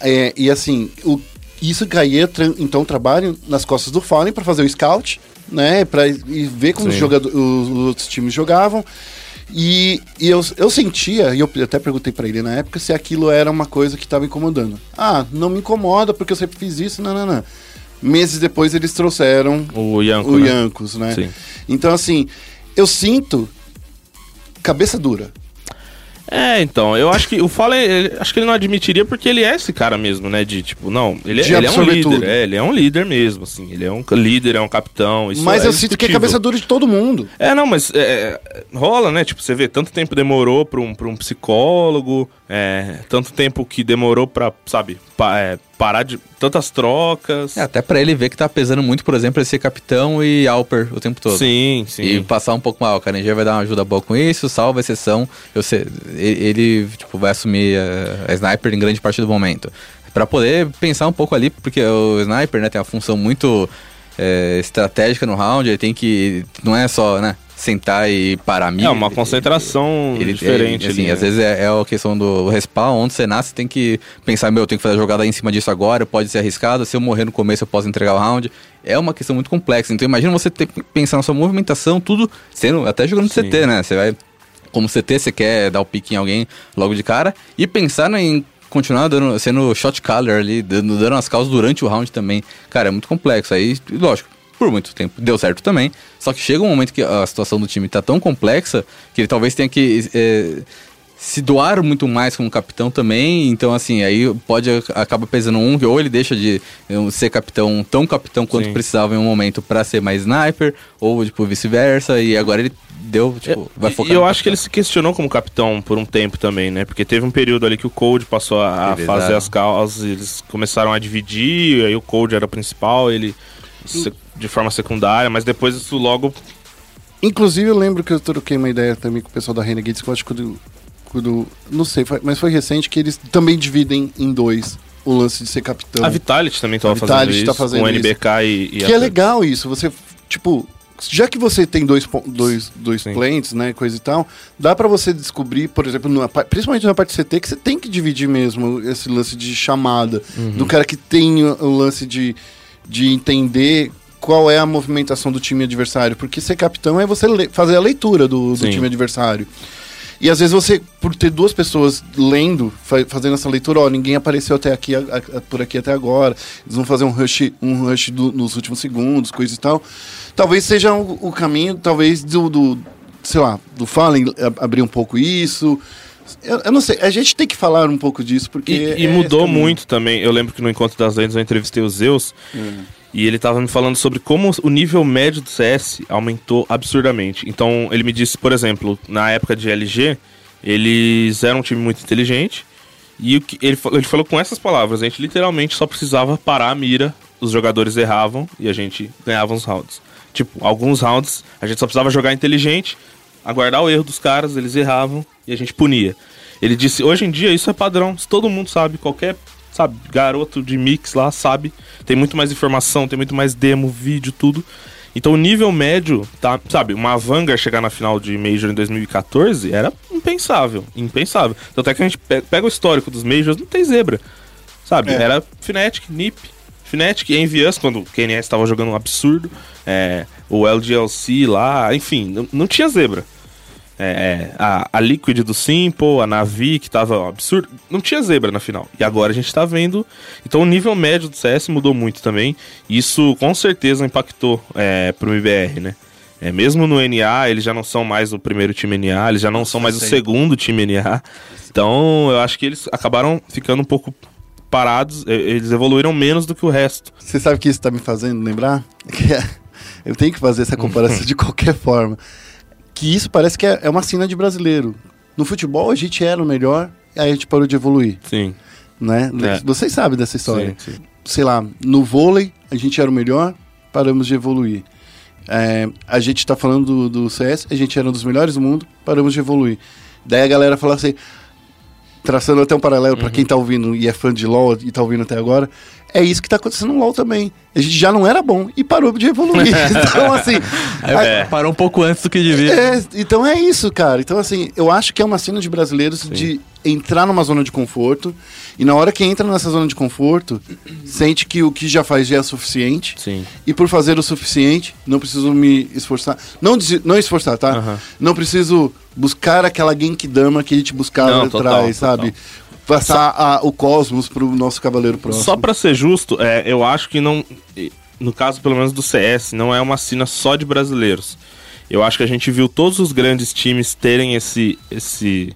É, e assim, o, isso caía, então, trabalho nas costas do Fallen para fazer o scout, né? Para ver como os, Sim. jogador, os, os outros times jogavam. E, e eu, eu sentia, e eu até perguntei pra ele na época, se aquilo era uma coisa que estava incomodando. Ah, não me incomoda porque eu sempre fiz isso, não, não, não. Meses depois eles trouxeram O Yanko, o né? Yankos, né? Sim. Então, assim, eu sinto cabeça dura. É, então, eu acho que o Fallen, ele- acho que ele não admitiria porque ele é esse cara mesmo, né? De tipo, não, ele, é- De ele é um líder, tudo. é, ele é um líder mesmo, assim, ele é um líder, é um capitão. Isso Mas é eu sinto que é cabeça dura de todo mundo. É, não, mas é, é, rola, né? Tipo, você vê, tanto tempo demorou pra um, pra um psicólogo, é, tanto tempo que demorou pra, sabe, pa- é, parar de. tantas trocas. É, até pra ele ver que tá pesando muito, por exemplo, ele ser capitão e Alper o tempo todo. sim, sim. E passar um pouco mal, o Carengia vai dar uma ajuda boa com isso, salva a exceção. Eu sei, ele, tipo, vai assumir a, a sniper em grande parte do momento. Pra poder pensar um pouco ali, porque o sniper, né, tem uma função muito é, estratégica no round, ele tem que. Não é só, né? Sentar e parar mira. É uma concentração Ele, diferente. ele, assim, ali, às né? vezes é, é a questão do respawn, onde você nasce, tem que pensar, meu, eu tenho que fazer a jogada em cima disso agora, pode ser arriscado, se eu morrer no começo eu posso entregar o round. É uma questão muito complexa. Então imagina você ter que pensar na sua movimentação, tudo sendo, até jogando Sim. CT, né? Você vai, como CT, você quer dar o pique em alguém logo de cara, e pensar em continuar dando, sendo shot caller ali, dando, dando as causas durante o round também. Cara, é muito complexo. Aí, lógico, por muito tempo deu certo também. Só que chega um momento que a situação do time tá tão complexa que ele talvez tenha que é, se doar muito mais como capitão também. Então, assim, aí pode acaba pesando um, que ou ele deixa de eh, ser capitão, tão capitão quanto Sim. precisava em um momento pra ser mais sniper, ou tipo vice-versa. E agora ele deu, tipo, vai E- focar. E eu acho que ele se questionou como capitão por um tempo também, né? Porque teve um período ali que o Cold passou a, a Revezaram. fazer as causas, eles começaram a dividir, aí o Cold era o principal, ele se- de forma secundária, mas depois isso logo. Inclusive, eu lembro que eu troquei uma ideia também com o pessoal da Renegades, que eu acho que quando, quando não sei, mas foi recente, que eles também dividem em dois o lance de ser capitão. A Vitality também tava A fazendo Vitality isso, tá fazendo com o NBK e, e que é a- legal isso, você, tipo, já que você tem dois, dois, dois Sim. plants, né, coisa e tal, dá pra você descobrir, por exemplo, numa pa- principalmente na parte CT, que você tem que dividir mesmo esse lance de chamada, Uhum. do cara que tem o, o lance de, de entender qual é a movimentação do time adversário, porque ser capitão é você fazer a leitura do, do time adversário. E às vezes você, por ter duas pessoas lendo, fa- fazendo essa leitura, ó, ninguém apareceu até aqui, a- a- por aqui até agora, eles vão fazer um rush, um rush do- nos últimos segundos, coisa e tal. Talvez seja o, o caminho, talvez, do, do, sei lá, do Fallen abrir um pouco isso. Eu, eu não sei, a gente tem que falar um pouco disso, porque. E, é e mudou muito também. Eu lembro que no Encontro das Lendas eu entrevistei o Zeus Hum. E ele tava me falando sobre como o nível médio do CS aumentou absurdamente. Então ele me disse, por exemplo, na época de LG, eles eram um time muito inteligente e ele, ele falou com essas palavras: a gente literalmente só precisava parar a mira, os jogadores erravam e a gente ganhava os rounds. Tipo, alguns rounds a gente só precisava jogar inteligente, aguardar o erro dos caras, eles erravam e a gente punia. Ele disse, hoje em dia isso é padrão, todo mundo sabe, qualquer, sabe, garoto de mix lá sabe. Tem muito mais informação, tem muito mais demo, vídeo, tudo. Então o nível médio, tá, sabe, uma Vanguard chegar na final de Major em 2014 era impensável, impensável. Tanto é que a gente pe- pega o histórico dos Majors, não tem zebra. Sabe, É. era Fnatic, NiP, Fnatic, Envious, quando o KNS estava jogando um absurdo, é, o LGLC lá, enfim, não, não tinha zebra. É, a, a Liquid do Simple, a Navi, que tava absurdo, não tinha zebra na final. E agora a gente tá vendo. Então o nível médio do CS mudou muito também. Isso com certeza impactou é, pro MBR, né? É, mesmo no NA, eles já não são mais o primeiro time NA, eles já não são mais o segundo time NA. Então eu acho que eles acabaram ficando um pouco parados, eles evoluíram menos do que o resto. Você sabe o que isso tá me fazendo lembrar? Que [laughs] é- eu tenho que fazer essa comparação [laughs] de qualquer forma. Que isso parece que é, é uma cena de brasileiro. No futebol a gente era o melhor aí a gente parou de evoluir, Sim. né? É. Vocês sabem dessa história. Sim, sim. Sei lá, no vôlei a gente era o melhor, paramos de evoluir. É, a gente tá falando do, do CS, a gente era um dos melhores do mundo, paramos de evoluir. Daí a galera fala assim, traçando até um paralelo pra quem tá ouvindo e é fã de LoL e tá ouvindo até agora, é isso que tá acontecendo no LoL também. A gente já não era bom e parou de evoluir. [laughs] então, assim. a- É, Parou um pouco antes do que devia. é, então é isso, cara. Então, assim, eu acho que é uma cena de brasileiros de entrar numa zona de conforto e na hora que entra nessa zona de conforto, sente que o que já faz já é suficiente. Sim. E por fazer o suficiente, não preciso me esforçar. Não, não esforçar, tá? Aham. Não preciso buscar aquela Genkidama que a gente buscava Não, atrás, total, sabe? Passar a- o cosmos pro nosso cavaleiro próximo. Só pra ser justo, é, eu acho que não. No caso, pelo menos do CS, não é uma cena só de brasileiros. Eu acho que a gente viu todos os grandes times terem esse, esse,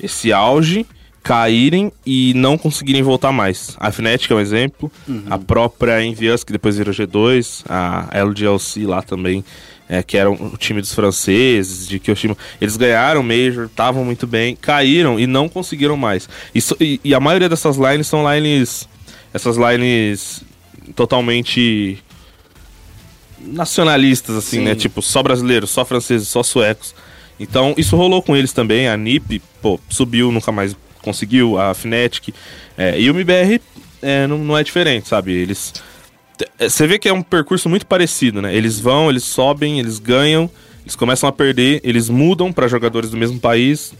esse auge, caírem e não conseguirem voltar mais. A Fnatic é um exemplo, a própria Envious, que depois virou G2, a LGLC lá também, é, que era o time dos franceses, de time, eles ganharam o Major, estavam muito bem, caíram e não conseguiram mais. Isso, e, e a maioria dessas lines são lines, essas lines totalmente nacionalistas, assim, Sim. né? Tipo, só brasileiros, só franceses, só suecos. Então, isso rolou com eles também. A NiP, pô, subiu, nunca mais conseguiu. A Fnatic. é, e o MBR é, não, não é diferente, sabe? Eles. É, Você vê que é um percurso muito parecido, né? Eles vão, eles sobem, eles ganham, eles começam a perder, eles mudam para jogadores do mesmo país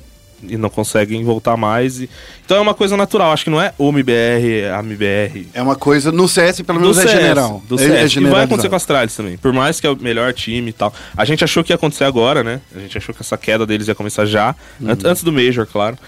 e não conseguem voltar mais. e- Então é uma coisa natural. Acho que não é o MBR, a MBR. É uma coisa, no CS pelo menos Do é CS, general. Do É- CS. é e vai acontecer com a Astralis também. Por mais que é o melhor time e tal. A gente achou que ia acontecer agora, né? A gente achou que essa queda deles ia começar já. Antes, antes do Major, claro.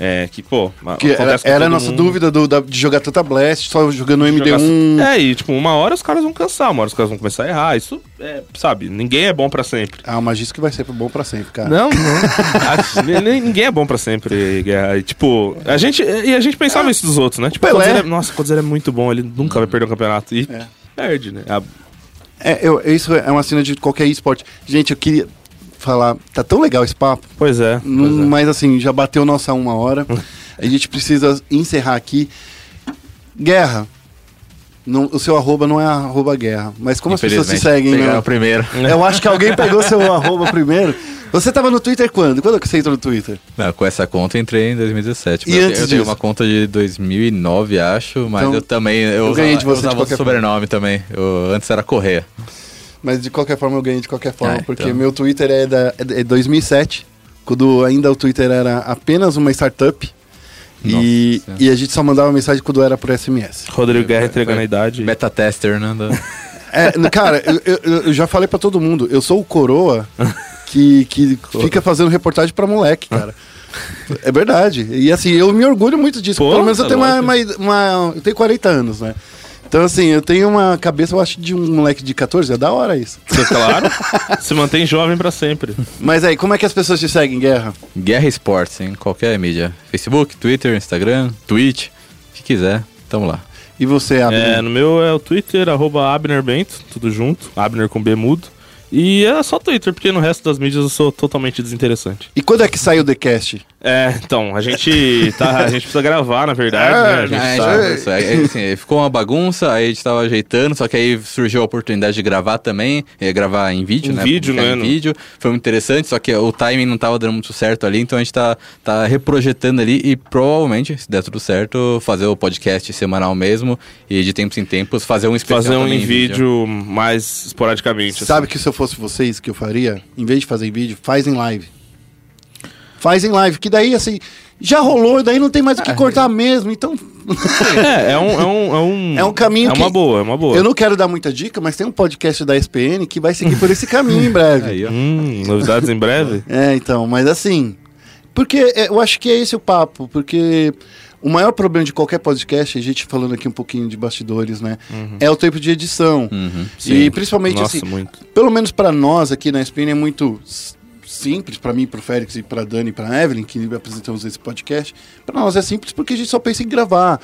É, que, pô, Que era, era a nossa mundo. duvida do- da- de jogar tanta Blast, só jogando Jogar- MD1. É, e tipo, uma hora os caras vão cansar, uma hora os caras vão começar a errar. Isso, é, sabe, ninguém é bom pra sempre. Ah, mas isso que vai ser bom pra sempre, cara. Não, não. [laughs] Ninguém é bom pra sempre, Guerra. E, Tipo, a gente, e a gente pensava isso dos outros, né? Tipo, Pelé. Codzeira é- nossa, o Codzeira é muito bom, ele nunca vai perder um campeonato. E perde, né? A- É, eu- isso é uma cena de qualquer esporte. Gente, eu queria falar, tá tão legal esse papo, Pois é. Não- pois é. mas assim, já bateu nossa uma hora. [laughs] A gente precisa encerrar aqui. Guerra. Não- o seu arroba não é arroba guerra. Mas como as pessoas se seguem, né? o primeiro. [laughs] Eu acho que alguém pegou seu [laughs] arroba primeiro. Você tava no Twitter quando? Quando que você entrou no Twitter? Não, com essa conta eu entrei em 2017. E eu, antes eu tenho uma conta de 2009, acho, mas Então, eu também. Eu, eu ganhei de usava- você eu de usava qualquer o sobrenome também. Eu, antes era Correia. Mas de qualquer forma eu ganhei de qualquer forma, Ah, porque então. meu Twitter é, da, é de 2007, quando ainda o Twitter era apenas uma startup. E, e a gente só mandava mensagem quando era por SMS. Rodrigo Guerra entregando a idade. Beta tester, né? É, cara, eu, eu- eu já falei pra todo mundo, eu sou o coroa que, que fica fazendo reportagem pra moleque, cara. É verdade. E assim, eu me orgulho muito disso. Pô, Pelo menos eu tá tenho uma, uma- uma- Eu tenho 40 anos, né? Então, assim, eu tenho uma cabeça, eu acho, de um moleque de 14, é da hora isso. Você, claro, [laughs] se mantém jovem pra sempre. Mas aí, como é que as pessoas te seguem, Guerra? Guerra Esportes, em qualquer mídia. Facebook, Twitter, Instagram, Twitch, o que quiser. Tamo lá. E você, Abner? É, no meu é o Twitter, arroba Abner Bento, tudo junto. Abner com B mudo. E é só Twitter, porque no resto das mídias eu sou totalmente desinteressante. E quando é que sai o TheCast? É, então, a gente tá. A gente precisa gravar, na verdade, né? A gente tá- já- isso, é, é, assim, ficou uma bagunça, aí a gente tava ajeitando, só que aí surgiu a oportunidade de gravar também, ia gravar em vídeo, Em né? vídeo, né, Em vídeo, foi muito interessante, só que o timing não tava dando muito certo ali, então a gente tá, tá reprojetando ali e provavelmente, se der tudo certo, fazer o podcast semanal mesmo e de tempos em tempos fazer um especial fazer um em vídeo mais esporadicamente. Sabe assim. que eu fosse vocês, que eu faria? Em vez de fazer em vídeo, faz em live. Faz em live, que daí, assim, já rolou, daí não tem mais o que cortar mesmo, então... É, é um, é um, é um. É um caminho É uma boa, é uma boa. Eu não quero dar muita dica, mas tem um podcast da SPN que vai seguir por esse caminho em breve. [laughs] Aí. Hum, novidades em breve? É, então, mas assim. Porque é, eu acho que é esse o papo, porque o maior problema de qualquer podcast, a gente falando aqui um pouquinho de bastidores, né? É o tempo de edição. Uhum. E principalmente Nossa, assim, muito. pelo menos pra nós aqui na SPN é muito simples, pra mim, pro Félix e pra Dani e pra Evelyn, que apresentamos esse podcast. Pra nós é simples porque a gente só pensa em gravar.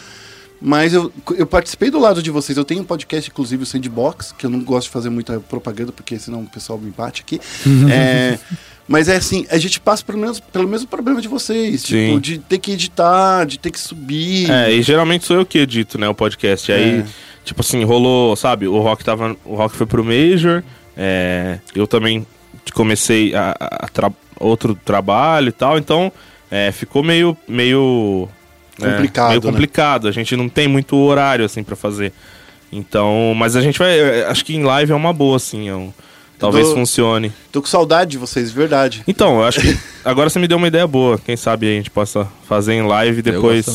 Mas eu, eu participei do lado de vocês. Eu tenho um podcast, inclusive, o Sandbox, que eu não gosto de fazer muita propaganda, porque senão o pessoal me bate aqui. [laughs] É, Mas é assim, a gente passa pelo mesmo, pelo mesmo problema de vocês. Sim. Tipo, de ter que editar, de ter que subir. É, e geralmente sou eu que edito, né, o podcast. E aí, É. tipo assim, rolou, sabe, o Rock tava. O Rock foi pro Major. é, eu também comecei a, a- tra- outro trabalho e tal, então é, ficou meio. meio né, Complicado, meio né? complicado. A gente não tem muito horário assim pra fazer. Então, mas a gente vai. é, Acho que em live é uma boa, assim. é um- talvez Tô- funcione. Tô com saudade de vocês, de verdade. Então, eu acho que [laughs] agora você me deu uma ideia boa. Quem sabe a gente possa fazer em live e depois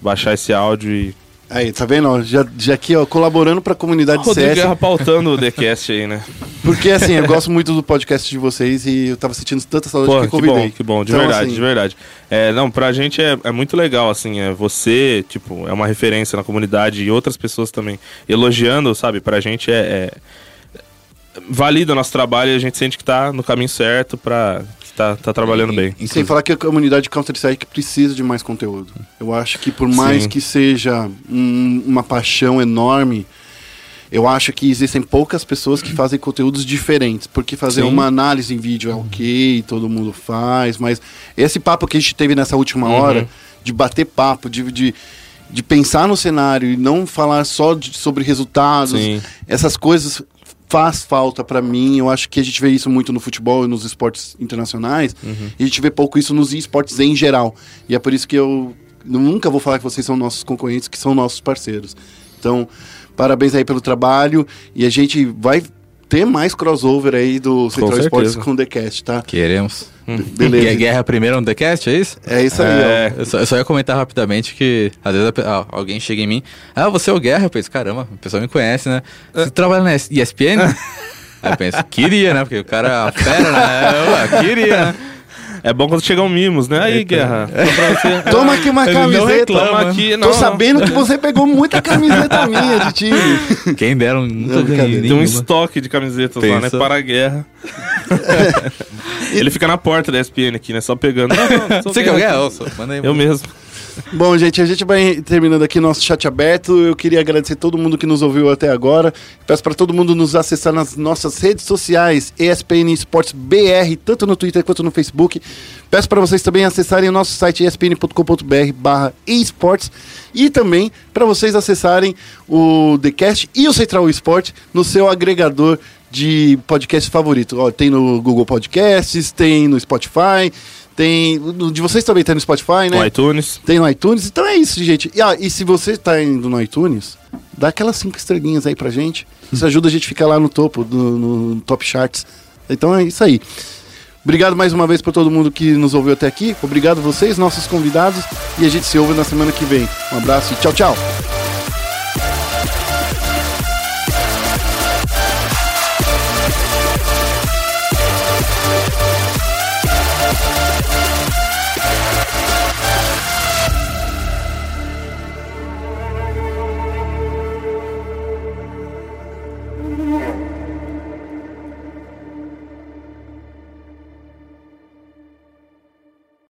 baixar esse áudio e. Aí, tá vendo? Já, já aqui, ó, colaborando pra comunidade Rodrigo CS. Guerra pautando o TheCast aí, né? [laughs] Porque, assim, eu gosto muito do podcast de vocês e eu tava sentindo tanta saudade Pô, que eu que convidei. bom, que bom, de Então, verdade, assim, de verdade. É, não, pra gente é, é muito legal, assim, é você, tipo, é uma referência na comunidade e outras pessoas também elogiando, sabe? Pra gente é, é- valida o nosso trabalho e a gente sente que tá no caminho certo que tá, tá trabalhando bem. E sem falar que a comunidade Counter-Strike precisa de mais conteúdo. Eu acho que por mais Sim. que seja um- uma paixão enorme, eu acho que existem poucas pessoas que fazem conteúdos diferentes. Porque fazer Sim. uma análise em vídeo é ok, todo mundo faz, mas esse papo que a gente teve nessa última Uhum. hora, de bater papo, de, de, de pensar no cenário e não falar só de- sobre resultados, Sim. essas coisas faz falta pra mim. Eu acho que a gente vê isso muito no futebol e nos esportes internacionais. Uhum. E a gente vê pouco isso nos esportes em geral. E é por isso que eu nunca vou falar que vocês são nossos concorrentes, que são nossos parceiros. Então, parabéns aí pelo trabalho. E a gente vai ter mais crossover aí do Central. Esportes com o The Cast, tá? Queremos. Beleza. Gue- Guerra primeiro no TheCast, é isso? É isso aí, É. Eu só, eu só ia comentar rapidamente que às vezes a ah, alguém chega em mim, ah, você é o Guerra? Eu penso, caramba, o pessoal me conhece, né? Você trabalha na ESPN? [laughs] Aí eu penso, queria, né? Porque o cara é fera, né? Eu, queria, né? É bom quando chegam mimos, né? Aí, Guerra. só pra você-. [laughs] Toma aqui uma Ele camiseta. reclama. Toma aqui, Tô não. sabendo que você pegou muita camiseta [laughs] minha de time. Quem dera, um- nunca Não, ganhei. Tem um estoque de camisetas lá, né? Pensa. Para a guerra. [laughs] Ele fica na porta da ESPN aqui, né? Só pegando. Não, não, sou Você que é o Guerra. Guerra? Ô, só- Manda aí. Eu mesmo. Bom, gente, a gente vai terminando aqui nosso chat aberto. Eu queria agradecer todo mundo que nos ouviu até agora. Peço para todo mundo nos acessar nas nossas redes sociais, ESPN Esportes BR, tanto no Twitter quanto no Facebook. Peço para vocês também acessarem o nosso site espn.com.br/barra esportes e também para vocês acessarem o TheCast e o Central Esporte no seu agregador de podcast favorito. Ó, tem no Google Podcasts, tem no Spotify, tem. De vocês também tem no Spotify, né? No iTunes. Tem no iTunes. Então é isso, gente. E, ah, e se você tá indo no iTunes, dá aquelas cinco estrelinhas aí pra gente. Isso ajuda a gente a ficar lá no topo, no, no Top Charts. Então é isso aí. Obrigado mais uma vez por todo mundo que nos ouviu até aqui. Obrigado vocês, nossos convidados. E a gente se ouve na semana que vem. Um abraço e tchau, tchau.